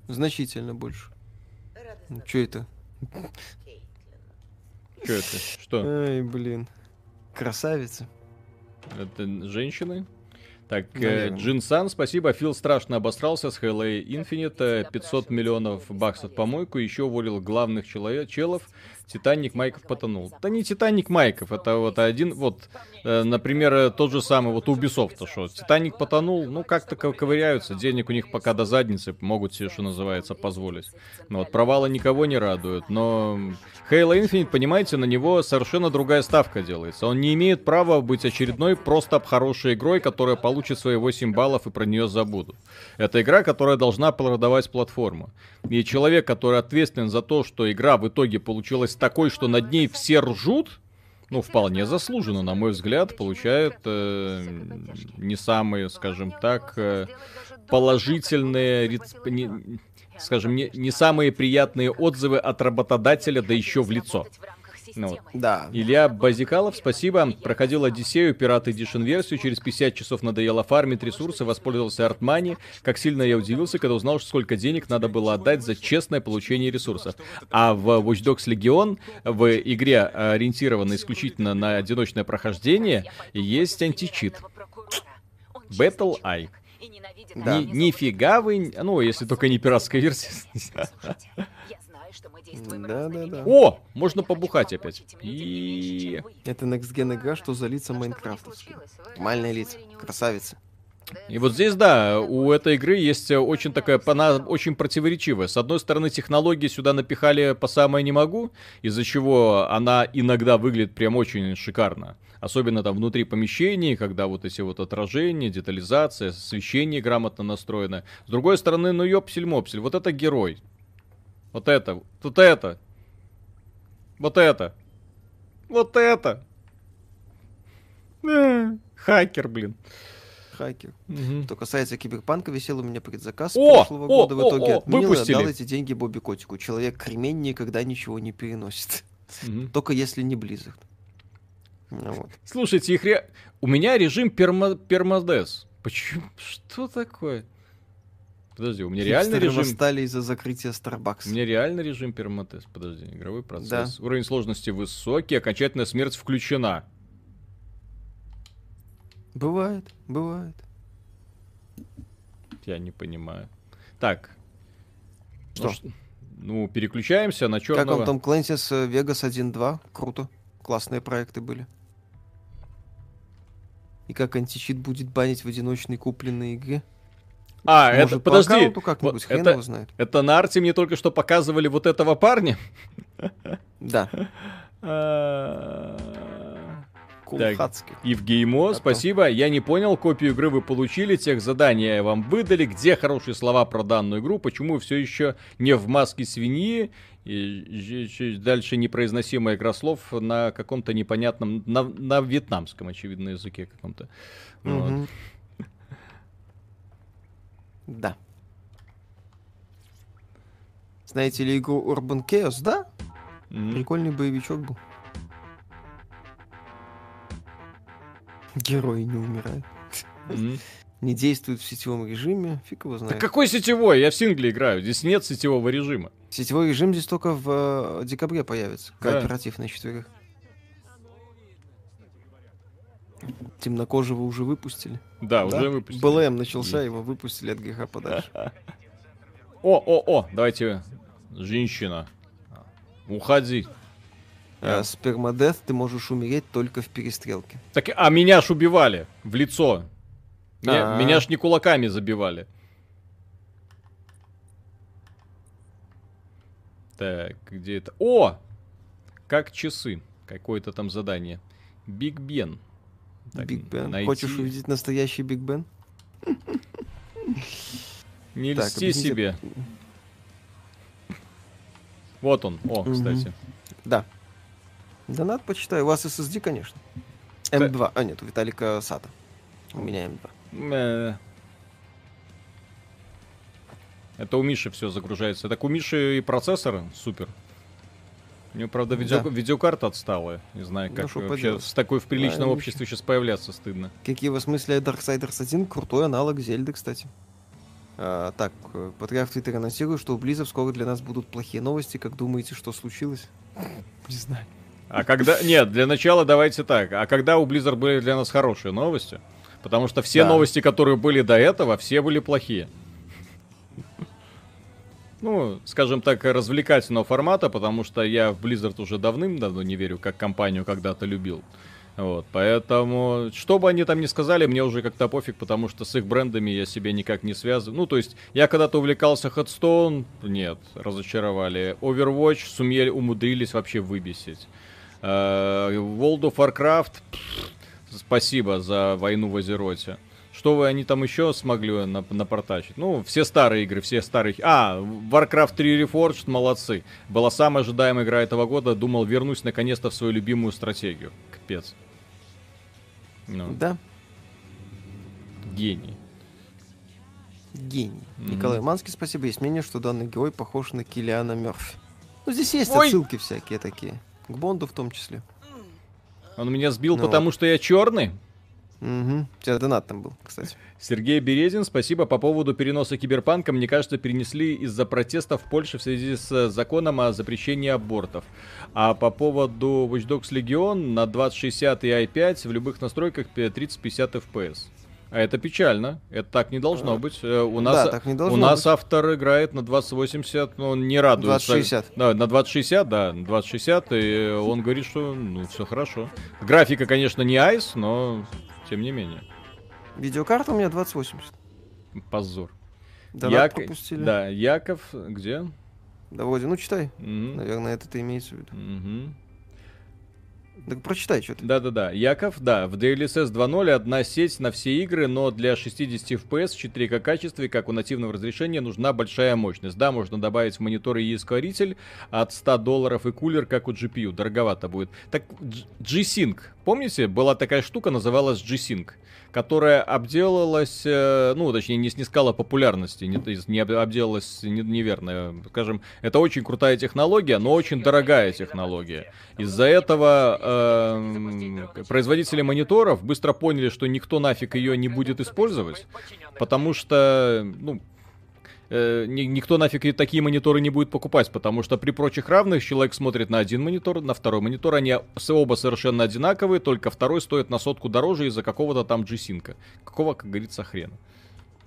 Значительно больше. Что это? Что это? Что? Ай, блин. Красавица. Это женщины? Так, э. Джин Сан, спасибо. Фил страшно обосрался с Halo Infinite. э, 500 миллионов баксов помойку. Еще уволил главных человек, челов. Титаник Майков потонул. Да не Титаник Майков, это вот один, вот, э, например, э, тот же самый, вот Ubisoft, то что Титаник потонул, ну как-то ко- ковыряются, денег у них пока до задницы, могут себе, что называется, позволить. Ну вот, провалы никого не радуют, но Halo Infinite, понимаете, на него совершенно другая ставка делается. Он не имеет права быть очередной просто хорошей игрой, которая получит свои 8 баллов и про нее забудут. Это игра, которая должна продавать платформу. И человек, который ответственен за то, что игра в итоге получилась такой, что над ней все ржут, ну, вполне заслуженно, на мой взгляд, получает э, не самые, скажем так, э, положительные, не- скажем, не, не самые приятные отзывы от работодателя, да еще в лицо. Ну. Да. Илья Базикалов, спасибо. Проходил Одиссею, Пират Edition версию. Через 50 часов надоело фармить ресурсы, воспользовался артмани. Как сильно я удивился, когда узнал, что сколько денег надо было отдать за честное получение ресурсов. А в Watch Dogs Legion, в игре, ориентированной исключительно на одиночное прохождение, есть античит. BattlEye. Да. Ни- нифига вы... Ну, если только не пиратская версия. Да, да, да. О, можно побухать опять. И... Это next-gen игра, что за лица майнкрафтовские. Нормальные лица. Красавицы. И вот здесь, да, у этой игры есть э, очень такая, она очень противоречивая. С одной стороны, технологии сюда напихали по самое не могу, из-за чего она иногда выглядит прям очень шикарно. Особенно там внутри помещений, когда вот эти вот отражения, детализация, освещение грамотно настроено. С другой стороны, ну ёпсель-мопсель, вот это герой. Вот это, вот это. Вот это. Вот это. Э, Хакер, блин. Хакер. Мгм. Что касается киберпанка, висел у меня предзаказ О, прошлого о, года. В итоге о, отменил и выпустили. отдал эти деньги Бобби Котику. Человек кремень никогда ничего не переносит. Мгм. Только если не Blizzard. Ну вот. Слушайте, их ре... у меня режим пермо... пермодес. Почему? Что такое? Подожди, у меня реально Хипстеры режим... восстали из-за закрытия У Starbucks. меня реально режим пермотес. Подожди, игровой процесс. Уровень сложности высокий, окончательная смерть включена. Бывает, бывает. Я не понимаю. Так. Что? Ну, ш- ну, переключаемся на Как черного. вам Том Клэнсис э, Vegas 1.2? Круто. Классные проекты были. И как античит будет банить в одиночной купленной игре? А, Может, это, по подожди. аккаунту как-нибудь, Вот это, его знает. это на арте мне только что показывали вот этого парня. Да, А, Кулхацкий. Евгеймо, спасибо. Я не понял, копию игры вы получили, тех задания вам выдали. Где хорошие слова про данную игру? Почему все еще не в маске свиньи? И дальше непроизносимая игра слов на каком-то непонятном, на, на вьетнамском, очевидно, языке каком-то. Вот. Да. Знаете ли игру Urban Chaos? Да, М. прикольный боевичок был. Герои не умирают. М. Не действуют в сетевом режиме. Фиг его знает. какой сетевой? Я в сингле играю. Здесь нет сетевого режима. Сетевой режим здесь только в э, декабре появится. Да. Кооператив на четверых. Темнокожего уже выпустили. Да, Да? уже выпустили. БЛМ начался, его выпустили от греха подальше. О, о, о, давайте. Женщина. Уходи. А, С permadeath ты можешь умереть только в перестрелке. Так, а меня ж убивали в лицо. Меня, А. меня ж не кулаками забивали. Так, где это? О! Как часы. Какое-то там задание. Биг Бен. Так, Биг Бен. найти- Хочешь увидеть настоящий Биг Бен? Не Так, льсти объясните- себе. Вот он. О, кстати. Да. Донат почитаю. У вас SSD, конечно. Ка- М2. А, нет, у Виталика SATA. У меня М2. Э. Это у Миши все загружается. Так у Миши и процессор супер. У него, правда, видео- Да. видеокарта отсталая. Не знаю, Ну, как что вообще поделать. с такой в приличном Да, обществе сейчас появляться стыдно. Какие вы смысле Darksiders 1? Крутой аналог Зельды, кстати. А, так, э, Патриарх Твиттер анонсирует, что у Близов скоро для нас будут плохие новости. Как думаете, что случилось? Не знаю. А когда... Нет, для начала давайте так. А когда у Blizzard были для нас хорошие новости? Потому что все Да. новости, которые были до этого, все были плохие. Ну, скажем так, развлекательного формата, потому что я в Blizzard уже давным-давно не верю, как компанию когда-то любил. Вот, поэтому, что бы они там ни сказали, мне уже как-то пофиг, потому что с их брендами я себя никак не связываю. Ну, то есть, я когда-то увлекался Headstone, нет, разочаровали. Overwatch сумели, умудрились вообще выбесить. Э, World of Warcraft, пф, спасибо за войну в Азероте. Что вы они там еще смогли нап- напортачить? Ну, все старые игры, все старые... А, Warcraft 3 Reforged, молодцы. Была самая ожидаемая игра этого года. Думал, вернусь наконец-то в свою любимую стратегию. Капец. Ну, Да, гений. гений. Мгм. Николай Манский, спасибо. Есть мнение, что данный герой похож на Килиана Мерфи. Ну, здесь есть Ой! отсылки всякие такие. К Бонду в том числе. Он меня сбил, Ну. потому что я черный. Угу. У тебя донат там был, кстати. Сергей Березин, спасибо по поводу переноса киберпанка. Мне кажется, перенесли из-за протестов в Польше в связи с э, законом о запрещении абортов. А по поводу Watch Dogs Legion на 2060 и i5 в любых настройках 30-50 FPS. А это печально. Это так не должно быть. Э, У нас, Да, так не должно у нас быть. автор играет на 2080, но он не радуется. 2060. Да, на 2060, да, на 2060, и он говорит, что ну все хорошо. Графика, конечно, не айс, но тем не менее. Видеокарта у меня 2080. Позор. Донат Як- пропустили. Да, Яков, где? Да вроде, ну читай. Мгм. Наверное, это ты имеется в виду. Мгм. Так прочитай, что ты. Да-да-да, Яков, да, в DLSS 2.0 одна сеть на все игры, но для 60 FPS в 4К качестве, как у нативного разрешения, нужна большая мощность. Да, можно добавить монитор и ускоритель от 100 долларов и кулер, как у GPU, дороговато будет. Так, G-Sync, помните, была такая штука, называлась G-Sync, которая обделалась, э, ну, точнее, не снискала популярности, не, не об- обделалась не- неверно. Скажем, это очень крутая технология, но очень дорогая технология. Из-за этого эм, производители мониторов быстро поняли, что никто нафиг ее не будет использовать, потому что, ну, э, ни- никто нафиг такие мониторы не будет покупать, потому что при прочих равных человек смотрит на один монитор, на второй монитор, они оба совершенно одинаковые, только второй стоит на сотку дороже из-за какого-то там G-Sync. Какого, как говорится, хрена.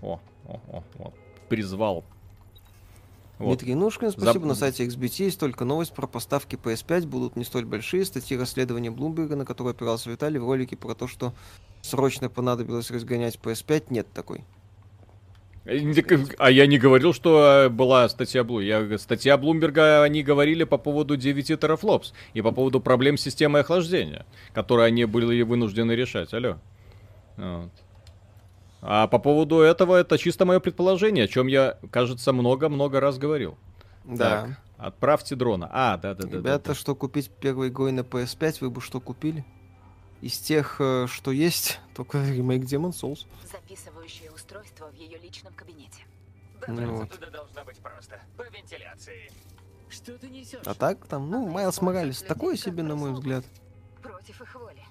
О, о, о, вот. Призвал. Вот. Дмитрий Нушкин, спасибо. Зап- На сайте XBT есть только новость про поставки PS5 будут не столь большие. Статьи расследования Блумберга, на которое опирался Виталий, в ролике про то, что срочно понадобилось разгонять PS5, нет такой. А я не говорил, что э, была статья Блу. Я, статья Блумберга, они говорили по поводу 9 терафлопс и по поводу проблем с системой охлаждения, которые они были вынуждены решать. Алло. Вот. А по поводу этого, это чисто мое предположение, о чем я, кажется, много-много раз говорил. Да. Так, отправьте дрона. А, да-да-да. Ребята, что купить первый гой на PS5, вы бы что купили? Из тех, э, что есть, только ремейк Demon Souls. Записывающее устройство в ее личном кабинете. Ну вот. Туда должно быть просто. По вентиляции. Что ты несешь? А так там, ну, Майлз Моралес такой себе, на мой взгляд. Против их воли.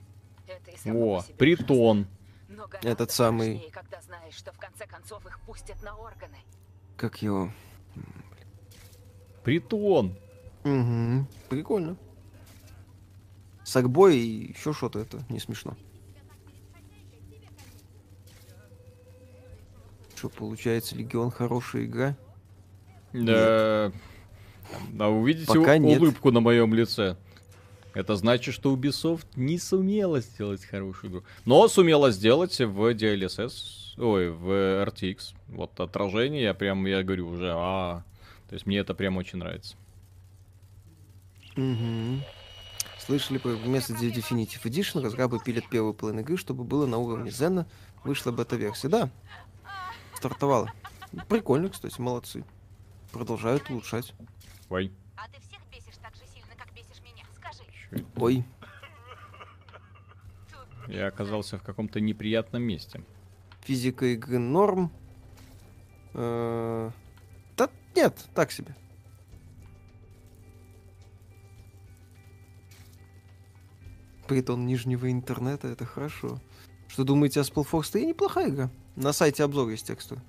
Это и само О, по себе притон. Но Этот самый- страшнее, когда знаешь, что в конце концов их пустят на органы. Как его? Притон. Угу. Прикольно. Сагбой и еще что-то это не смешно. Что получается, Легион хорошая игра? Да. А увидите Пока у- нет. улыбку на моем лице. Это значит, что Ubisoft не сумела сделать хорошую игру. Но сумела сделать в DLSS, ой, в RTX. Вот отражение, я прям, я говорю уже, а, то есть мне это прям очень нравится. Угу. Слышали вместо Definitive Edition разрабы пилят первую половину игры, чтобы было на уровне Зена. Вышла бета-версия. Да, стартовала. Прикольно, кстати, молодцы. Продолжают улучшать. Ой, А ты всех бесишь так же сильно, как бесишь меня? Скажи. Ой, я оказался в каком-то неприятном месте. физика игры норм. Э, Да нет, так себе. Притон нижнего интернета, это хорошо. Что думаете о Spellforce? Да и неплохая игра. На сайте обзор есть текстовый.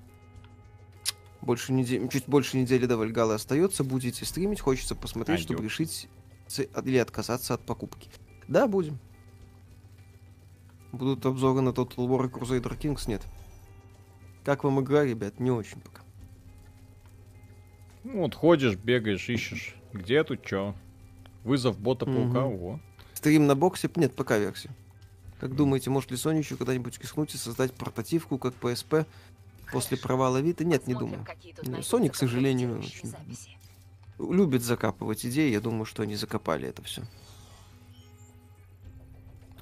Больше неде- Чуть больше недели до Вальгалы остается. Будете стримить, хочется посмотреть, чтобы решить или отказаться от покупки. Да, будем. Будут обзоры на Total War и Crusader Kings? Нет. Как вам игра, ребят? Не очень пока. Ну, вот ходишь, бегаешь, ищешь. Где тут чё? Вызов бота-паука, Мгм. о. Стрим на боксе? Нет, пока версия. Как думаете, может ли Sony еще когда-нибудь рискнуть и создать портативку, как PSP, после провала Вита? Нет, не думаю. найдутся Sony, к сожалению, очень-. Любит закапывать идеи, я думаю, что они закопали это все.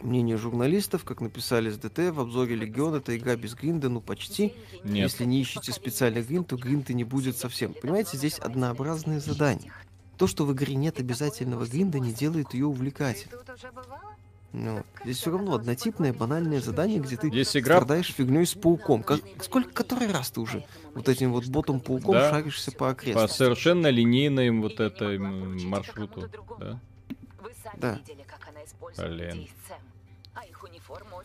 Мнение журналистов, как написали с ДТ, в обзоре Легион это игра без гринда, ну почти. Нет. Если не ищете специальный гринд, то гринда не будет совсем. Понимаете, здесь однообразные задания. То, что в игре нет обязательного гринда, не делает ее увлекательной. Ну, здесь все равно однотипное банальное задание, где ты Есть игра, страдаешь фигней с пауком. Как, сколько, который раз ты уже вот этим вот ботом пауком Да. шаришься по по окрестностям? совершенно линейным вот этой маршруту. Да? Вы сами Да. видели, как она использует Блин.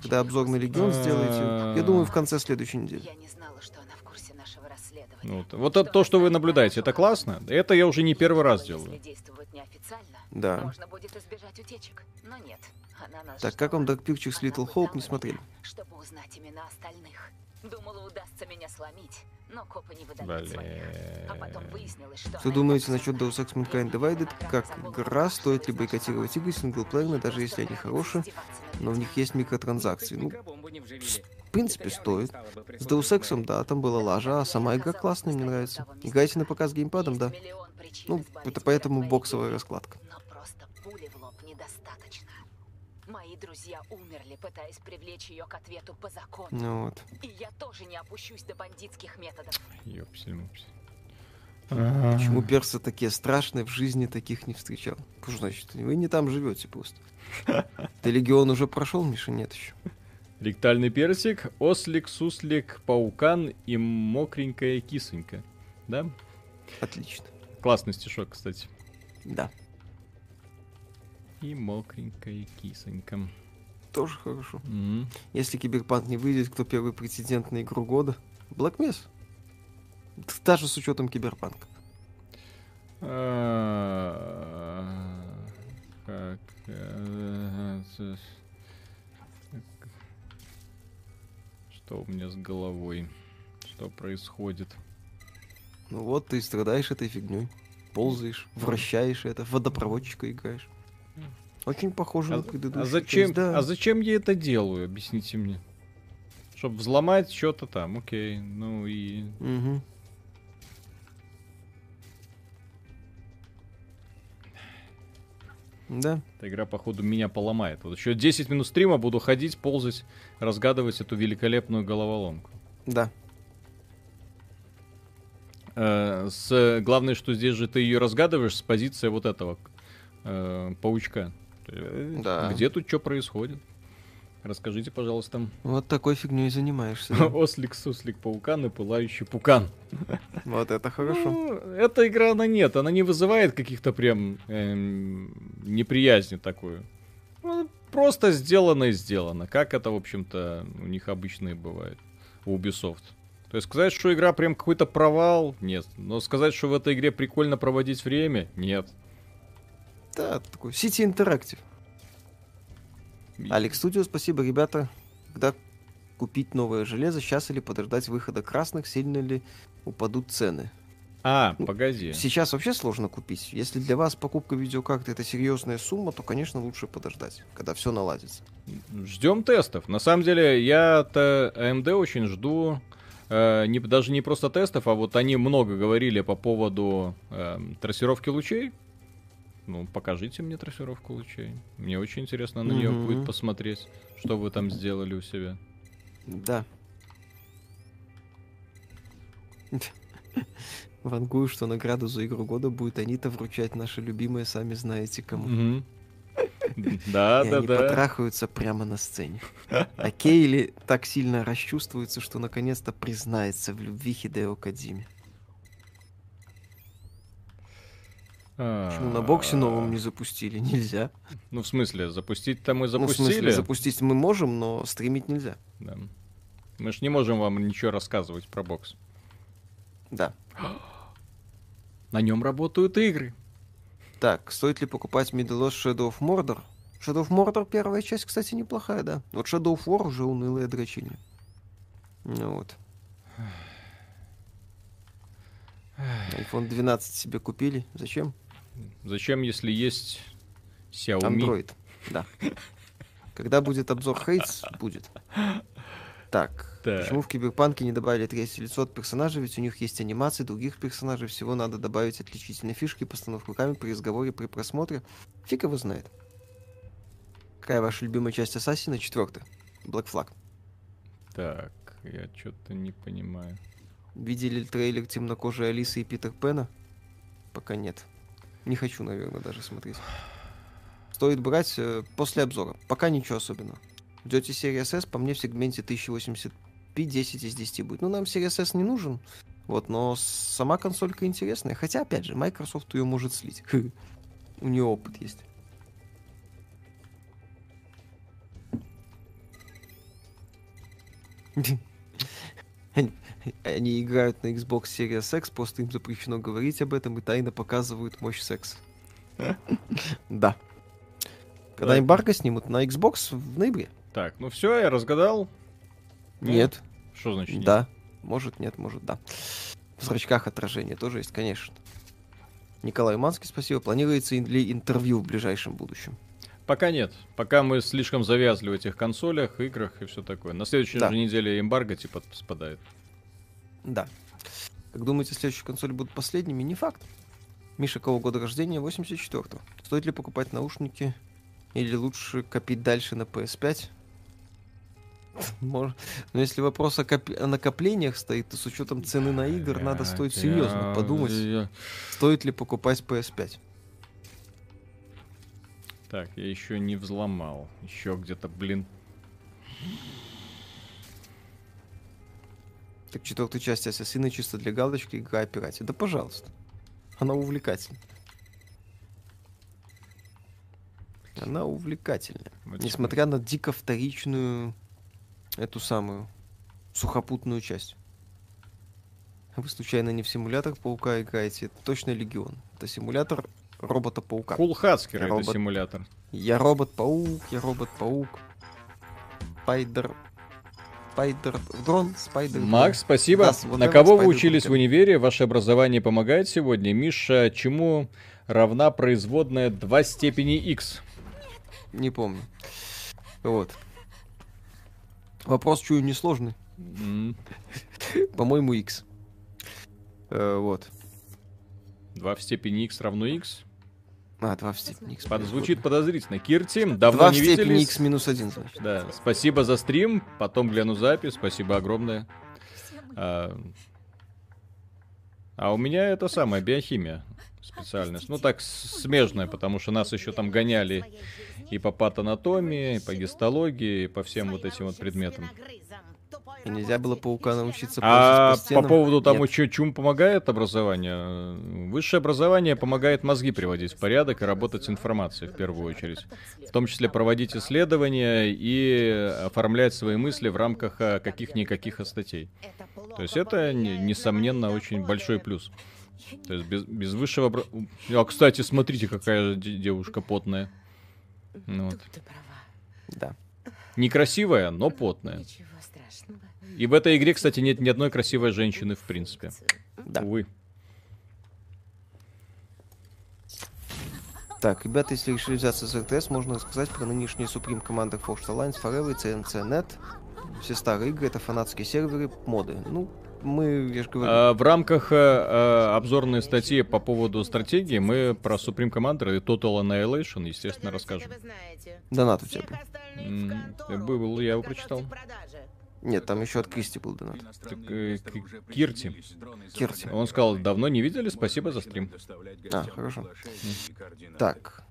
Когда обзор на Легион А. сделаете, я думаю, в конце следующей недели. Я не знала, что она в курсе нашего расследования. Вот вот это то, что вы наблюдаете, это классно. Это я уже не первый раз делаю. Да. можно будет избежать утечек. Но нет, Так, как вам. Dark Pictures Little Hope не смотрели? Чтобы узнать имена остальных. Думала, удастся меня сломить, но копы не выдают Блин. своих. А потом выяснилось, что Что думаете насчет Deus Ex Mankind Divided? Как игра, стоит ли бойкотировать игры синглплеерные, даже если они хорошие, но в них есть микротранзакции? Ну, в принципе, стоит. С Deus Ex, да, там была лажа, а сама игра классная, мне нравится. Играйте на показ геймпадом, да. Ну, это поэтому боксовая раскладка. Но просто пули в лоб недостаточно. Мои друзья умерли, пытаясь привлечь ее к ответу по закону. Ну вот. И я тоже не опущусь до бандитских методов. Ёпсель-мопсель. Почему персы такие страшные, в жизни таких не встречал? Что значит, вы не там живете просто. Ты Легион уже прошел, Миша? Нет еще. Ректальный персик, ослик, суслик, паукан и мокренькая кисонька. Да? Отлично. Классный стишок, кстати. Да, И мокренькая кисонька. тоже хорошо. Мгм. Если Киберпанк не выйдет, кто первый претендент на игру года? Black Mesa. Даже с учетом Киберпанка. А, Как... э, Что у меня с головой? Что происходит? Ну вот, ты страдаешь этой фигней. Ползаешь, вращаешь это, в водопроводчика играешь. Очень похоже А, на предыдущий а зачем, кейс, да. а зачем я это делаю? Объясните мне. Чтобы взломать что-то там, окей. Ну и... Мгм. Да, Эта игра, походу, меня поломает. Вот еще 10 минут стрима буду ходить, ползать, разгадывать эту великолепную головоломку. да. Э, с, главное, что здесь же ты ее разгадываешь с позиции вот этого э, паучка. Э, Да. Где тут что происходит? Расскажите, пожалуйста. Вот такой фигней занимаешься. да. Ослик, суслик, паукан и пылающий пукан. Вот это хорошо. Ну, эта игра, она нет, она не вызывает каких-то прям эм, неприязни такую. Ну, просто сделано и сделано. Как это, в общем-то, у них обычно и бывает. У Ubisoft. То есть сказать, что игра прям какой-то провал, нет. Но сказать, что в этой игре прикольно проводить время, нет. Да, такой City Interactive. Алекс Студио, спасибо, ребята. Когда купить новое железо, сейчас или подождать выхода красных, сильно ли упадут цены? А, погоди. Сейчас вообще сложно купить. Если для вас покупка видеокарты это серьезная сумма, то, конечно, лучше подождать, когда все наладится. Ждем тестов. На самом деле, я-то AMD очень жду. э, не, даже не просто тестов, а вот они много говорили по поводу эм, трассировки лучей. Ну, покажите мне трассировку лучей. Мне очень интересно на нее Мгм. будет посмотреть, что вы там сделали у себя. Да. Вангую, что награду за игру года будет Анита вручать наши любимые, сами знаете кому. Да, да, они да. потрахаются прямо на сцене. А Кейли так сильно расчувствуется, что наконец-то признается в любви Хидео Кадзиме. Почему на боксе новом не запустили? Нельзя. Ну, в смысле, запустить-то мы Ну, в запустили. смысле, запустить мы можем, но стримить нельзя. Да. Мы ж не можем вам ничего рассказывать про бокс. Да. На нем работают игры. Так, стоит ли покупать Middle Earth Shadow of Mordor? Shadow of Mordor первая часть, кстати, неплохая, да. Вот Shadow of War уже унылая дрочильня. Ну вот. iPhone 12 себе купили. Зачем? Зачем, если есть Xiaomi? Android. Да. Когда будет обзор Хейтс, будет. Так, Так. почему в Киберпанке не добавили третье лицо от персонажа, ведь у них есть анимации других персонажей, всего надо добавить отличительные фишки, постановку камер при разговоре, при просмотре. Фиг его знает. Какая ваша любимая часть Ассасина? Четвертая. Black Flag. Так, я что-то не понимаю. Видели ли трейлер темнокожей Алисы и Питер Пэна? Пока нет. Не хочу, наверное, даже смотреть. Стоит брать э, после обзора. Пока ничего особенного. Идете Series S, по мне в сегменте 1080p 10 из 10 будет. Ну, нам серия S не нужен. Вот, но сама консолька интересная. Хотя, опять же, Microsoft ее может слить. У нее опыт есть. Они, играют на Xbox Series X, просто им запрещено говорить об этом и тайно показывают мощь секса. Да. Когда эмбарго снимут на Xbox в ноябре? Так, ну все, я разгадал. Нет. Что значит нет? Да. Может, нет, может, да. В зрачках отражение тоже есть, конечно. Николай Манский, спасибо. Планируется ли интервью в ближайшем будущем? Пока нет. Пока мы слишком завязли в этих консолях, играх и все такое. На следующей Да. же неделе эмбарго типа спадает. Да. Как думаете, следующие консоли будут последними? Не факт. Миша, какого года рождения? 84-го. Стоит ли покупать наушники? Или лучше копить дальше на PS5? Может. Но если вопрос о, копи- о накоплениях стоит, то с учетом цены на игр надо стоит серьезно Я- подумать, я- стоит ли покупать PS5. Так, я еще не взломал. Еще где-то, блин. Так четвертую часть Ассасина чисто для галочки игра о пирате. Да пожалуйста. Она увлекательна. Она увлекательная. Вот Несмотря на дико вторичную эту самую сухопутную часть. Вы случайно не в симулятор паука играете? Это точно легион. Это симулятор робота-паука. Кулхацкер это Робот. симулятор. Я робот-паук, я робот-паук. Спайдер... Спайдер... Дрон, спайдер... Макс, спасибо. Да, вот На кого вы учились в универе? Ваше образование помогает сегодня? Миша, чему равна производная 2 степени x? Не помню. Вот. Вопрос чую несложный. М, По-моему, X. Э, вот. 2 в степени x равно x? А, 2 в степени X. Под- Звучит подозрительно. Кирти, давно 2 в не степени виделись. X минус 1, значит. Да, спасибо за стрим. Потом гляну запись. Спасибо огромное. А, а у меня это самая биохимия специальность. Ну так смежная, потому что нас еще там гоняли и по патанатомии, и по гистологии, и по всем вот этим вот предметам. И нельзя было паука научиться А по по поводу тому, Нет. чё- чему помогает образование, высшее образование помогает мозги приводить в порядок и работать с информацией в первую очередь. В том числе проводить исследования и оформлять свои мысли в рамках а, каких-никаких статей. То есть это, не- несомненно, очень большой плюс. То есть без, без высшего... обра- А, кстати, смотрите, какая де- девушка потная. Ну вот. Да. Некрасивая, но потная. Ничего. И в этой игре, кстати, нет ни одной красивой женщины, в принципе. Да. Увы. Так, ребята, если решили взяться за РТС, можно рассказать про нынешние Supreme команды Forged Alliance, Forever CNC.net. Все старые игры, это фанатские серверы, моды. Ну, мы, я же говорю, А, в рамках э, обзорной статьи по поводу стратегии мы про Supreme Commander и Total Annihilation, естественно, расскажем. донат у тебя был. М, был, я его прочитал. Нет, там еще от Кристи был донат. Так, э, Кирти. Кирти. Он сказал, давно не видели, спасибо за стрим. А, хорошо. Так,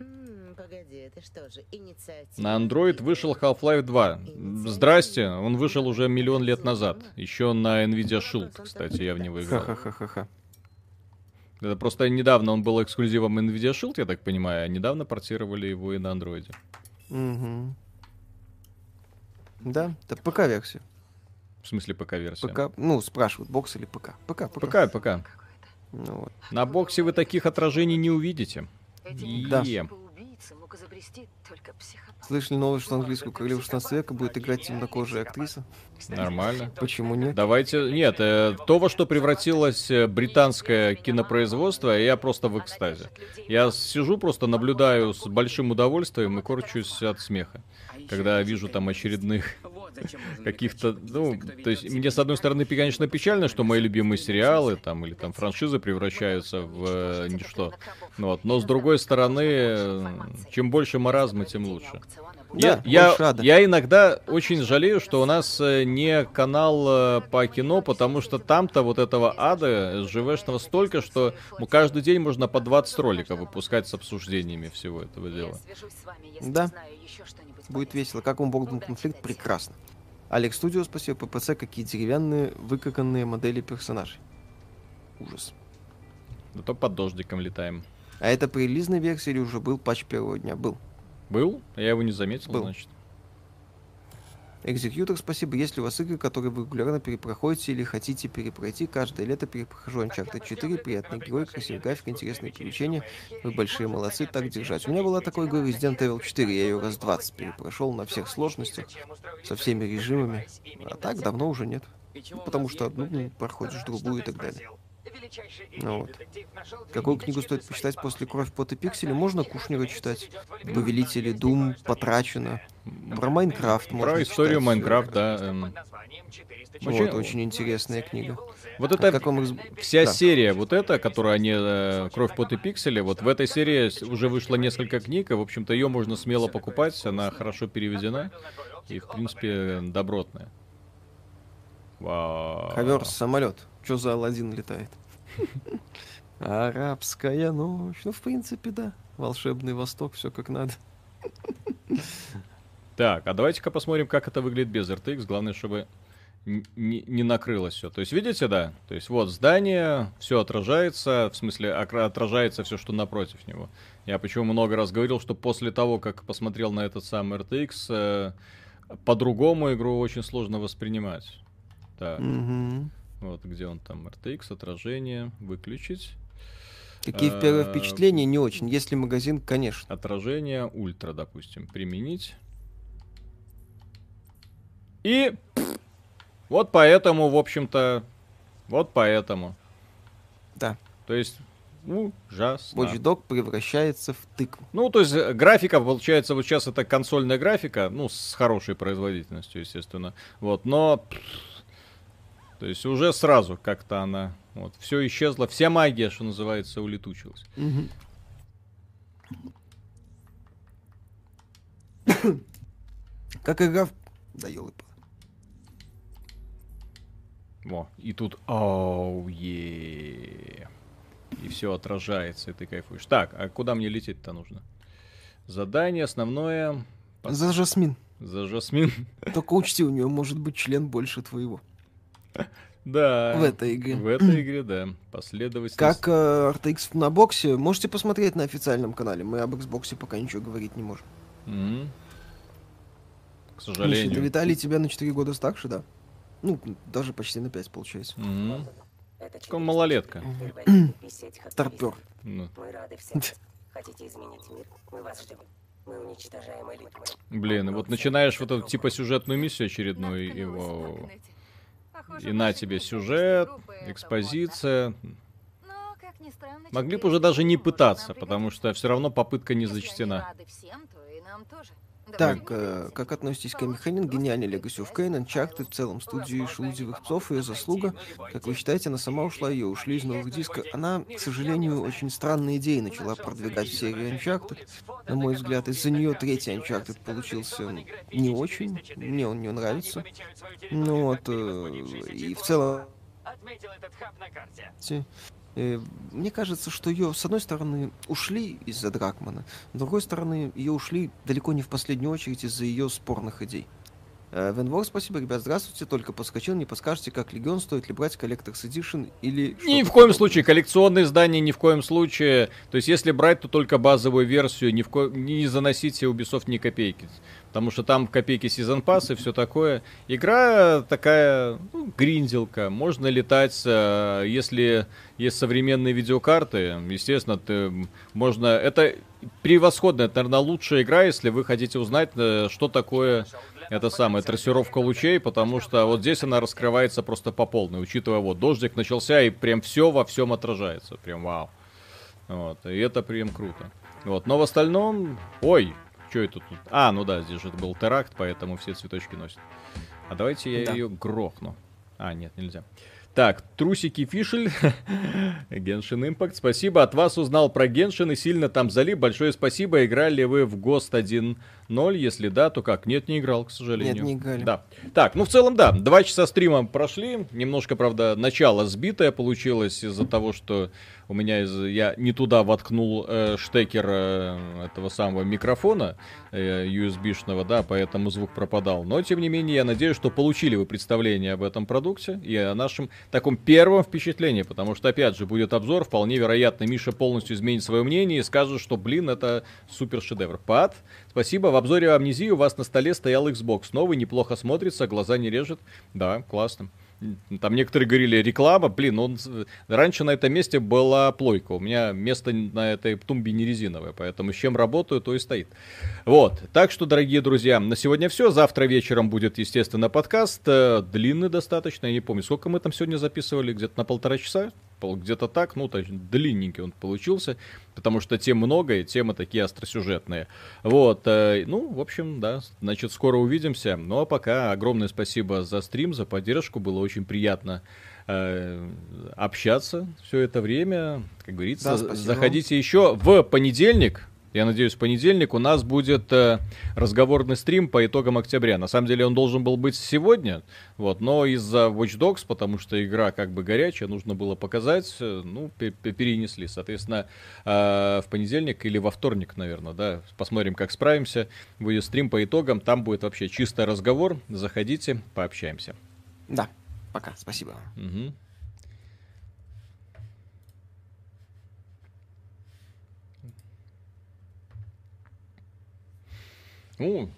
М, Погоди, это что же, инициатива? На Android вышел Half-Life 2. Здрасте, он вышел уже миллион лет назад. Еще на Nvidia Shield, кстати, я в него играл. ха-ха-ха-ха. Это просто недавно он был эксклюзивом Nvidia Shield, я так понимаю, а недавно портировали его и на андроиде. Мгм. Да, это ПК-версия. В смысле ПК-версия. ПК, ну, спрашивают, бокс или ПК? ПК, ПК. ПК, ПК. Ну, вот. На боксе вы таких отражений не увидите. Эти Да. Мог изобрести только психопат. Слышали новость, что английскую королеву 16 века будет играть темнокожая актриса? Нормально. Почему нет? Давайте... Нет, э, то, во что превратилось э, британское кинопроизводство, я просто в экстазе. Я сижу, просто наблюдаю с большим удовольствием и корчусь от смеха, когда вижу там очередных каких-то, ну, то есть мне с одной стороны, конечно, печально, что мои любимые сериалы там или там франшизы превращаются в э, ничто. Ну вот, но с другой стороны, э, чем больше маразма, тем лучше. Я, Да, я, ада. я иногда очень жалею, что у нас э, не канал по кино, потому что там-то вот этого ада СЖВшного столько, что ну, каждый день можно по 20 роликов выпускать с обсуждениями всего этого дела. Да. Будет весело. Как вам Borderlands конфликт? Прекрасно. Алекс Студио, спасибо. ППЦ, какие деревянные, выкаканные модели персонажей. Ужас. Зато под дождиком летаем. А это при релизной версии или уже был патч первого дня? Был. Был? Я его не заметил, Был. значит. Экзекьютор, спасибо. Есть ли у вас игры, которые вы регулярно перепроходите или хотите перепройти? Каждое лето перепрохожу Uncharted 4. Приятный герой, красивый график, интересные приключения. Вы большие молодцы, так держать. У меня была такой игра Resident Evil 4. Я ее раз 20 перепрошел на всех сложностях, со всеми режимами. А так давно уже нет. Ну, потому что одну ну, проходишь, другую и так далее. Ну вот. Какую книгу стоит почитать после «Кровь, пот и пиксели»? Можно Кушнера читать. «Повелители Дум», «Потрачено». Про Майнкрафт можно Про историю читать. Майнкрафт, да. эм. Вот, Вообще, очень интересная книга. Вот это в каком вся Да. серия, вот эта, которую они э, Кровь, пот и пиксели, вот в этой серии уже вышло несколько книг, и, в общем-то, ее можно смело покупать, она хорошо переведена и, в принципе, добротная. Вау. Ковер самолет. Что за Алладин летает? Арабская ночь. Ну, в принципе, да. Волшебный Восток, все как надо. Так, а давайте-ка посмотрим, как это выглядит без RTX. Главное, чтобы не, не накрылось все. То есть, видите, да? То есть, вот здание, все отражается, в смысле, отражается все, что напротив него. Я почему много раз говорил, что после того, как посмотрел на этот самый RTX, э, по-другому игру очень сложно воспринимать. Так, Мгм. вот где он там, RTX, отражение, выключить. Какие в первые впечатления не очень. Если магазин, конечно. Отражение ультра, допустим, применить. И вот поэтому, в общем-то, вот поэтому. Да. То есть, ужасно. Watch Dog превращается в тыкву. Ну, то есть, э, графика, получается, вот сейчас это консольная графика, ну, с хорошей производительностью, естественно. Вот, но... То есть, уже сразу как-то она... Вот, все исчезло, вся магия, что называется, улетучилась. Как игра... Да елы Во, и тут, оу, е И все отражается, и ты кайфуешь. Так, а куда мне лететь-то нужно? Задание основное За Жасмин. за Жасмин. Только учти, у нее может быть член больше твоего. Да. В этой игре. В этой игре, да. Последовательность. Как э, RTX на боксе, можете посмотреть на официальном канале. Мы об Xbox пока ничего говорить не можем. М. К Миша, сожалению. да Виталий тебя на 4 года старше, да? Ну, даже почти на 5 получается. М. Такой малолетка. Старпер. Ну, Мы рады всем. Хотите изменить мир? Мы вас ждем. Мы уничтожаем элиту. Блин, и вот начинаешь вот эту типа сюжетную миссию очередную, и, вау. и на тебе сюжет, экспозиция. Могли бы уже даже не пытаться, потому что все равно попытка не зачтена. Так, э, как относитесь к Эми Хеннинг, гениальный Legacy of Kain, Uncharted, в целом студии Шелудивых псов, ее заслуга? Как вы считаете, она сама ушла, ее ушли из новых дисков? Она, к сожалению, очень странные идеи начала продвигать в серии Uncharted. На мой взгляд, из-за нее третий Uncharted получился не очень, мне он не нравится. Ну вот, э, и в целом, Отметил этот хаб на карте. Э, Мне кажется, что ее, с одной стороны, ушли из-за Дракмана, с другой стороны, ее ушли далеко не в последнюю очередь из-за ее спорных идей. Э, Венвор, спасибо, ребят, здравствуйте. Только подскочил, не подскажете, как Легион стоит ли брать Collector's Edition или... Ни в коем подобное? случае, коллекционные издания ни в коем случае. То есть, если брать, то только базовую версию, ни в ко... не заносите Ubisoft ни копейки. Потому что там копейки сезон пасс и все такое. Игра такая, ну, гринделка. Можно летать, э, если есть современные видеокарты. Естественно, ты, можно... Это превосходная, это, наверное, лучшая игра, если вы хотите узнать, э, что такое это самое, трассировка лучей, потому что вот здесь она раскрывается просто по полной, учитывая вот дождик начался и прям все во всем отражается, прям вау. Вот, и это прям круто. Вот, но в остальном, ой, что это тут? А, ну да, здесь же был теракт, поэтому все цветочки носят. А давайте я Да. ее грохну. А, нет, нельзя. Так, трусики Фишель, Геншин Импакт, спасибо. От вас узнал про Геншин и сильно там залип. Большое спасибо. Играли вы в ГОСТ 1.0? Если да, то как? Нет, не играл, к сожалению. Нет, не играли. Да. Так, ну в целом, да. Два часа стрима прошли. Немножко, правда, начало сбитое получилось из-за того, что у меня из, я не туда воткнул э, штекер э, этого самого микрофона э, USB-шного, да, поэтому звук пропадал. Но, тем не менее, я надеюсь, что получили вы представление об этом продукте и о нашем таком первом впечатлении, потому что, опять же, будет обзор, вполне вероятно, Миша полностью изменит свое мнение и скажет, что, блин, это супер шедевр. Пат, спасибо. В обзоре амнезии у вас на столе стоял Xbox. Новый, неплохо смотрится, глаза не режет. Да, классно. Там некоторые говорили, реклама, блин, он... раньше на этом месте была плойка. У меня место на этой тумбе не резиновое, поэтому с чем работаю, то и стоит. Вот. Так что, дорогие друзья, на сегодня все. Завтра вечером будет, естественно, подкаст. Э, Длинный достаточно, я не помню, сколько мы там сегодня записывали, где-то на полтора часа? Пол- Где-то так, ну, то есть длинненький он получился, потому что тем много, и темы такие остросюжетные. Вот, э, ну, в общем, да, значит, скоро увидимся. Ну, а пока огромное спасибо за стрим, за поддержку, было очень приятно э, общаться все это время. Как говорится, Да, спасибо заходите еще в понедельник. Я надеюсь, в понедельник у нас будет э, разговорный стрим по итогам октября. На самом деле он должен был быть сегодня, вот, но из-за Watch Dogs, потому что игра как бы горячая, нужно было показать, э, ну, пе- пе- перенесли. Соответственно, э, в понедельник или во вторник, наверное, да, посмотрим, как справимся. Будет стрим по итогам, там будет вообще чистый разговор. Заходите, пообщаемся. Да, пока, спасибо. Мгм. Ну,